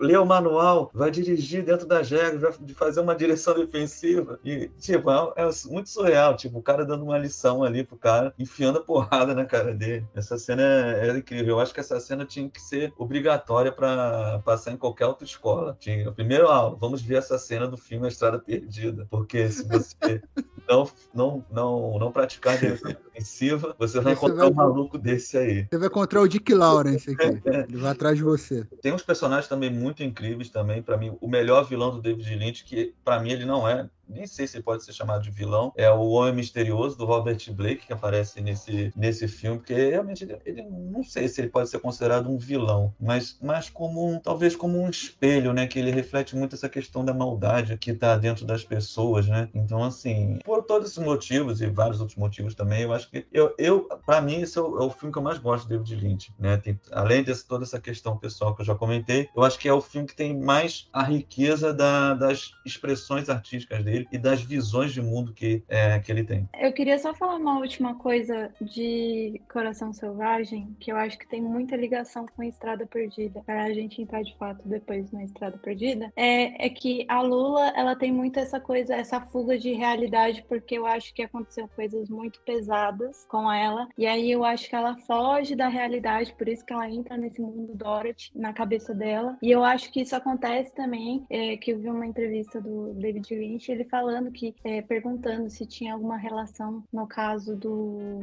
ler o manual, vai dirigir dentro das regras, vai fazer uma direção defensiva. E, tipo, é, é muito surreal. Tipo, o cara dando uma lição ali pro cara, enfiando a porrada na cara dele. Essa cena é, é incrível. Eu acho que essa cena tinha que ser obrigatória para passar em qualquer outra escola. Tinha, primeiro aula, vamos ver essa cena do filme A Estrada Perdida, porque se você não, não, não, não praticar defensiva, você vai encontrar um maluco desse aí. Você vai encontrar o Dick Lawrence aqui. Ele vai atrás de você. Tem uns personagens também muito incríveis também, para mim, o melhor vilão do David Lynch, que para mim ele não é nem sei se pode ser chamado de vilão, é o Homem Misterioso do Robert Blake, que aparece nesse, nesse filme, porque realmente ele, ele, não sei se ele pode ser considerado um vilão, mas, mas como um, talvez como um espelho, né? Que ele reflete muito essa questão da maldade que está dentro das pessoas, né? Então, assim, por todos esses motivos e vários outros motivos também, eu acho que eu, eu para mim, esse é o, é o, filme que eu mais gosto do David Lynch, né? Tem, além de toda essa questão pessoal que eu já comentei, eu acho que é o filme que tem mais a riqueza da, das expressões artísticas dele dele e das visões de mundo que, é, que ele tem. Eu queria só falar uma última coisa de Coração Selvagem, que eu acho que tem muita ligação com Estrada Perdida, para a gente entrar de fato depois na Estrada Perdida, é, é que a Lula, ela tem muito essa coisa, essa fuga de realidade, porque eu acho que aconteceu coisas muito pesadas com ela, e aí eu acho que ela foge da realidade, por isso que ela entra nesse mundo Dorothy na cabeça dela, e eu acho que isso acontece também, é, que eu vi uma entrevista do David Lynch, ele falando que, é, perguntando se tinha alguma relação no caso do.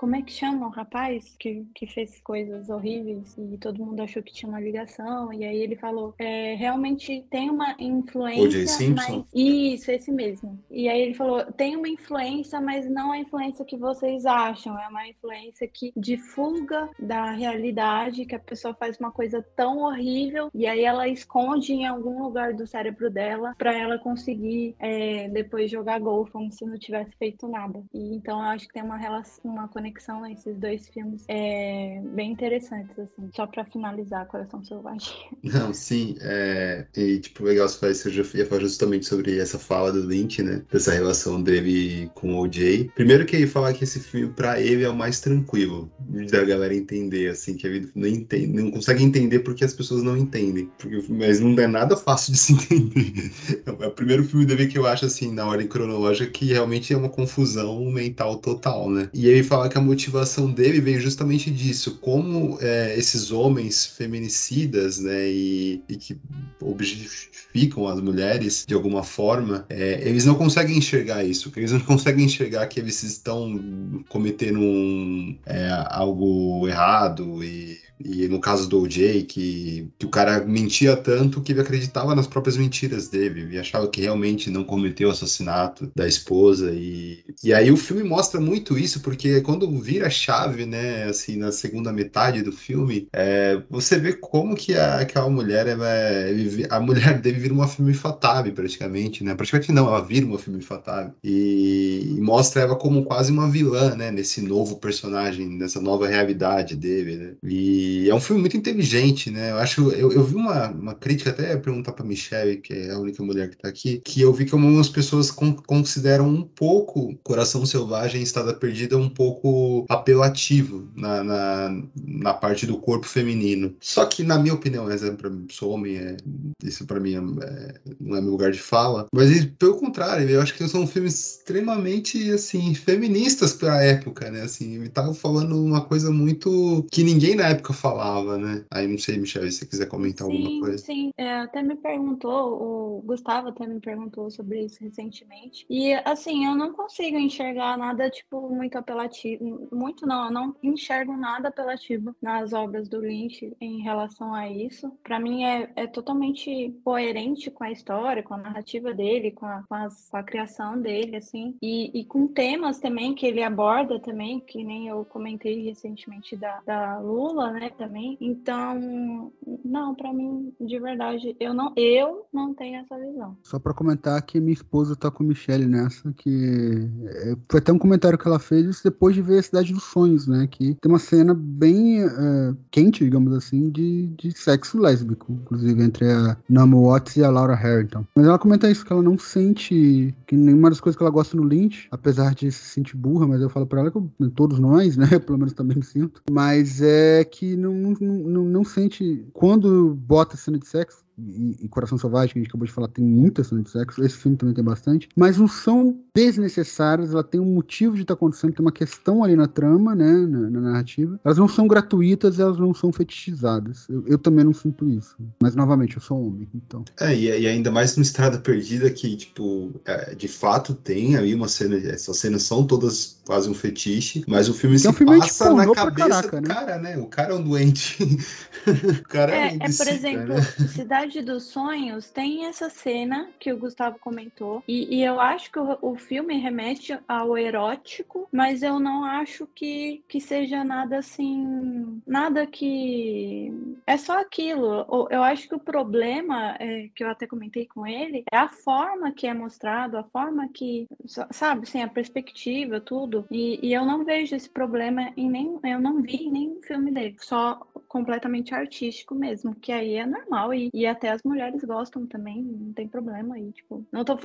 Como é que chama o rapaz que, que fez coisas horríveis e todo mundo achou que tinha uma ligação? E aí ele falou: é, realmente tem uma influência. O Simpson? Mas... Isso, esse mesmo. E aí ele falou: tem uma influência, mas não a influência que vocês acham, é uma influência que de fuga da realidade, que a pessoa faz uma coisa tão horrível e aí ela esconde em algum lugar do cérebro dela para ela conseguir. É, depois jogar golfe como se não tivesse feito nada. E então eu acho que tem uma relação, uma conexão nesses dois filmes é, bem interessantes, assim, só para finalizar Coração Selvagem. Não, sim, é, e tipo, legal você falar isso, ia falar justamente sobre essa fala do Lynch, né, dessa relação dele com o O.J. Primeiro que ele fala que esse filme, para ele, é o mais tranquilo da galera entender, assim, que ele não, entende, não consegue entender porque as pessoas não entendem, porque, mas não é nada fácil de se entender. É o primeiro filme dele que eu acho assim, na ordem cronológica, que realmente é uma confusão mental total, né? E ele fala que a motivação dele vem justamente disso, como é, esses homens feminicidas, né, e, e, que objetificam as mulheres de alguma forma, é, eles não conseguem enxergar isso, eles não conseguem enxergar que eles estão cometendo um, é, algo errado e E no caso do OJ, que, que o cara mentia tanto que ele acreditava nas próprias mentiras dele e achava que realmente não cometeu o assassinato da esposa. E, e aí o filme mostra muito isso, porque quando vira a chave, né, assim, na segunda metade do filme, é, você vê como que a, aquela mulher, ela, é, a mulher deve vir uma filme fatale, praticamente, né? Praticamente não, ela vira uma filme fatale. E, e mostra ela como quase uma vilã, né, nesse novo personagem, nessa nova realidade dele, né? E é um filme muito inteligente, né? Eu acho, eu, eu vi uma, uma crítica, até perguntar pra Michelle, que é a única mulher que tá aqui, que eu vi que algumas pessoas con consideram um pouco Coração Selvagem Estada Perdida um pouco apelativo na, na, na, parte do corpo feminino. Só que, na minha opinião, essa pra mim, sou homem, é, isso para mim é, é, não é meu lugar de fala, mas pelo contrário, eu acho que são filmes extremamente, assim, feministas pra época, né? Assim, ele tava falando uma coisa muito que ninguém na época falava, né? Aí não sei, Michelle, se você quiser comentar sim, alguma coisa. Sim, é, até me perguntou, o Gustavo até me perguntou sobre isso recentemente. E assim, eu não consigo enxergar nada, tipo, muito apelativo. Muito não, eu não enxergo nada apelativo nas obras do Lynch em relação a isso. Para mim é, é totalmente coerente com a história, com a narrativa dele, com a, com, as, com a criação dele, assim. E, e com temas também que ele aborda também, que nem eu comentei recentemente da, da Lula, né, também. Então, não, para mim, de verdade, eu não, eu não tenho essa visão. Só para comentar que minha esposa tá com Michelle nessa, que é, foi até um comentário que ela fez depois de ver a Cidade dos Sonhos, né, que tem uma cena bem é, quente, digamos assim, de, de sexo lésbico, inclusive entre a Naomi Watts e a Laura Harrington. Mas ela comenta isso, que ela não sente, que nenhuma das coisas que ela gosta no Lynch, apesar de se sentir burra, mas eu falo para ela que todos nós, né, pelo menos também me sinto, mas é que não, não, não, sente, quando bota cena de sexo, e, e, Coração Selvagem, que a gente acabou de falar, tem muita cena de sexo. Esse filme também tem bastante. Mas não são desnecessárias, ela tem um motivo de estar tá acontecendo, tem uma questão ali na trama, né, na, na, narrativa. Elas não são gratuitas, elas não são fetichizadas. Eu, eu, também não sinto isso. Mas, novamente, eu sou homem, então. É, e, e ainda mais no Estrada Perdida, que, tipo, é, de fato tem aí uma cena, essas cenas são todas quase um fetiche, mas o filme que se é um filme passa na cabeça caraca, do né? cara, né? O cara é um doente. o cara é, é, é por exemplo, né? Cidade dos Sonhos tem essa cena que o Gustavo comentou, e, e eu acho que o, o filme remete ao erótico, mas eu não acho que, que seja nada assim. Nada que. É só aquilo. Eu acho que o problema, é, que eu até comentei com ele, é a forma que é mostrado, a forma que. Sabe, assim, a perspectiva, tudo. E, e eu não vejo esse problema em nem. Eu não vi em nenhum filme dele. Só completamente artístico mesmo, que aí é normal e, e até as mulheres gostam também, não tem problema aí, tipo, não tô, uh,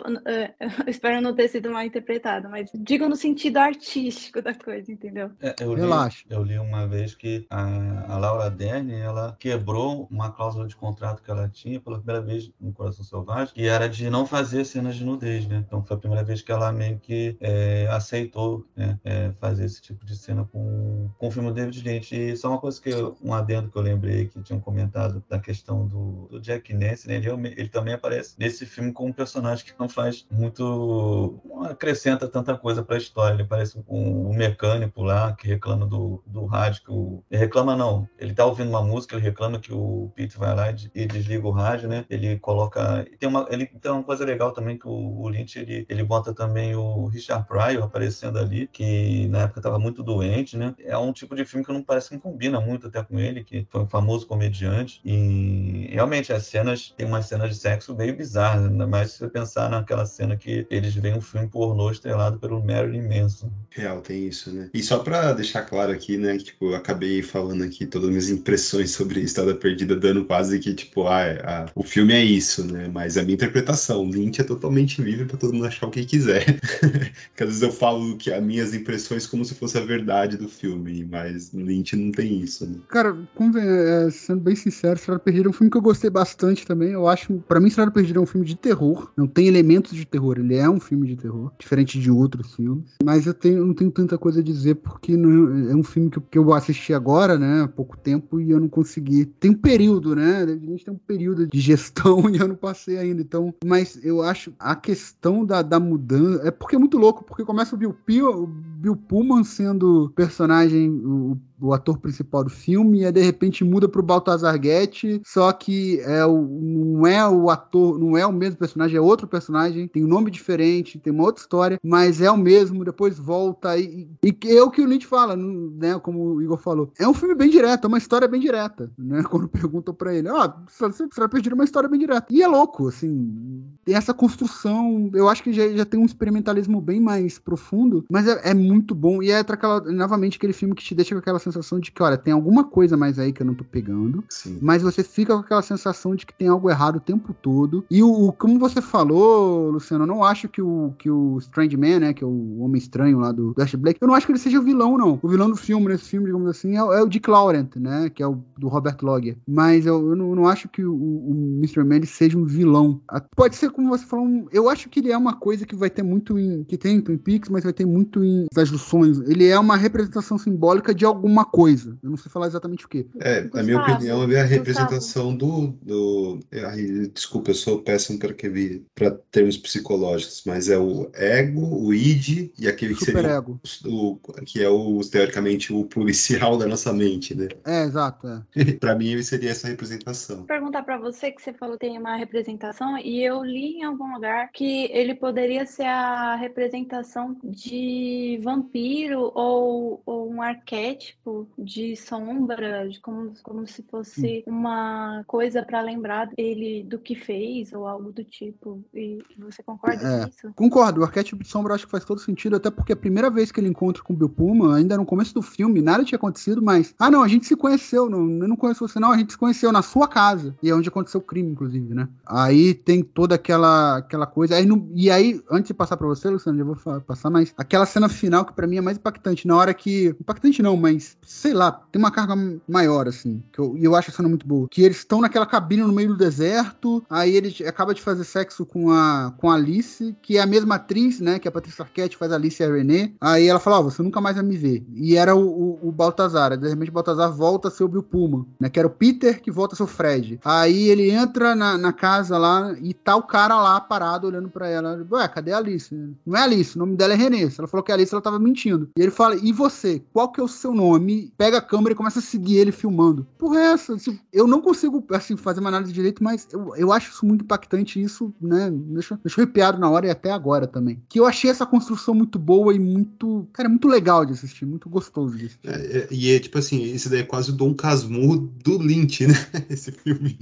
espero não ter sido mal interpretado, mas digo no sentido artístico da coisa, entendeu? É, eu, li, Relaxa. eu li uma vez que a, a Laura Dern, ela quebrou uma cláusula de contrato que ela tinha pela primeira vez no Coração Selvagem, que era de não fazer cenas de nudez, né? Então foi a primeira vez que ela meio que é, aceitou né, é, fazer esse tipo de cena com, com o filme David Lynch. E é uma coisa que, um adendo que eu lembrei que tinham comentado da questão do, do Jack Nance, né? Ele, ele, também aparece nesse filme como um personagem que não faz muito. não acrescenta tanta coisa para a história. Ele parece um, um, mecânico lá que reclama do, do rádio. Que o, ele reclama, não. Ele tá ouvindo uma música, ele reclama que o Pete vai lá e, e desliga o rádio, né? Ele coloca. Tem uma, ele tem uma coisa legal também que o, o Lynch ele, ele bota também o Richard Pryor aparecendo ali, que na época estava muito doente, né? É um tipo de filme que não parece que combina muito até com ele, que foi um famoso comediante. E realmente as cenas, tem umas cenas de sexo meio bizarras, ainda mais se você pensar naquela cena que eles veem um filme pornô estrelado pelo Marilyn Manson. Real, tem isso, né? E só pra deixar claro aqui, né, que, tipo, eu acabei falando aqui todas as minhas impressões sobre Estrada Perdida, dando quase que, tipo, ah, a, o filme é isso, né? Mas a minha interpretação, Lynch é totalmente livre para todo mundo achar o que quiser. Porque às vezes eu falo que as minhas impressões como se fosse a verdade do filme, mas Lynch não tem isso, né? Cara, é, sendo bem sincero, Estrada Perdida é um filme que eu gostei bastante também. Eu acho, para mim, Estrada Perdida é um filme de terror. Não tem elementos de terror, ele é um filme de terror, diferente de outros filmes. Mas eu, tenho, não tenho tanta coisa a dizer porque não, é um filme que, que eu assisti agora, né, há pouco tempo, e eu não consegui. Tem um período, né? A gente tem um período de gestão e eu não passei ainda. Então, mas eu acho a questão da, da mudança. É porque é muito louco, porque começa o Bill, Bill, Bill Pullman sendo personagem, o, o ator principal do filme, e aí de repente muda pro Baltazar Guetti, só que é o, não é o ator, não é o mesmo personagem, é outro personagem, tem um nome diferente, tem uma outra história, mas é o mesmo, depois volta, e, e é o que o Lynch fala, né, como o Igor falou. É um filme bem direto, é uma história bem direta, né, quando perguntam pra ele, ah, você vai pedir uma história bem direta. E é louco, assim, tem essa construção, eu acho que já, já tem um experimentalismo bem mais profundo, mas é, é muito bom, e é aquela, novamente aquele filme que te deixa com aquela sensação de que, olha, tem alguma coisa mais aí que eu não tô pegando, Sim. mas você fica com aquela sensação de que tem algo errado o tempo todo. E o, o- como você falou, Luciano, eu não acho que o, que o Strange Man, né, que é o Homem Estranho lá do, do Ash Blake, eu não acho que ele seja o vilão, não. O vilão do filme, nesse filme, digamos assim, é, o- é o Dick Laurent, né, que é o do Robert Loggia. Mas eu, eu não, eu não acho que o, o Mr. Man seja um vilão. Ah, Pode ser, como você falou, um- eu acho que ele é uma coisa que vai ter muito em, que tem em Twin Peaks, mas vai ter muito em Das Sonhos. Ele é uma representação simbólica de alguma coisa. Eu não sei falar exatamente o que. É, na minha opinião, é a representação do, do... ai, desculpa, eu sou péssimo para que para termos psicológicos, mas é o ego, o id e aquele que seria Superego. o, que é o teoricamente o policial da nossa mente, né? É, exato. É. Para mim, ele seria essa representação. perguntar pra você que você falou que tem uma representação e eu li em algum lugar que ele poderia ser a representação de vampiro ou, ou um arquétipo de sombra, de como, como se fosse uma coisa pra lembrar ele do que fez ou algo do tipo. E você concorda É. com isso? Concordo, o arquétipo de sombra eu acho que faz todo sentido, até porque a primeira vez que ele encontra com o Bill Pullman, ainda no começo do filme, nada tinha acontecido, mas. Ah, não, a gente se conheceu, não, eu não conheço você, não, a gente se conheceu na sua casa. E é onde aconteceu o crime, inclusive, né? Aí tem toda aquela, aquela coisa. Aí no- e aí, antes de passar pra você, Luciano, já vou passar, mas aquela cena final que pra mim é mais impactante, na hora que. Impactante não, mas sei lá, tem uma carga maior, assim. Que eu, e eu acho a cena muito boa. Que eles estão naquela cabine no meio do deserto, aí ele acaba de fazer sexo com a, com a Alice, que é a mesma atriz, né? Que a Patrícia Arquette faz a Alice e a Renée. Aí ela fala: Ó, você nunca mais vai me ver. E era o, o, o Baltazar. De repente o Baltazar volta a ser o Bill Pullman, né? Que era o Peter que volta a ser o Fred. Aí ele entra na, na casa lá e tá o cara lá parado olhando pra ela. Ué, cadê a Alice? Não é Alice, o nome dela é Renée. Se ela falou que é Alice, ela tava mentindo. E ele fala: E você? Qual que é o seu nome? Pega a câmera e começa a seguir ele filmando. Porra, é essa? Tipo, eu não consigo assim, fazer uma análise direito, mas eu, eu acho isso muito impactante. e Isso, né? Deixa, deixa eu arrepiado na hora e até agora também. Que eu achei essa construção muito boa e muito. Cara, muito legal de assistir, muito gostoso de assistir. É, é, e é tipo assim, esse daí é quase o Dom Casmurro do Lynch, né? Esse filme.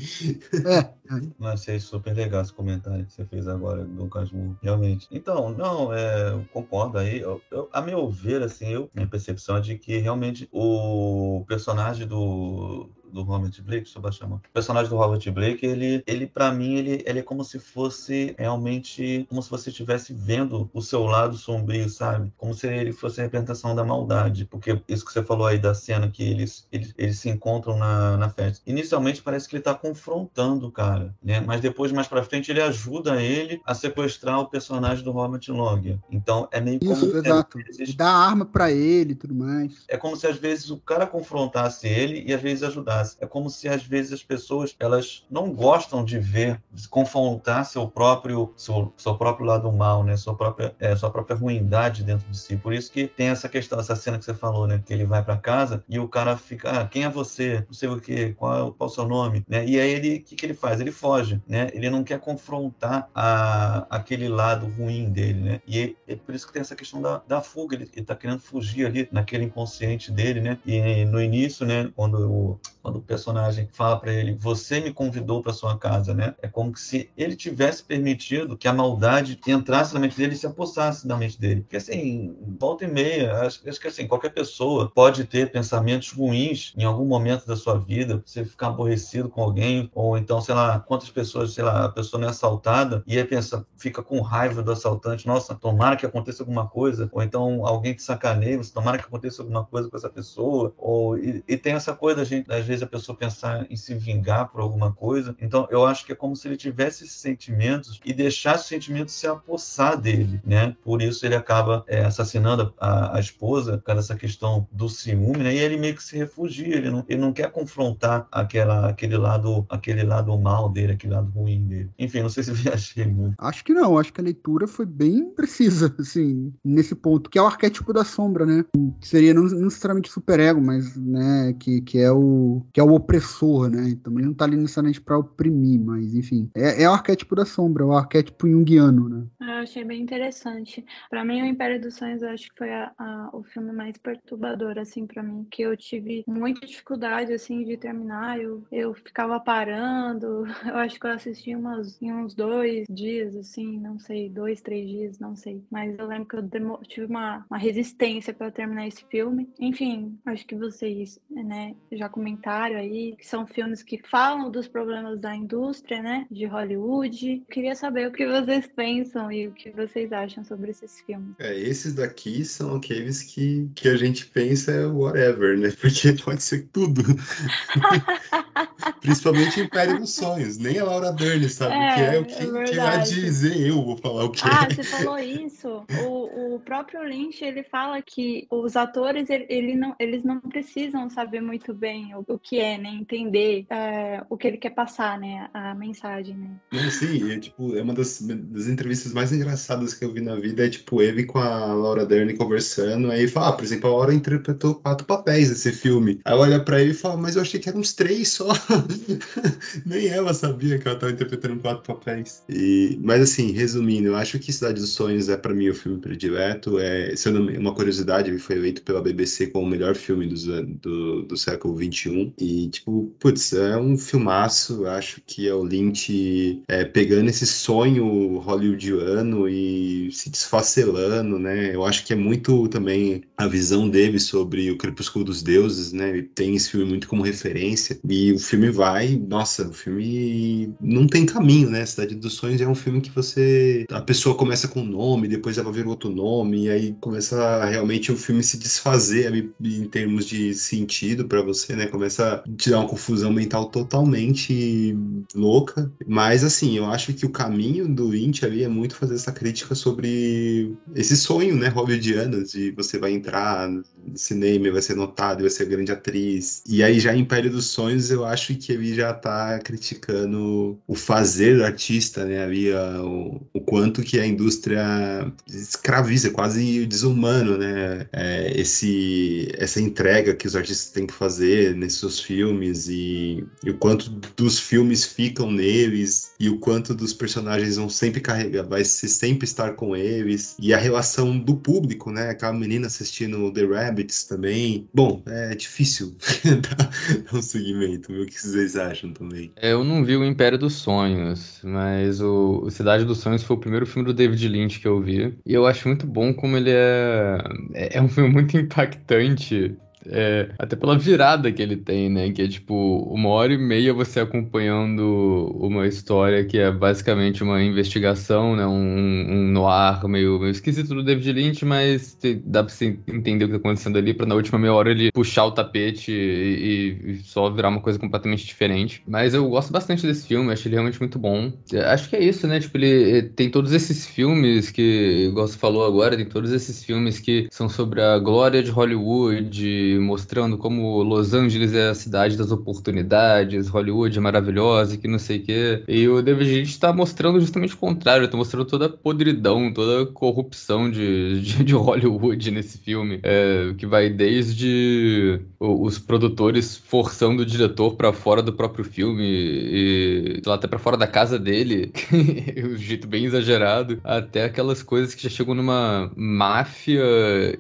É, Não, achei super legal esse comentário que você fez agora do Casmurro, realmente. Então, não, é, eu concordo aí. Eu- eu- a meu ver, assim, eu, minha percepção é de que realmente o personagem do do Robert Blake, mão. O personagem do Robert Blake, ele, ele para mim, ele, ele é como se fosse realmente, como se você estivesse vendo o seu lado sombrio, sabe? Como se ele fosse a representação da maldade. Porque isso que você falou aí da cena que eles, eles, eles se encontram na, na festa. Inicialmente parece que ele tá confrontando o cara, né? Mas depois, mais pra frente, ele ajuda ele a sequestrar o personagem do Robert Loggia. Então, é meio como... Isso, às exato. vezes, dá arma pra ele e tudo mais. é como se às vezes o cara confrontasse ele e às vezes ajudasse. É como se às vezes as pessoas elas não gostam de ver, de confrontar seu próprio seu, seu próprio lado mal, né? Sua própria é, sua própria ruindade dentro de si. Por isso que tem essa questão, essa cena que você falou, né? Que ele vai para casa e o cara fica, ah, quem é você? Não sei o que, qual qual é o seu nome, né? E aí ele, o que, que ele faz? Ele foge, né? Ele não quer confrontar a, aquele lado ruim dele, né? E é por isso que tem essa questão da, da fuga. Ele, ele tá querendo fugir ali naquele inconsciente dele, né? E no início, né? Quando o, quando o personagem fala para ele, você me convidou para sua casa, né? É como se ele tivesse permitido que a maldade entrasse na mente dele e se apossasse da mente dele. Porque assim, volta e meia, acho, acho que assim, qualquer pessoa pode ter pensamentos ruins em algum momento da sua vida, você ficar aborrecido com alguém, ou então, sei lá, quantas pessoas, sei lá, a pessoa não é assaltada e aí pensa, fica com raiva do assaltante, nossa, tomara que aconteça alguma coisa, ou então alguém te sacaneia, tomara que aconteça alguma coisa com essa pessoa, ou e, e tem essa coisa gente, às vezes a pessoa pensar em se vingar por alguma coisa. Então, eu acho que é como se ele tivesse esses sentimentos e deixasse os sentimentos se apossar dele, né? Por isso ele acaba é, assassinando a, a, esposa, por causa dessa questão do ciúme, né? E ele meio que se refugia, ele não, ele não quer confrontar aquela, aquele lado, aquele lado mal dele, aquele lado ruim dele. Enfim, não sei se viajei muito. Acho que não, acho que a leitura foi bem precisa, assim, nesse ponto, que é o arquétipo da sombra, né? Seria não, não necessariamente superego, mas, né, que, que é o que é o opressor, né? Então ele não tá ali necessariamente para oprimir, mas enfim, é, é o arquétipo da sombra, é o arquétipo junguiano, né? Eu achei bem interessante. Para mim, o Império dos Sonhos, eu acho que foi a, a, o filme mais perturbador, assim, para mim, que eu tive muita dificuldade, assim, de terminar. Eu, eu ficava parando. Eu acho que eu assisti umas, em uns dois dias, assim, não sei, dois, três dias, não sei. Mas eu lembro que eu tive uma, uma resistência para terminar esse filme. Enfim, acho que vocês, né, já comentaram aí que são filmes que falam dos problemas da indústria, né, de Hollywood. Queria saber o que vocês pensam e o que vocês acham sobre esses filmes. É, esses daqui são aqueles que, que a gente pensa é whatever, né? Porque pode ser tudo. Principalmente Império dos Sonhos. Nem a Laura Dern sabe é, o que é, o que, é que vai dizer eu vou falar o que ah, é. você falou isso. O, o próprio Lynch, ele fala que os atores, ele, ele não, eles não precisam saber muito bem o, o que é, né? Entender é, o que ele quer passar, né? A mensagem, né? Não, sim, é, tipo, é uma das, das entrevistas mais engraçadas que eu vi na vida, é tipo, ele com a Laura Dern conversando, aí fala, ah, por exemplo, a Laura interpretou quatro papéis nesse filme. Aí olha pra ele e fala, mas eu achei que eram uns três só. Nem ela sabia que ela estava interpretando quatro papéis. E, mas assim, resumindo, eu acho que Cidade dos Sonhos é para mim o filme predileto. É, se eu não, uma curiosidade, ele foi eleito pela BBC como o melhor filme do, do, do século XXI. E, tipo, putz, é um filmaço. Acho que é o Lynch é, pegando esse sonho hollywoodiano e se desfacelando, né? Eu acho que é muito também a visão dele sobre o Crepúsculo dos Deuses, né? Ele tem esse filme muito como referência. E o filme vai, nossa, o filme não tem caminho, né? Cidade dos Sonhos é um filme que você. A pessoa começa com um nome, depois ela vira outro nome, e aí começa realmente o filme se desfazer em termos de sentido para você, né? Começa a te dar uma confusão mental totalmente louca. Mas assim, eu acho que o caminho do Lynch ali é muito fazer essa crítica sobre esse sonho, né, hollywoodiano, de você vai entrar no cinema, vai ser notado, vai ser grande atriz. E aí já Império dos Sonhos eu acho que ele já está criticando o fazer do artista, né? Ali, o, o, quanto que a indústria escraviza, quase desumano, né? É, esse, essa entrega que os artistas têm que fazer nesses seus filmes e, e, o quanto dos filmes ficam neles e o quanto dos personagens vão sempre carregar, vai ser sempre estar com eles e a relação do público, né? Aquela menina assistindo The Rabbits também. Bom, é difícil dar, um segmento o que vocês acham também? É, eu não vi o Império dos Sonhos, mas o, Cidade dos Sonhos foi o primeiro filme do David Lynch que eu vi. E eu acho muito bom como ele é. É, é um filme muito impactante é, até pela virada que ele tem, né? Que é tipo, uma hora e meia você acompanhando uma história que é basicamente uma investigação, né? Um, um noir meio, meio esquisito do David Lynch, mas te, dá pra você entender o que tá acontecendo ali, pra na última meia hora ele puxar o tapete e, e, só virar uma coisa completamente diferente. Mas eu gosto bastante desse filme, acho ele realmente muito bom. Acho que é isso, né? Tipo, ele tem todos esses filmes que, igual você falou agora, tem todos esses filmes que são sobre a glória de Hollywood mostrando como Los Angeles é a cidade das oportunidades, Hollywood é maravilhosa, que não sei o quê. E o David Lynch está mostrando justamente o contrário, está mostrando toda a podridão, toda a corrupção de, de, de Hollywood nesse filme, é, que vai desde os produtores forçando o diretor para fora do próprio filme e lá até para fora da casa dele, de um jeito bem exagerado, até aquelas coisas que já chegam numa máfia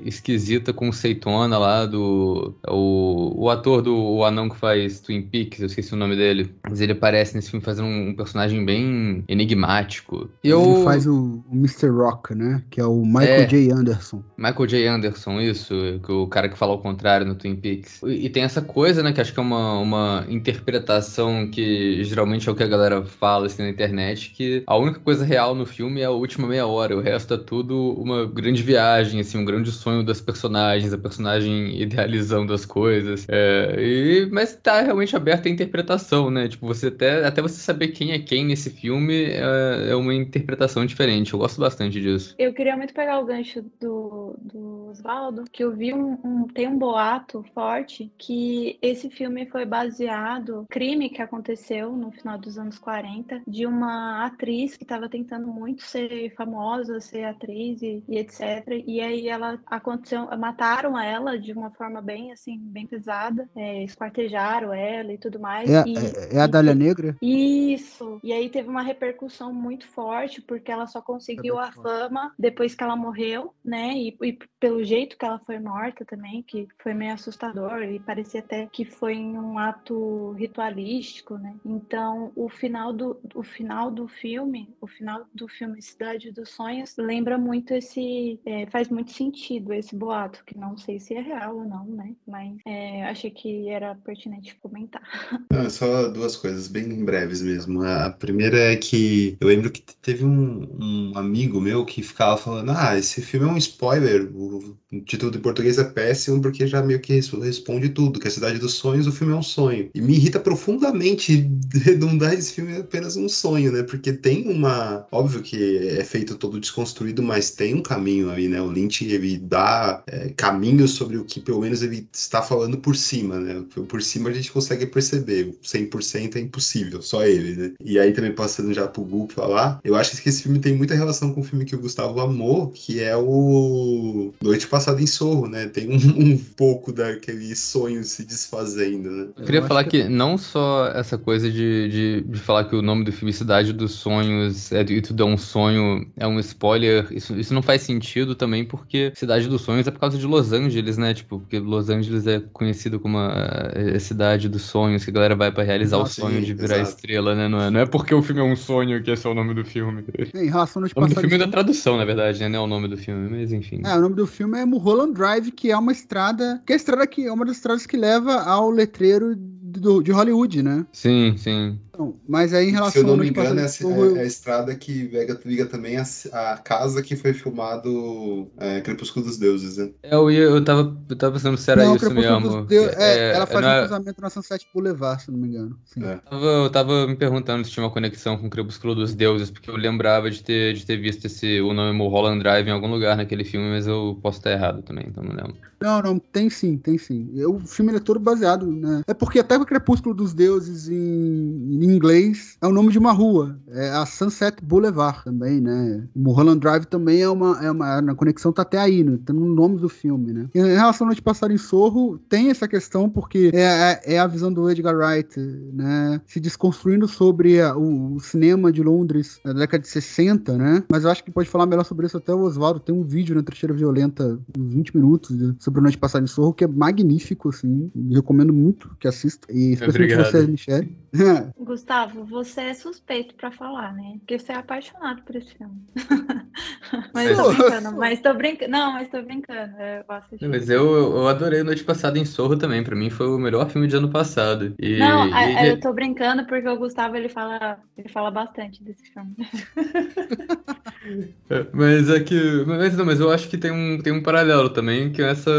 esquisita conceitona lá do o, o ator do o anão que faz Twin Peaks, eu esqueci o nome dele, mas ele aparece nesse filme fazendo um, um personagem bem enigmático. E eu... Ele faz o, o Mr. Rock, né? Que é o Michael é, J. Anderson. Michael J. Anderson, isso, o cara que fala o contrário no Twin Peaks. E, e tem essa coisa, né, que acho que é uma, uma interpretação que geralmente é o que a galera fala assim, na internet, que a única coisa real no filme é a última meia hora, o resto é tudo uma grande viagem, assim, um grande sonho das personagens, a personagem idealizada realizando as coisas. É, e, mas tá realmente aberto à interpretação, né? Tipo, você até, até você saber quem é quem nesse filme é, é uma interpretação diferente. Eu gosto bastante disso. Eu queria muito pegar o gancho do, do Oswaldo, que eu vi um, um, tem um boato forte que esse filme foi baseado crime que aconteceu no final dos anos 40 de uma atriz que estava tentando muito ser famosa, ser atriz e, e, etc. E aí ela aconteceu, mataram ela de uma forma bem assim, bem pesada, é, esquartejaram ela e tudo mais. É, e, é, é a Dália Negra? Isso. E aí teve uma repercussão muito forte porque ela só conseguiu a fama depois que ela morreu, né? E, e pelo jeito que ela foi morta também, que foi meio assustador e parecia até que foi em um ato ritualístico, né? Então, o final do o final do filme, o final do filme Cidade dos Sonhos lembra muito esse, é, faz muito sentido esse boato, que não sei se é real ou não, né? Mas é, achei que era pertinente comentar. Não, só duas coisas bem breves mesmo. A primeira é que eu lembro que teve um, um amigo meu que ficava falando: Ah, esse filme é um spoiler. O título de português é péssimo porque já meio que responde tudo, que a Cidade dos Sonhos, o filme é um sonho. E me irrita profundamente redundar esse filme apenas um sonho, né? Porque tem uma. Óbvio que é feito todo desconstruído, mas tem um caminho aí, né? O Lynch ele dá é, caminhos sobre o que pelo menos ele está falando por cima, né? Por cima a gente consegue perceber. 100% é impossível, só ele, né? E aí também passando já pro Gu falar, eu acho que esse filme tem muita relação com o filme que o Gustavo amou, que é o Noite Passada em Sorro, né? Tem um, um pouco daquele sonho se desfazendo, né? Eu queria falar que... que... não só essa coisa de, de, de, falar que o nome do filme Cidade dos Sonhos é, e tudo é um sonho, é um spoiler, isso, isso não faz sentido também porque Cidade dos Sonhos é por causa de Los Angeles, né? Tipo, porque Los Angeles é conhecido como a, a cidade dos sonhos, que a galera vai para realizar o sonho de virar exato. estrela, né? Não é, não é porque o filme é um sonho que esse é o nome do filme. Em relação ao o nome do filme é da tradução, na verdade, né? Não é o nome do filme, mas enfim. É, o nome do filme é Mulholland Drive, que é uma estrada, que é a estrada que é uma das estradas que leva ao letreiro do, de Hollywood, né? Sim, sim. Então, mas aí em relação Se eu não me engano, é, é, a estrada que liga, liga também a, a, casa que foi filmado é, Crepúsculo dos Deuses, né? É, eu, eu, tava, eu tava pensando se era não, isso mesmo. Deus, é, é, ela faz um é- cruzamento na Sunset Boulevard, se não me engano. É. Eu, tava, eu tava me perguntando se tinha uma conexão com o Crepúsculo dos Deuses, porque eu lembrava de ter, de ter visto esse, o nome Mulholland Drive em algum lugar naquele filme, mas eu posso estar errado também, então não lembro. Não, não, tem sim, tem sim. O filme é todo baseado, né? É porque até o Crepúsculo dos Deuses em, em inglês é o nome de uma rua. É a Sunset Boulevard também, né? Mulholland Drive também é uma, é uma. Na conexão tá até aí, né? Tá no nome do filme, né? Em relação a Noite Passada em Sorro, tem essa questão porque é, é, é, a visão do Edgar Wright, né? Se desconstruindo sobre a, o, o, cinema de Londres da década de 60, né? Mas eu acho que pode falar melhor sobre isso até o Oswaldo. Tem um vídeo na Trecheira Violenta, uns 20 minutos, sobre a Noite Passada em Sorro, que é magnífico, assim. Recomendo muito que assista. E especialmente você, Michelle. Gustavo, você é suspeito pra falar, né? Porque você é apaixonado por esse filme. mas tô brincando, mas tô brincando. Não, mas tô brincando. Eu mas eu, eu adorei Noite Passada em Sorro também. Pra mim foi o melhor filme de ano passado. E, não, e... eu tô brincando porque o Gustavo ele fala, ele fala bastante desse filme. É, mas é que. Mas, não, mas eu acho que tem um, tem um paralelo também, que é essa,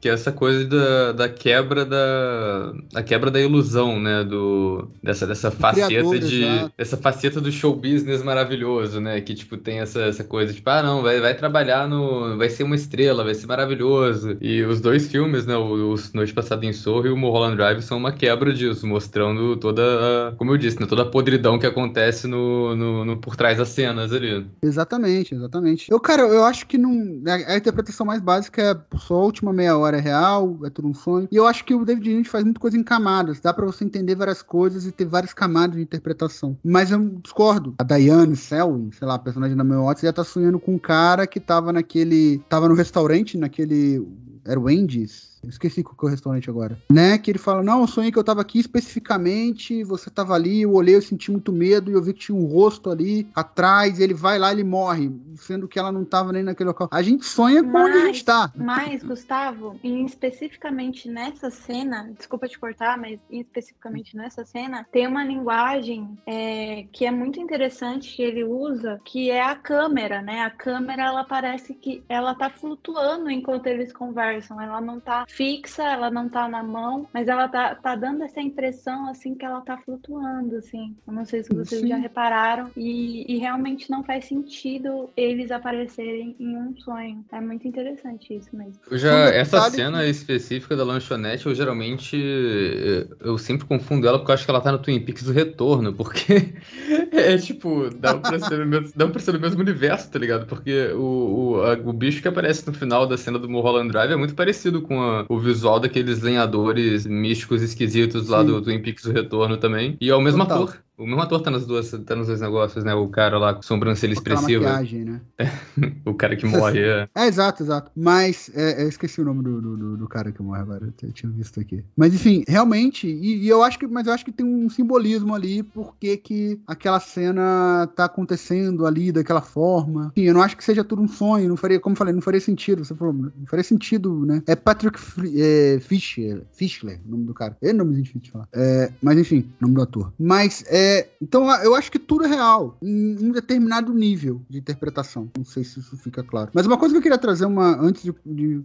que é essa coisa da, da quebra da. A quebra da ilusão, né? Do, dessa, dessa faceta de. Exato. Essa faceta do show business maravilhoso, né? Que, tipo, tem essa, essa coisa, tipo, ah, não, vai, vai trabalhar no. Vai ser uma estrela, vai ser maravilhoso. E os dois filmes, né? O, o Noite Passada em Sorro e o Mulholland Drive são uma quebra disso, mostrando toda a, Como eu disse, né, toda a podridão que acontece no, no, no por trás das cenas ali. Exatamente, exatamente. Eu, cara, eu acho que não. A, a interpretação mais básica é só a última meia hora é real, é tudo um sonho. E eu acho que o David Lynch faz muita coisa em camadas. Dá para você entender várias coisas e ter várias camadas de interpretação. Mas eu discordo. A Diane Selwyn, sei lá, a personagem da Mel Watts, já tá sonhando com um cara que tava naquele. tava no restaurante, naquele. Era o Wendy's esqueci qual que é o restaurante agora. Né? Que ele fala: Não, eu sonhei que eu tava aqui especificamente, você tava ali, eu olhei, eu senti muito medo e eu vi que tinha um rosto ali atrás, ele vai lá, ele morre, sendo que ela não tava nem naquele local. A gente sonha com mas, onde a gente tá. Mas, Gustavo, especificamente nessa cena, desculpa te cortar, mas especificamente nessa cena, tem uma linguagem é, que é muito interessante que ele usa, que é a câmera, né? A câmera, ela parece que ela tá flutuando enquanto eles conversam, ela não tá fixa, ela não tá na mão, mas ela tá, tá dando essa impressão, assim, que ela tá flutuando, assim. Eu não sei se vocês Sim. já repararam. E, e realmente não faz sentido eles aparecerem em um sonho. É muito interessante isso mesmo. Eu já, essa sabe cena específica da lanchonete, eu geralmente eh, eu sempre confundo ela porque eu acho que ela tá no Twin Peaks do Retorno, porque é tipo, dá pra ser o mesmo, dá pra ser o mesmo universo, tá ligado? Porque o, o, a- o bicho que aparece no final da cena do Mulholland Drive é muito parecido com a- o visual daqueles lenhadores místicos esquisitos lá Sim. do Twin Peaks do Retorno também. E é o mesmo Total. ator. O mesmo ator tá nas duas, tá nos dois negócios, né? O cara lá com sobrancelha Com expressiva. maquiagem, né? O cara que morre. É. É, exato, exato. Mas, é, eu esqueci o nome do, do, do- cara que morre agora, eu tinha visto aqui. Mas, enfim, realmente, e, e eu acho que, mas eu acho que tem um simbolismo ali, porque que aquela cena tá acontecendo ali daquela forma. Enfim, eu não acho que seja tudo um sonho, não faria, como eu falei, não faria sentido, você falou, não faria sentido, né? É Patrick Fri- é, Fischler, Fischler, o nome do cara. É nome difícil de falar. É, mas, enfim, nome do ator. Mas, é, então eu acho que tudo é real, em um determinado nível de interpretação. Não sei se isso fica claro. Mas uma coisa que eu queria trazer uma antes de, de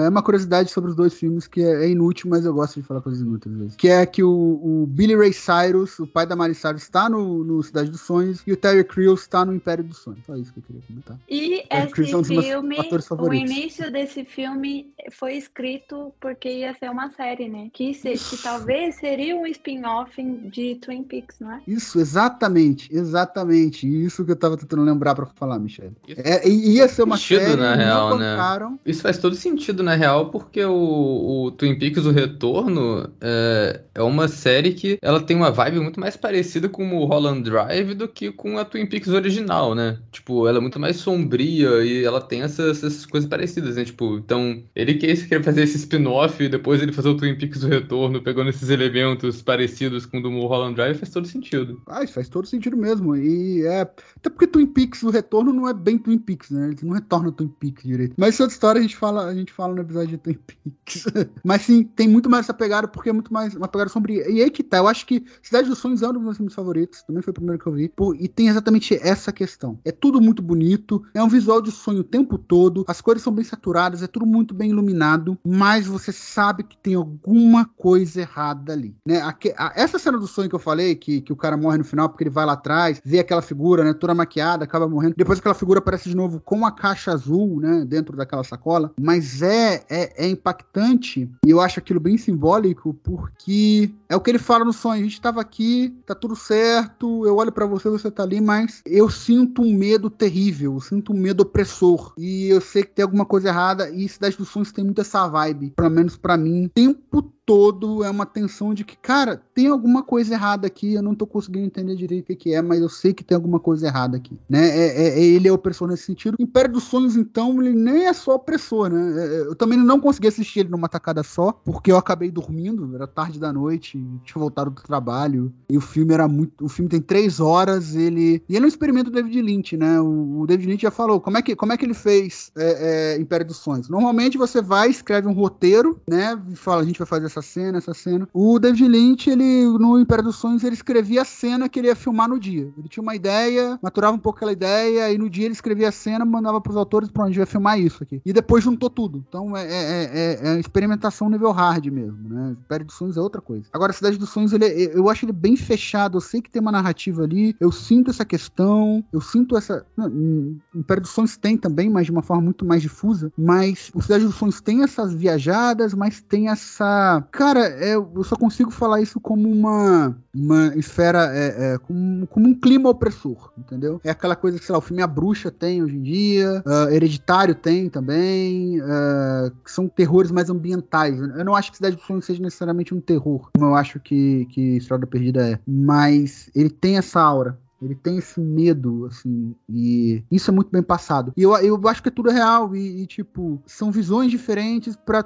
é uma curiosidade sobre os dois filmes que é, é inútil, mas eu gosto de falar coisas inúteis às vezes. Que é que o, o Billy Ray Cyrus, o pai da Miley Cyrus, está no, no Cidade dos Sonhos e o Terry Crews está no Império dos Sonhos. Só isso que eu queria comentar. E É, esse Chris é um filme, o início desse filme foi escrito porque ia ser uma série, né? Que, se, que talvez seria um spin-off de Twin Peaks, não é? Isso, exatamente, exatamente. Isso que eu tava tentando lembrar pra falar, Michelle. É, i- ia ser uma Sentido, série, na não real, né? bancaram. Isso faz todo sentido, na real, porque o, o Twin Peaks O Retorno é, é uma série que ela tem uma vibe muito mais parecida com o Holland Drive do que com a Twin Peaks original, né? Tipo, ela é muito mais sombria e ela tem essas, essas coisas parecidas, né? Tipo, então, ele quis querer fazer esse spin-off e depois ele fazer o Twin Peaks O Retorno, pegando esses elementos parecidos com o do Mulholland Drive, faz todo sentido. Ah, isso faz todo sentido mesmo. E é. Até porque Twin Peaks, o retorno não é bem Twin Peaks, né? Eles não retornam Twin Peaks direito. Mas é outra história, a gente fala, a gente fala no episódio de Twin Peaks. Mas sim, tem muito mais essa pegada, porque é muito mais uma pegada sombria. E aí que tá, eu acho que Cidade dos Sonhos é um dos meus filmes favoritos, também foi o primeiro que eu vi. Pô, e tem exatamente essa questão. É tudo muito bonito, é um visual de sonho o tempo todo, as cores são bem saturadas, é tudo muito bem iluminado, mas você sabe que tem alguma coisa errada ali, né? Aque- a- essa cena do sonho que eu falei, que, que o cara morre no final porque ele vai lá atrás, vê aquela figura, né, toda maquiada, acaba morrendo. Depois aquela figura aparece de novo com a caixa azul, né, dentro daquela sacola. Mas é, é, é impactante e eu acho aquilo bem simbólico porque é o que ele fala no sonho. A gente tava aqui, tá tudo certo, eu olho pra você, você tá ali, mas eu sinto um medo terrível, eu sinto um medo opressor. E eu sei que tem alguma coisa errada e Cidade dos Sonhos tem muito essa vibe, pelo menos pra mim. Tempo todo é uma tensão de que, cara, tem alguma coisa errada aqui, eu não tô conseguindo entender direito o que, é, mas eu sei que tem alguma coisa errada aqui, né? É, é- é- ele é opressor nesse sentido. Império dos Sonhos, então, ele nem é só opressor, né? É, Eu também não consegui assistir ele numa tacada só, porque eu acabei dormindo, era tarde da noite, tinha voltado do trabalho, e o filme era muito... O filme tem três horas, ele... E ele é um experimento do David Lynch, né? O, o David Lynch já falou, como é que, como é que ele fez é, é, Império dos Sonhos? Normalmente você vai, escreve um roteiro, né? E fala, a gente vai fazer essa cena, essa cena. O David Lynch, ele, no Império dos Sonhos, ele escrevia a cena que ele ia filmar no dia. Ele tinha uma ideia, maturava um pouco aquela ideia, e no dia ele escrevia a cena, mandava pros autores, pronto, a gente vai filmar isso aqui. E depois juntou tudo. Então é, é, é, é experimentação nível hard mesmo, né? Império dos Sonhos é outra coisa. Agora, Cidade dos Sonhos, ele, é- eu acho ele bem fechado. Eu sei que tem uma narrativa ali, eu sinto essa questão, eu sinto essa. Império dos Sonhos tem também, mas de uma forma muito mais difusa. Mas o Cidade dos Sonhos tem essas viajadas, mas tem essa. Cara, é, eu só consigo falar isso como uma, uma esfera, é, é, como, como um clima opressor, entendeu? É aquela coisa que, sei lá, o filme A Bruxa tem hoje em dia, ah, Hereditário tem também, ah, que são terrores mais ambientais. Eu não acho que Cidade dos Sonhos seja necessariamente um terror, como eu acho que, que Estrada Perdida é, mas ele tem essa aura. Ele tem esse medo, assim, e isso é muito bem passado. E eu, eu acho que é tudo real, e, e, tipo, são visões diferentes pra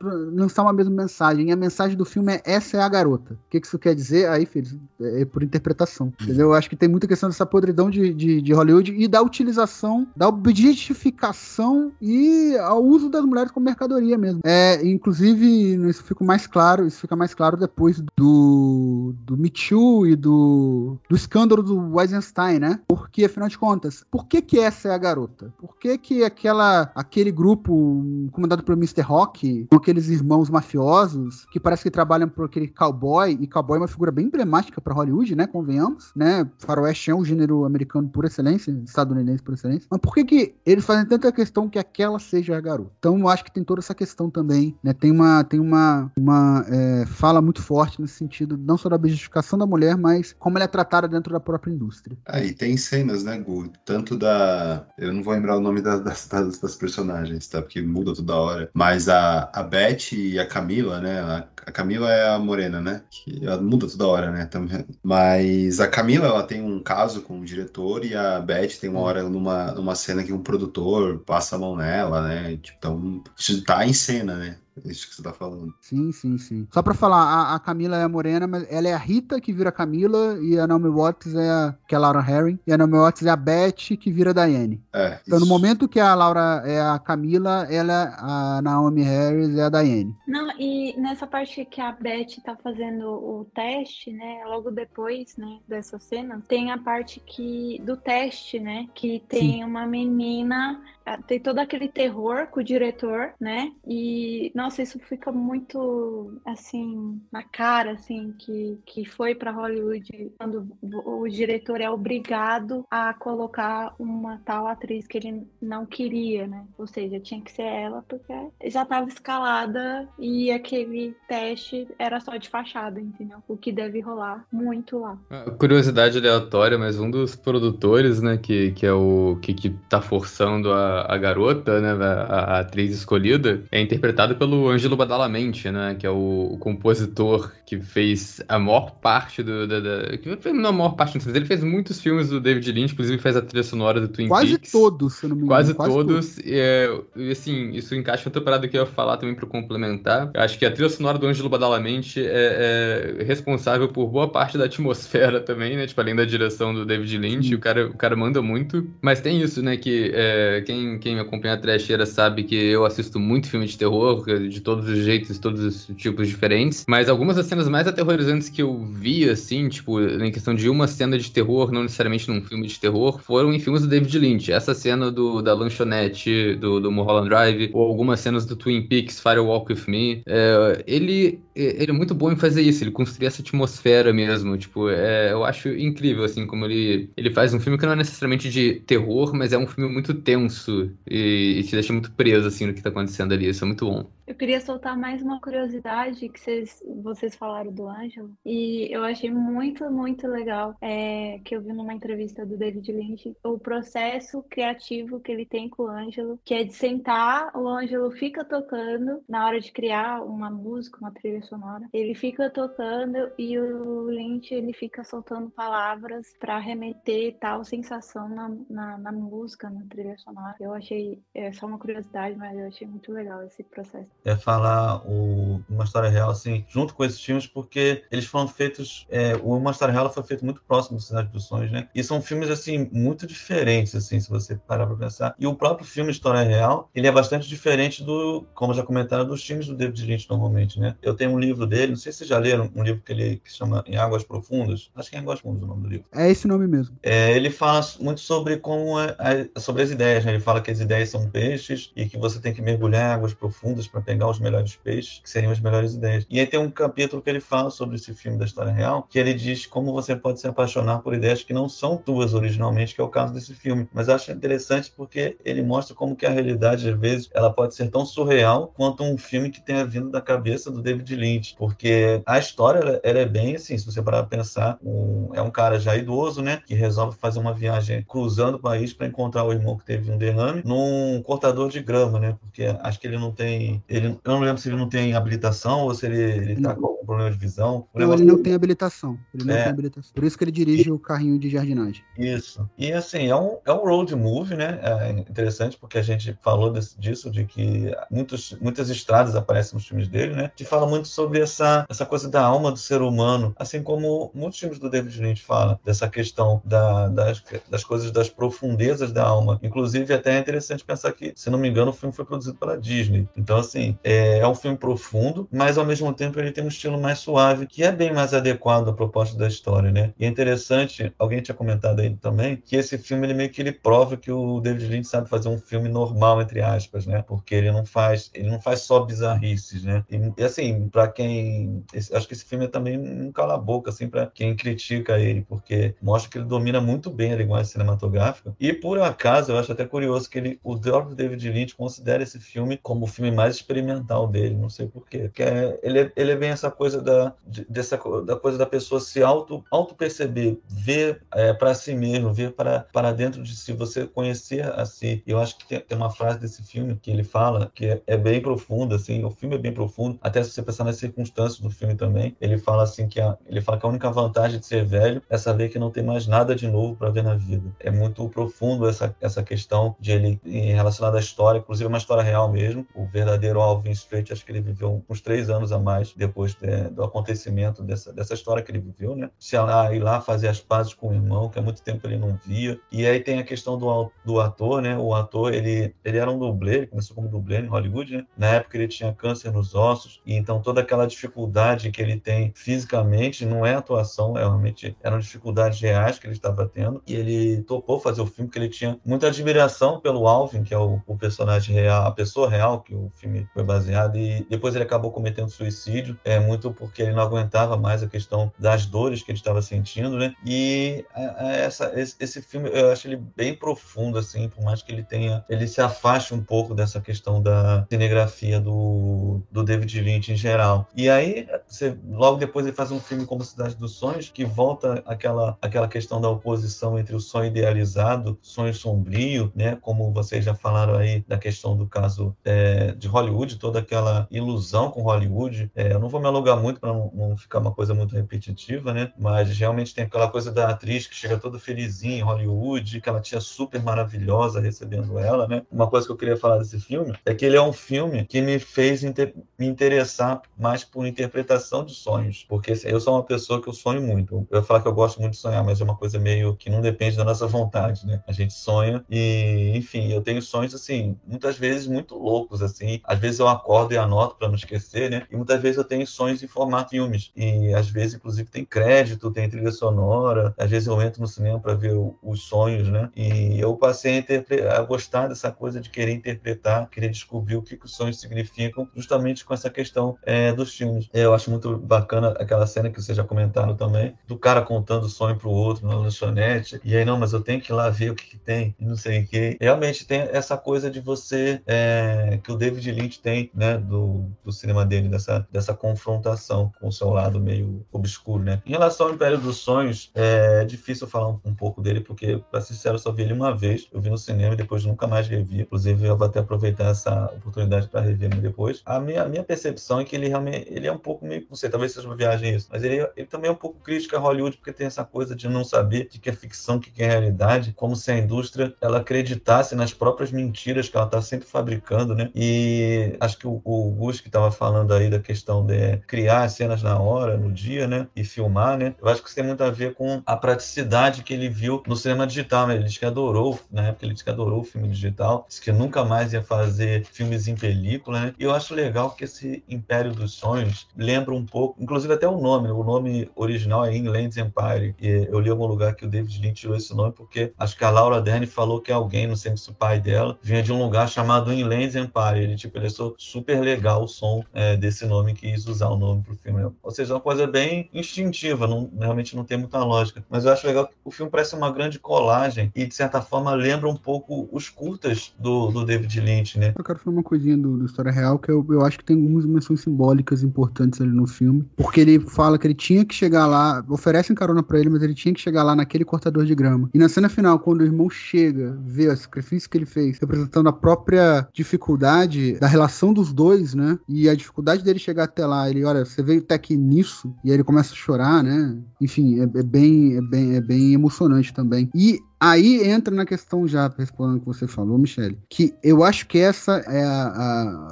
lançar uma mesma mensagem. E a mensagem do filme é essa é a garota. O que, que isso quer dizer? Aí, filho, é, é por interpretação. Entendeu? Eu acho que tem muita questão dessa podridão de, de, de Hollywood e da utilização, da objetificação e ao uso das mulheres como mercadoria mesmo. É, inclusive, isso fica mais claro, isso fica mais claro depois do do, do Me Too e do, do escândalo do Weisenstein, né? Porque, afinal de contas, por que que essa é a garota? Por que que aquela, aquele grupo comandado pelo Mr. Rock, com aqueles irmãos mafiosos, que parece que trabalham por aquele cowboy, e cowboy é uma figura bem emblemática para Hollywood, né? Convenhamos, né? Faroeste é um gênero americano por excelência, estadunidense por excelência. Mas por que que eles fazem tanta questão que aquela seja a garota? Então eu acho que tem toda essa questão também, né? Tem uma, tem uma, uma é, fala muito forte nesse sentido, não só da objetificação da mulher, mas como ela é tratada dentro da própria indústria. Aí tem cenas, né, Gu? Tanto da. Eu não vou lembrar o nome das, das, das personagens, tá? Porque muda toda hora. Mas a, a Beth e a Camila, né? A, a Camila é a morena, né? Que ela muda toda hora, né? Também. Mas a Camila, ela tem um caso com o diretor e a Beth tem uma hora numa, numa cena que um produtor passa a mão nela, né? Tipo, então, isso tá em cena, né? Isso que você tá falando. Sim, sim, sim. Só pra falar, a, a, Camila é a morena, mas ela é a Rita que vira a Camila e a Naomi Watts é a, que é a Laura Herring e a Naomi Watts é a Beth que vira a Diane. É, então isso. no momento que a Laura é a Camila, ela a Naomi Harris é a Diane. Não, e nessa parte que a Beth tá fazendo o teste, né, logo depois, né, dessa cena, tem a parte que do teste, né, que tem Sim. uma menina tem todo aquele terror com o diretor, né? E nossa, isso fica muito assim na cara, assim, que, que foi para Hollywood quando o diretor é obrigado a colocar uma tal atriz que ele não queria, né? Ou seja, tinha que ser ela porque já estava escalada e aquele teste era só de fachada, entendeu? O que deve rolar muito lá. Curiosidade aleatória, mas um dos produtores, né, que, que é o que, que tá forçando a, a garota, né, a, a atriz escolhida, é interpretado pelo Ângelo Badalamente, né, que é o, o compositor que fez a maior parte do... Da, da, que fez, não a maior parte, mas ele fez muitos filmes do David Lynch, inclusive fez a trilha sonora do Twin Quase Peaks. todos, se não me engano. Quase, todos. E, é, e, assim, isso encaixa outra parada que eu ia falar também para complementar. Eu acho que a trilha sonora do Ângelo Badalamente é, é responsável por boa parte da atmosfera também, né? Tipo, além da direção do David Lynch, o cara, o cara manda muito. Mas tem isso, né? Que é, quem, quem me acompanha a trecheira sabe que eu assisto muito filme de terror, de todos os jeitos, todos os tipos diferentes. Mas algumas das cenas mais aterrorizantes que eu vi, assim, tipo, em questão de uma cena de terror, não necessariamente num filme de terror, foram em filmes do David Lynch. Essa cena do, da lanchonete, do, do Mulholland Drive, ou algumas cenas do Twin Peaks, Fire Walk With Me. É, ele, ele é muito bom em fazer isso, ele construir essa atmosfera mesmo. Tipo, é, eu acho incrível, assim, como ele, ele faz um filme que não é necessariamente de terror, mas é um filme muito tenso e, e te deixa muito preso, assim, no que tá acontecendo ali. Isso é muito bom. Eu queria soltar mais uma curiosidade que vocês, vocês falaram do Ângelo e eu achei muito, muito legal é, que eu vi numa entrevista do David Lynch o processo criativo que ele tem com o Ângelo, que é de sentar, o Ângelo fica tocando na hora de criar uma música, uma trilha sonora, ele fica tocando e o Lynch ele fica soltando palavras para remeter tal sensação na, na, na música, na trilha sonora. Eu achei, é só uma curiosidade, mas eu achei muito legal esse processo é falar o, uma história real assim junto com esses filmes porque eles foram feitos é, uma história real foi feito muito próximo do Cidade dos Sonhos né? E são filmes assim muito diferentes assim se você parar para pensar. E o próprio filme História Real ele é bastante diferente do como já comentaram dos filmes do David Lynch normalmente né? Eu tenho um livro dele não sei se vocês já leram um livro que ele que chama Em Águas Profundas. Acho que é Em Águas Profundas o nome do livro. É esse nome mesmo. É, ele fala muito sobre como é, é, sobre as ideias né? ele fala que as ideias são peixes e que você tem que mergulhar em águas profundas para pegar os melhores peixes, que seriam as melhores ideias. E aí tem um capítulo que ele fala sobre esse filme da história real, que ele diz como você pode se apaixonar por ideias que não são tuas originalmente, que é o caso desse filme. Mas acho interessante porque ele mostra como que a realidade, às vezes, ela pode ser tão surreal quanto um filme que tenha vindo da cabeça do David Lynch. Porque a história, ela, ela é bem assim, se você parar pra pensar, um, é um cara já idoso, né, que resolve fazer uma viagem cruzando o país para encontrar o irmão que teve um derrame num cortador de grama, né, porque acho que ele não tem, ele, eu não lembro se ele não tem habilitação ou se ele, ele tá com algum problema de visão. Não, ele não tem habilitação. Ele não É. tem habilitação. Por isso que ele dirige o carrinho de jardinagem. Isso. E assim, é um, é um road movie, né? É interessante porque a gente falou desse- disso, de que muitos, muitas estradas aparecem nos filmes dele, né? Que fala muito sobre essa, essa coisa da alma do ser humano, assim como muitos filmes do David Lynch falam, dessa questão da, das, das coisas, das profundezas da alma. Inclusive, até é interessante pensar que, se não me engano, o filme foi produzido pela Disney. Então, assim, assim, é, é um filme profundo, mas ao mesmo tempo ele tem um estilo mais suave, que é bem mais adequado à proposta da história, né? E é interessante, alguém tinha comentado aí também, que esse filme ele meio que ele prova que o David Lynch sabe fazer um filme normal entre aspas, né? Porque ele não faz, ele não faz só bizarrices, né? E, e assim, para quem, esse, acho que esse filme é também um cala a boca assim para quem critica ele, porque mostra que ele domina muito bem a linguagem cinematográfica. E por acaso, eu acho até curioso que ele, o próprio David Lynch considera esse filme como o filme mais experimental dele, não sei porquê. Porque é, ele, é, ele é bem essa coisa da, de, dessa, da coisa da pessoa se auto, auto perceber, ver é, para si mesmo, ver para, para dentro de si, você conhecer a si. Eu acho que tem, tem uma frase desse filme que ele fala que é, é, bem profunda, assim, o filme é bem profundo, até se você pensar nas circunstâncias do filme também, ele fala assim que a, ele fala que a única vantagem de ser velho é saber que não tem mais nada de novo para ver na vida. É muito profundo essa, essa questão de ele relacionada à história, inclusive é uma história real mesmo. O verdadeiro Alvin Strait, acho que ele viveu uns três anos a mais depois de, do acontecimento dessa, dessa história que ele viveu, né? Se lá, ir lá fazer as pazes com o irmão, que há muito tempo ele não via. E aí tem a questão do, do ator, né? O ator, ele, ele era um dublê, ele começou como dublê em Hollywood, né? Na época ele tinha câncer nos ossos, e então toda aquela dificuldade que ele tem fisicamente não é atuação, é realmente eram dificuldades reais que ele estava tendo. E ele topou fazer o filme, porque ele tinha muita admiração pelo Alvin, que é o, o personagem real, a pessoa real que o filme foi baseado, e depois ele acabou cometendo suicídio, é muito porque ele não aguentava mais a questão das dores que ele estava sentindo, né? E essa, esse, esse, filme eu acho ele bem profundo, assim, por mais que ele tenha, ele se afaste um pouco dessa questão da cinegrafia do, do David Lynch em geral. E aí, você, logo depois ele faz um filme como Cidade dos Sonhos, que volta aquela, aquela questão da oposição entre o sonho idealizado, sonho sombrio, né? Como vocês já falaram aí da questão do caso é, de Hollywood, toda aquela ilusão com Hollywood. É, eu não vou me alugar muito para não, não, ficar uma coisa muito repetitiva, né? Mas realmente tem aquela coisa da atriz que chega toda felizinha em Hollywood, que ela tinha super maravilhosa recebendo ela, né? Uma coisa que eu queria falar desse filme é que ele é um filme que me fez inter me interessar mais por interpretação de sonhos, porque assim, eu sou uma pessoa que eu sonho muito. Eu ia falar que eu gosto muito de sonhar, mas é uma coisa meio que não depende da nossa vontade, né? A gente sonha e, enfim, eu tenho sonhos assim, muitas vezes muito loucos assim. Às vezes eu acordo e anoto para não esquecer, né? E muitas vezes eu tenho sonhos em formato filmes e às vezes inclusive tem crédito, tem trilha sonora. Às vezes eu entro no cinema para ver o, os sonhos, né? E eu passei a, a, gostar dessa coisa de querer interpretar, querer descobrir o que, que os sonhos significam, justamente com essa questão é, dos filmes. Eu acho muito bacana aquela cena que vocês já comentaram também, do cara contando o sonho pro outro na lanchonete, e aí, não, mas eu tenho que ir lá ver o que, que tem, e não sei o que. Realmente tem essa coisa de você, é, que o David Lynch tem, né, do, do cinema dele, dessa, dessa confrontação com o seu lado meio obscuro, né. Em relação ao Império dos Sonhos, é difícil falar um, um pouco dele, porque, pra ser sincero, eu só vi ele uma vez, eu vi no cinema e depois nunca mais revi. Inclusive, eu vou até aproveitar essa oportunidade para rever depois. A minha, a minha percepção é que ele realmente ele é um pouco meio, não sei, talvez seja uma viagem isso, mas ele, ele também é um pouco crítico a Hollywood, porque tem essa coisa de não saber de que é ficção, que é realidade, como se a indústria ela acreditasse nas próprias mentiras que ela está sempre fabricando, né? E acho que o, Gus que estava falando aí da questão de criar cenas na hora, no dia, né? E filmar, né? Eu acho que isso tem muito a ver com a praticidade que ele viu no cinema digital, né? Ele disse que adorou, na época ele disse que adorou o filme digital, disse que nunca mais ia fazer filmes em película, né? E eu acho legal que esse Império dos Sonhos lembra um pouco, inclusive até o nome, o nome original é Inland Empire. E eu li em algum lugar que o David Lynch tirou esse nome porque acho que a Laura Dern falou que alguém, não sei se o pai dela, vinha de um lugar chamado Inland Empire. Ele, tipo, ele achou super legal o som é, desse nome quis usar o nome pro filme. Ou seja, é uma coisa bem instintiva, não, realmente não tem muita lógica. Mas eu acho legal que o filme parece uma grande colagem e, de certa forma, lembra um pouco os curtas do, do David Lynch, né? Eu quero falar uma coisinha do, do História Real, que eu, eu acho que tem algumas menções simbólicas importantes ali no filme, porque ele fala que ele tinha que chegar lá, oferecem carona para ele, mas ele tinha que chegar lá naquele cortador de grama. E na cena final, quando o irmão chega, vê o sacrifício que ele fez, representando a própria dificuldade da relação dos dois, né? E a dificuldade dele chegar até lá, ele, olha, você veio até aqui nisso, e aí ele começa a chorar, né? Enfim, é, é bem, é bem, é bem emocionante também. E aí entra na questão já, respondendo o que você falou, Michele, que eu acho que essa é a,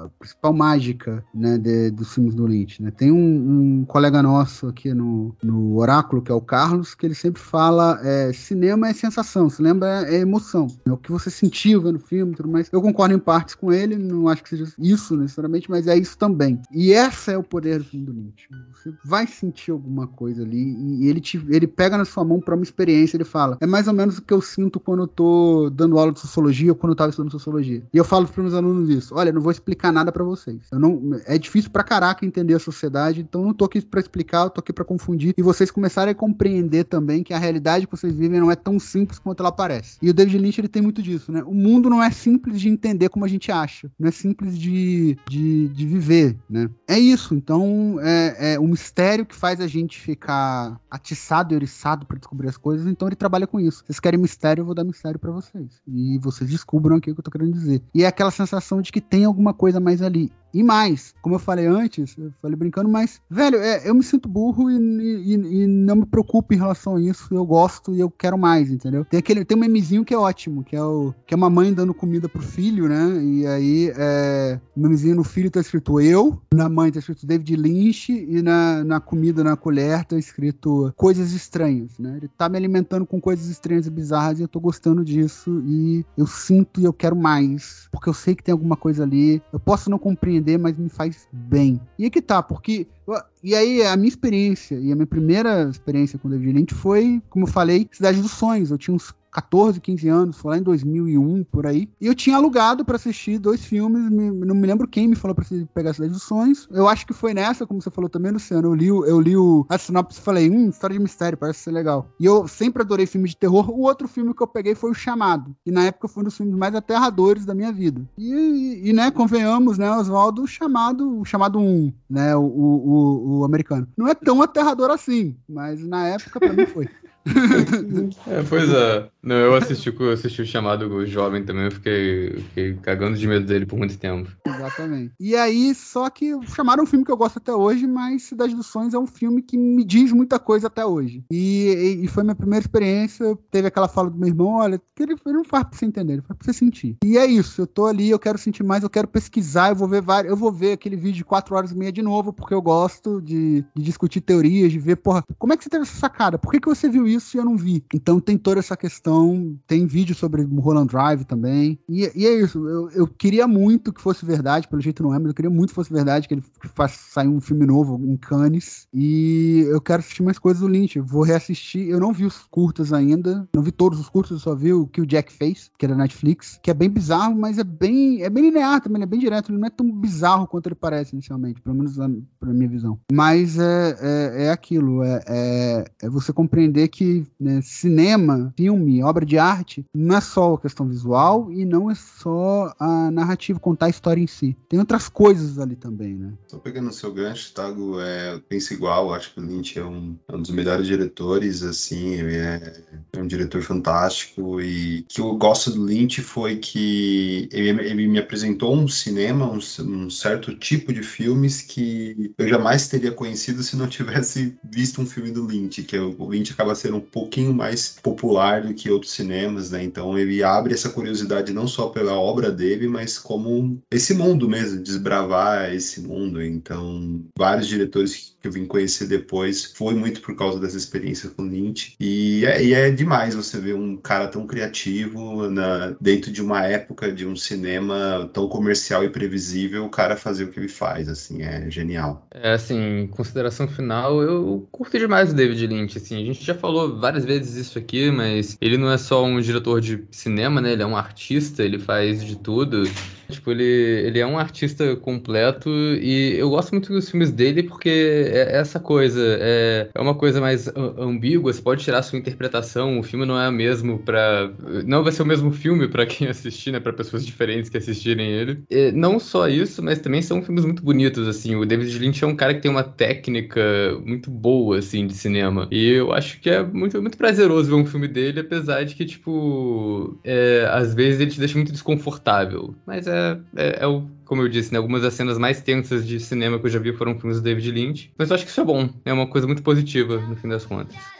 a principal mágica, né, de, dos filmes do Lynch, né? Tem um, um, colega nosso aqui no, no Oráculo, que é o Carlos, que ele sempre fala, é, cinema é sensação, cinema é, é emoção, é o que você sentiu vendo o filme e tudo mais. Eu concordo em partes com ele, não acho que seja isso necessariamente, mas é isso também. E essa é o poder do filme do Lynch. Você vai sentir alguma coisa ali e ele, te, ele pega na sua mão para uma experiência, ele fala, é mais ou menos o que eu sinto quando eu tô dando aula de sociologia ou quando eu tava estudando sociologia. E eu falo para meus alunos isso, olha, não vou explicar nada para vocês. Eu não, é difícil pra caraca entender a sociedade, então não tô aqui para explicar, eu tô aqui para confundir e vocês começarem a compreender também que a realidade que vocês vivem não é tão simples quanto ela parece. E o David Lynch ele tem muito disso, né? O mundo não é simples de entender como a gente acha, não é simples de, de, de viver, né? É isso, então é, é o mistério que faz a gente ficar atiçado e oriçado para descobrir as coisas, então ele trabalha com isso. Vocês querem mistério, eu vou dar mistério para vocês. E vocês descubram aqui o que eu tô querendo dizer. E é aquela sensação de que tem alguma coisa mais ali. E mais, como eu falei antes, eu falei brincando, mas, velho, é, eu me sinto burro e, e, e, não me preocupo em relação a isso. Eu gosto e eu quero mais, entendeu? Tem aquele, tem um memezinho que é ótimo, que é o que é uma mãe dando comida pro filho, né? E aí, é, o memezinho no filho tá escrito eu, na mãe tá escrito David Lynch e na, na comida, na colher, tá escrito coisas estranhas, né? Ele tá me alimentando com coisas estranhas e bizarras e eu tô gostando disso e eu sinto e eu quero mais, porque eu sei que tem alguma coisa ali. Eu posso não compreender mas me faz bem. E aqui tá, porque. E aí, a minha experiência, e a minha primeira experiência com o David Lynch foi, como eu falei, Cidade dos Sonhos. Eu tinha uns 14, 15 anos, foi lá em 2001, por aí. E eu tinha alugado para assistir dois filmes, me, não me lembro quem me falou pra pegar a Cidade dos Sonhos. Eu acho que foi nessa, como você falou também, Luciano. Eu li, eu li o, a sinopse e falei, hum, história de mistério, parece ser legal. E eu sempre adorei filmes de terror. O outro filme que eu peguei foi O Chamado. E na época foi um dos filmes mais aterradores da minha vida. E, e, e né, convenhamos, né, Oswaldo, o Chamado, o Chamado 1, né, o, o, o, o americano. Não é tão aterrador assim, mas na época pra mim foi. é, pois é. Não, eu assisti, eu assisti o chamado jovem também, eu fiquei, fiquei cagando de medo dele por muito tempo. Exatamente. E aí, só que chamaram um filme que eu gosto até hoje, mas Cidade dos Sonhos é um filme que me diz muita coisa até hoje. E, e, foi minha primeira experiência. Teve aquela fala do meu irmão: olha, que ele, ele não faz pra você entender, ele faz pra você sentir. E é isso, eu tô ali, eu quero sentir mais, eu quero pesquisar, eu vou ver vários, eu vou ver aquele vídeo de 4 horas e meia de novo, porque eu gosto de, de discutir teorias, de ver, porra, como é que você teve essa sacada? Por que, que você viu isso e eu não vi? Então tem toda essa questão, tem vídeo sobre Mulholland Drive também. E, e é isso, eu, eu, queria muito que fosse verdade, pelo jeito não é, mas eu queria muito que fosse verdade, que ele faça sair um filme novo em Cannes. E eu quero assistir mais coisas do Lynch. Vou reassistir. Eu não vi os curtas ainda, não vi todos os curtas, eu só vi o que o Jack fez, que é da Netflix, que é bem bizarro, mas é bem, é bem linear também, é bem direto. Ele não é tão bizarro quanto ele parece inicialmente, pelo menos na, pra minha visão. Mas é, é, é aquilo, é, é, é você compreender que né, cinema, filme, obra de arte, não é só a questão visual e não é só a narrativa, contar a história em si. Tem outras coisas ali também, né? Só pegando o seu gancho, Tago, é, eu penso igual, acho que o Lynch é um, é um dos melhores diretores, assim, ele é, é, um diretor fantástico e que eu gosto do Lynch foi que ele, ele me apresentou um cinema, um, um certo tipo de filmes que eu jamais teria conhecido se não tivesse visto um filme do Lynch, que é, o Lynch acaba sendo um pouquinho mais popular do que outros cinemas, né? Então ele abre essa curiosidade não só pela obra dele, mas como esse mundo mesmo, desbravar esse mundo. Então, vários diretores que eu vim conhecer depois foi muito por causa dessa experiência com Lynch. E é, e é demais você ver um cara tão criativo na, dentro de uma época de um cinema tão comercial e previsível, o cara fazer o que ele faz, assim, é genial. É, assim, consideração final, eu curto demais o David Lynch, assim, a gente já falou várias vezes isso aqui, mas ele não é só um diretor de cinema, né, ele é um artista, ele faz de tudo. Tipo, ele, ele é um artista completo e eu gosto muito dos filmes dele porque é essa coisa, é, é uma coisa mais ambígua, você pode tirar sua interpretação, o filme não é o mesmo para Não vai ser o mesmo filme para quem assistir, né, pra pessoas diferentes que assistirem ele. E não só isso, mas também são filmes muito bonitos, assim, o David Lynch é um cara que tem uma técnica muito boa, assim, de cinema. E eu acho que é muito, muito prazeroso ver um filme dele, apesar de que, tipo, é, às vezes ele te deixa muito desconfortável. Mas é é, é, é, o, como eu disse, né, algumas das cenas mais tensas de cinema que eu já vi foram filmes do David Lynch. Mas eu acho que isso é bom, é uma coisa muito positiva no fim das contas.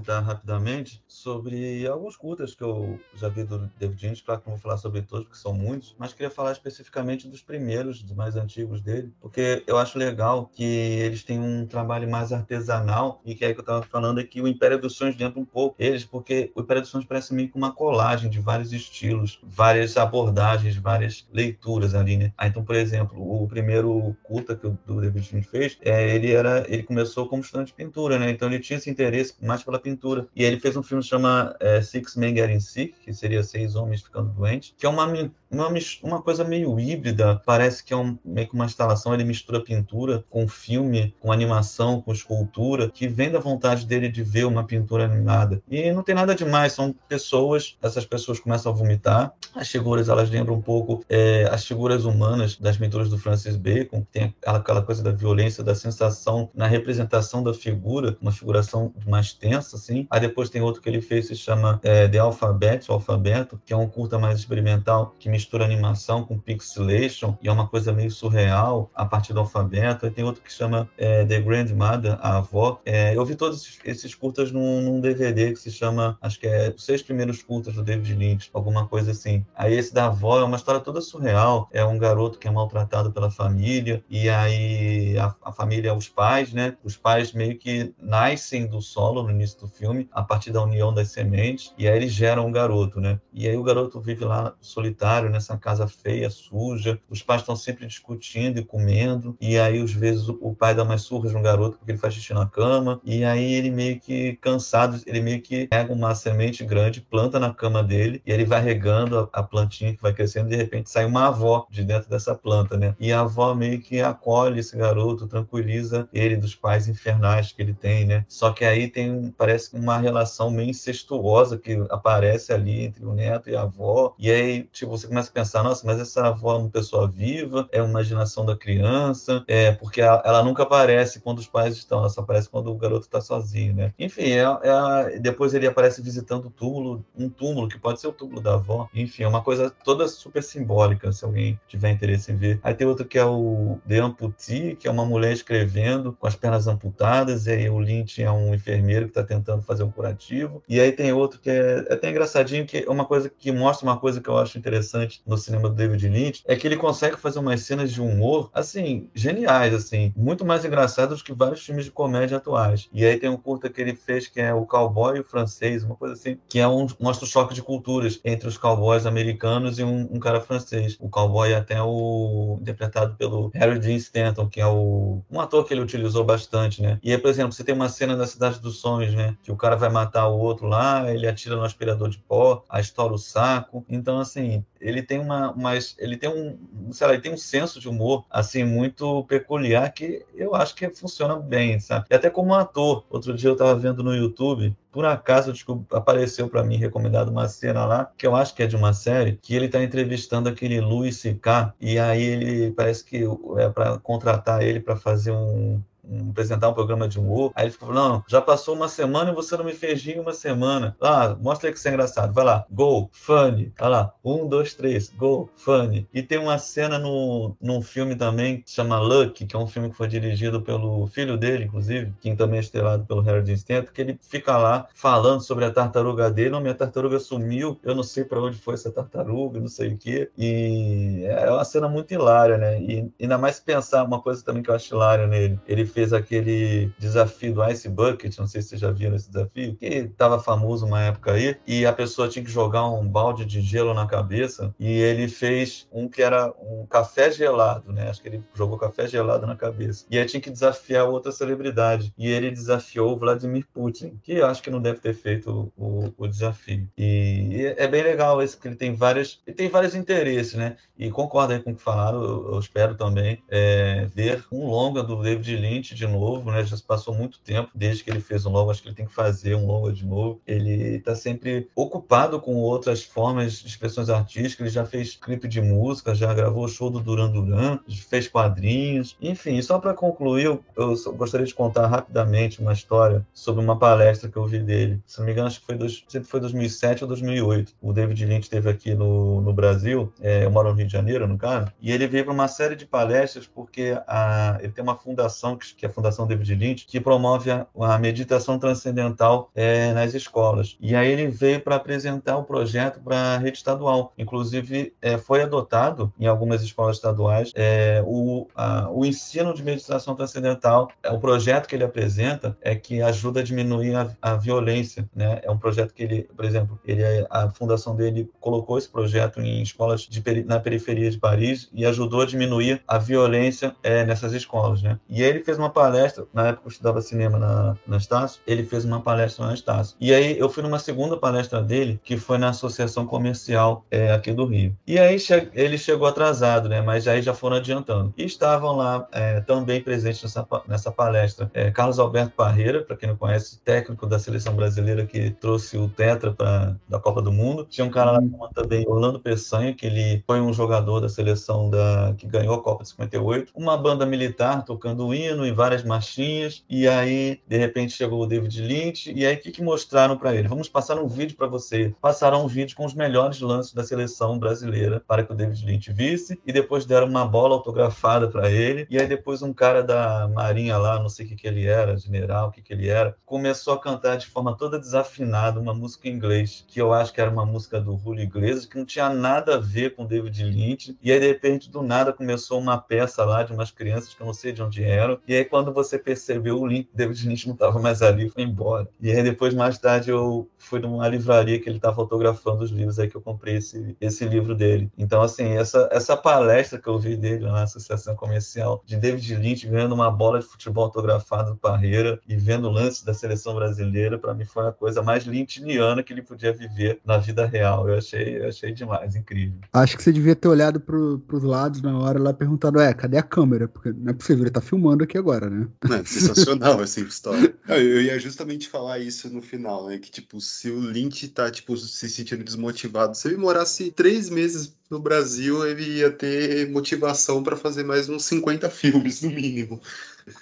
Comentar rapidamente sobre alguns curtas que eu já vi do David Lynch. Claro que não vou falar sobre todos, porque são muitos, mas queria falar especificamente dos primeiros, dos mais antigos dele, porque eu acho legal que eles têm um trabalho mais artesanal e que é que eu estava falando aqui, o Império dos Sonhos lembra um pouco eles, porque o Império dos Sonhos parece meio que uma colagem de vários estilos, várias abordagens, várias leituras ali, né? Ah, então, por exemplo, o primeiro curta que o David Lynch fez, é, ele era, ele começou como estudante de pintura, né? Então ele tinha esse interesse mais pela pintura. E ele fez um filme chama é, Six Men Getting Sick, que seria Seis Homens Ficando Doentes, que é uma, uma, uma coisa meio híbrida, parece que é um, meio que uma instalação, ele mistura pintura com filme, com animação, com escultura, que vem da vontade dele de ver uma pintura animada. E não tem nada demais, são pessoas, essas pessoas começam a vomitar, as figuras elas lembram um pouco é, as figuras humanas das pinturas do Francis Bacon, que tem aquela, coisa da violência, da sensação na representação da figura, uma figuração mais tensa, assim. Aí depois tem outro que ele fez, se chama é, The Alphabet, o Alfabeto, que é um curta mais experimental, que mistura animação com pixelation, e é uma coisa meio surreal a partir do alfabeto. Aí tem outro que chama é, The Grandmother, a avó. É, eu vi todos esses curtas num, num DVD que se chama, acho que é Os Seis Primeiros Curtas do David Lynch, alguma coisa assim. Aí esse da avó é uma história toda surreal. É um garoto que é maltratado pela família, e aí a, a família, os pais, né? Os pais meio que nascem do solo no início do filme, a partir da união das sementes, e aí eles geram um garoto, né? E aí o garoto vive lá solitário, nessa casa feia, suja. Os pais estão sempre discutindo e comendo, e aí às vezes o, pai dá umas surras no garoto porque ele faz xixi na cama, e aí ele meio que cansado, ele meio que pega uma semente grande, planta na cama dele, e ele vai regando a, a plantinha que vai crescendo, e de repente sai uma avó de dentro dessa planta, né? E a avó meio que acolhe esse garoto, tranquiliza ele dos pais infernais que ele tem, né? Só que aí tem, parece uma relação meio incestuosa que aparece ali entre o neto e a avó, e aí, tipo, você começa a pensar, nossa, mas essa avó é uma pessoa viva, é uma imaginação da criança, é porque ela, ela nunca aparece quando os pais estão, ela só aparece quando o garoto está sozinho, né? Enfim, é, é depois ele aparece visitando o túmulo, um túmulo que pode ser o túmulo da avó, enfim, é uma coisa toda super simbólica, se alguém tiver interesse em ver. Aí tem outro que é o The Amputee, que é uma mulher escrevendo com as pernas amputadas, e aí o Lynch é um enfermeiro que está tentando fazer um curativo. E aí tem outro que é, é até engraçadinho, que é uma coisa que mostra uma coisa que eu acho interessante no cinema do David Lynch, é que ele consegue fazer umas cenas de humor, assim, geniais, assim, muito mais engraçadas que vários filmes de comédia atuais. E aí tem um curta que ele fez que é o Cowboy e o Francês, uma coisa assim, que é um, mostra o choque de culturas entre os cowboys americanos e um, um cara francês. O cowboy é até o interpretado pelo Harry Dean Stanton, que é o um ator que ele utilizou bastante, né? E aí, por exemplo, você tem uma cena da Cidade dos Sonhos, né? Que o cara vai matar o outro lá, ele atira no aspirador de pó, aí estoura o saco. Então, assim, ele tem uma, mas ele tem um, sei lá, ele tem um senso de humor assim muito peculiar que eu acho que funciona bem, sabe? E até como ator, outro dia eu estava vendo no YouTube, por acaso desculpa, apareceu para mim recomendado uma cena lá que eu acho que é de uma série que ele está entrevistando aquele Louis C.K. e aí ele parece que é para contratar ele para fazer um um- apresentar um programa de humor. Aí ele falando, não, já passou uma semana e você não me fez rir uma semana. Ah, mostra aí que você é engraçado. Vai lá, go, funny. Vai lá, um, dois, três, go, funny. E tem uma cena no, num filme também que chama Lucky, que é um filme que foi dirigido pelo filho dele, inclusive, que também é estrelado pelo Dean Stanton, que ele fica lá falando sobre a tartaruga dele. Não, minha tartaruga sumiu, eu não sei para onde foi essa tartaruga, não sei o quê. E é uma cena muito hilária, né? E ainda mais pensar uma coisa também que eu acho hilária nele. Ele fez fez aquele desafio do Ice Bucket, não sei se vocês já viram esse desafio, que estava famoso uma época aí, e a pessoa tinha que jogar um balde de gelo na cabeça, e ele fez um que era um café gelado, né? Acho que ele jogou café gelado na cabeça. E aí tinha que desafiar outra celebridade. E ele desafiou o Vladimir Putin, que acho que não deve ter feito o, o desafio. E é bem legal esse, porque ele tem várias, ele tem vários interesses, né? E concordo aí com o que falaram, eu, eu espero também é, ver um longa do David Lynch de novo, né? Já se passou muito tempo desde que ele fez um longa, acho que ele tem que fazer um longa de novo. Ele está sempre ocupado com outras formas de expressões artísticas, ele já fez clipe de música, já gravou o show do Duran Duran, fez quadrinhos, enfim, só para concluir, eu, eu gostaria de contar rapidamente uma história sobre uma palestra que eu vi dele. Se não me engano, acho que foi, dois, sempre foi 2007 ou 2008. O David Lynch esteve aqui no, no Brasil, é, eu moro no Rio de Janeiro, no caso, e ele veio para uma série de palestras porque a, ele tem uma fundação, que, que é a Fundação David Lynch, que promove a, a meditação transcendental é, nas escolas. E aí ele veio para apresentar o projeto para a rede estadual. Inclusive, é, foi adotado em algumas escolas estaduais é, o, a, o ensino de meditação transcendental. É, o projeto que ele apresenta é que ajuda a diminuir a, a violência. Né? É um projeto que ele, por exemplo, ele, a fundação dele colocou esse projeto em escolas de, na periferia de Paris e ajudou a diminuir a violência é, nessas escolas. Né? E aí ele fez uma palestra, na época eu estudava cinema na, na Estácio, ele fez uma palestra na Estácio. E aí eu fui numa segunda palestra dele, que foi na Associação Comercial é, aqui do Rio. E aí che ele chegou atrasado, né? mas aí já foram adiantando. E estavam lá é, também presentes nessa, nessa palestra é, Carlos Alberto Parreira, para quem não conhece, técnico da seleção brasileira que trouxe o Tetra pra, da Copa do Mundo. Tinha um cara lá também, Orlando Peçanha, que ele foi um jogador da seleção da, que ganhou a Copa de 58. Uma banda militar tocando o hino em várias marchinhas. E aí, de repente, chegou o David Lynch. E aí, o que, que mostraram para ele? Vamos passar um vídeo para você. Passaram um vídeo com os melhores lances da seleção brasileira para que o David Lynch visse. E depois deram uma bola autografada para ele. E aí, depois, um cara da Marinha lá, não sei o que, que ele era, general, o que, que ele era, começou a cantar de forma toda desafinada uma música em inglês, que eu acho que era uma música do Julio Iglesias, que não tinha nada a ver com David Lynch. E aí, de repente, do nada, começou uma peça lá de umas crianças que eu não sei de onde eram. E aí, quando você percebeu, o link David Lynch não estava mais ali, foi embora. E aí, depois, mais tarde, eu fui numa livraria que ele estava fotografando os livros, aí que eu comprei esse, esse livro dele. Então, assim, essa, essa palestra que eu vi dele na Associação Comercial de David Lynch ganhando uma bola de futebol autografada do Parreira e vendo o lance da seleção brasileira, para mim foi a coisa mais lynchniana que ele podia viver na vida real. Eu achei, eu achei demais, incrível. Acho que você devia ter olhado pro, pros lados na hora lá perguntado, é, cadê a câmera? Porque não é possível, ele tá filmando aqui agora, né? É sensacional essa história. Eu ia justamente falar isso no final, né? Que, tipo, se o Lynch tá, tipo, se sentindo desmotivado, se ele morasse três meses no Brasil, ele ia ter motivação para fazer mais uns 50 filmes, no mínimo.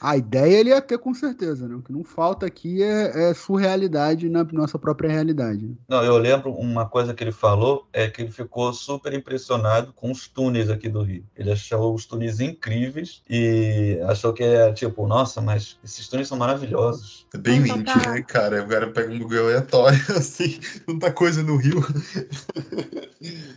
A ideia ele ia ter com certeza, né? O que não falta aqui é, é surrealidade na nossa própria realidade. Não, eu lembro uma coisa que ele falou, é que ele ficou super impressionado com os túneis aqui do Rio. Ele achou os túneis incríveis e achou que é tipo, nossa, mas esses túneis são maravilhosos. É bem tá. né, cara? O cara pega um Google aleatório, assim, tanta coisa no Rio.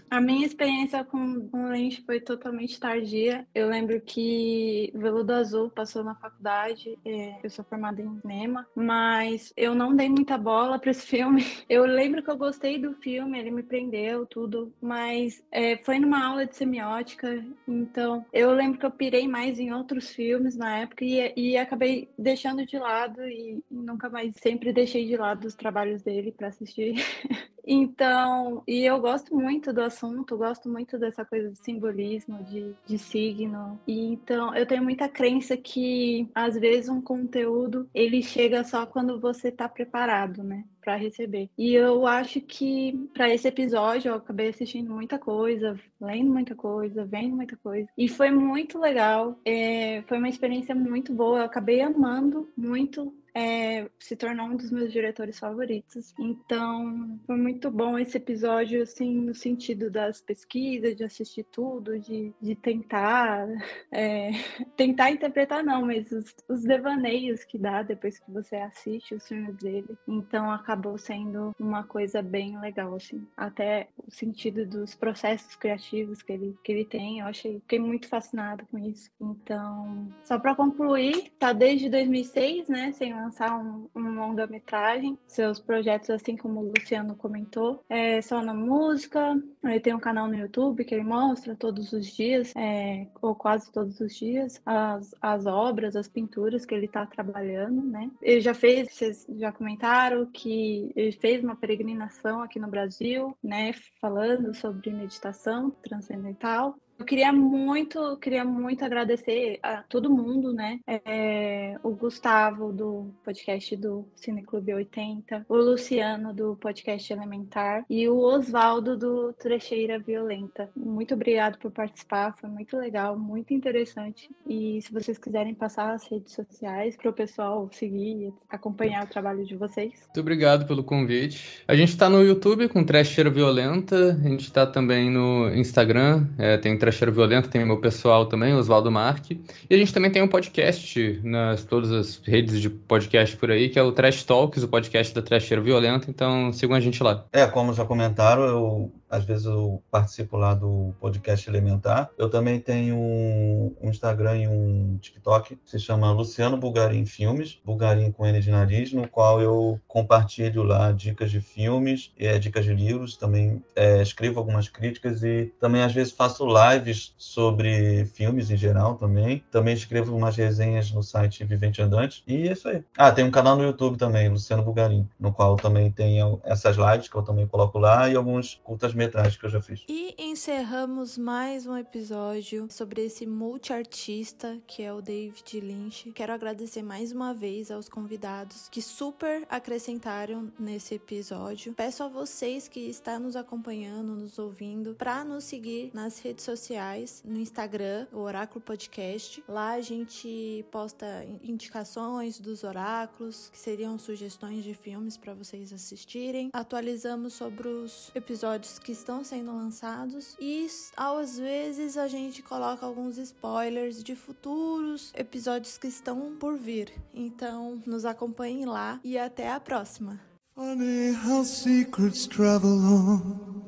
A minha experiência com com o Lynch foi totalmente tardia. Eu lembro que Veludo Azul passou na faculdade, é, eu sou formada em cinema, mas eu não dei muita bola para esse filme. Eu lembro que eu gostei do filme, ele me prendeu, tudo, mas é, foi numa aula de semiótica, então eu lembro que eu pirei mais em outros filmes na época e, e acabei deixando de lado e nunca mais, sempre deixei de lado os trabalhos dele para assistir. Então, e eu gosto muito do assunto, gosto muito dessa coisa de simbolismo, de, de signo. E então, eu tenho muita crença que às vezes um conteúdo ele chega só quando você está preparado, né? para receber. E eu acho que para esse episódio eu acabei assistindo muita coisa, lendo muita coisa, vendo muita coisa. E foi muito legal. É, foi uma experiência muito boa. Eu acabei amando muito é, se tornou um dos meus diretores favoritos. Então, foi muito bom esse episódio, assim, no sentido das pesquisas, de assistir tudo, de, de tentar. é, tentar interpretar, não, mas os, os devaneios que dá depois que você assiste os filmes dele. Então, acabou sendo uma coisa bem legal, assim. Até o sentido dos processos criativos que ele, que ele tem, eu achei, fiquei muito fascinada com isso. Então, só para concluir, tá desde 2006, né, sem lançar um, um longa-metragem. Seus projetos, assim como o Luciano comentou, é só na música. Ele tem um canal no YouTube que ele mostra todos os dias, é, ou quase todos os dias, as, as obras, as pinturas que ele está trabalhando, né? Ele já fez, vocês já comentaram que ele fez uma peregrinação aqui no Brasil, né? Falando sobre meditação transcendental. Eu queria muito, queria muito agradecer a todo mundo, né? É, o Gustavo do podcast do Cineclube 80, o Luciano do podcast Elementar e o Oswaldo do Trecheira Violenta. Muito obrigado por participar, foi muito legal, muito interessante. E se vocês quiserem passar as redes sociais para o pessoal seguir e acompanhar o trabalho de vocês. Muito obrigado pelo convite. A gente tá no YouTube com Trecheira Violenta, a gente tá também no Instagram, é, tem Trecheira Violenta, tem o meu pessoal também, Oswaldo Marque. E a gente também tem um podcast nas todas as redes de podcast por aí, que é o Trash Talks, o podcast da Trecheira Violenta, então sigam a gente lá. É, como já comentaram, eu às vezes eu participo lá do podcast Elementar. Eu também tenho um, Instagram e um TikTok que se chama Luciano Bulgarim Filmes, Bulgarim com N de nariz, no qual eu compartilho lá dicas de filmes, é, dicas de livros, também é, escrevo algumas críticas e também às vezes faço lives sobre filmes em geral também. Também escrevo umas resenhas no site Vivente Andante e é isso aí. Ah, tem um canal no YouTube também, Luciano Bulgarim, no qual também tem essas lives que eu também coloco lá e alguns curtas metragens que eu já fiz. E encerramos mais um episódio sobre esse multiartista que é o David Lynch. Quero agradecer mais uma vez aos convidados que super acrescentaram nesse episódio. Peço a vocês que estão nos acompanhando, nos ouvindo, para nos seguir nas redes sociais, no Instagram, o Oráculo Podcast. Lá a gente posta indicações dos oráculos, que seriam sugestões de filmes para vocês assistirem. Atualizamos sobre os episódios que estão sendo lançados e às vezes a gente coloca alguns spoilers de futuros episódios que estão por vir. Então, nos acompanhem lá e até a próxima. Funny how secrets travel on.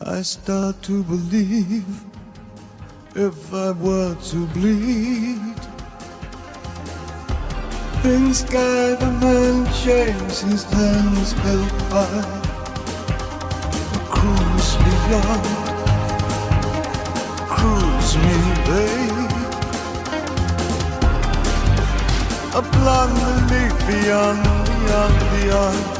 I start to believe if I were to bleed. In sky the man shaves his hands held high. A cruise. Me, babe. A blonde leaf beyond, beyond, beyond.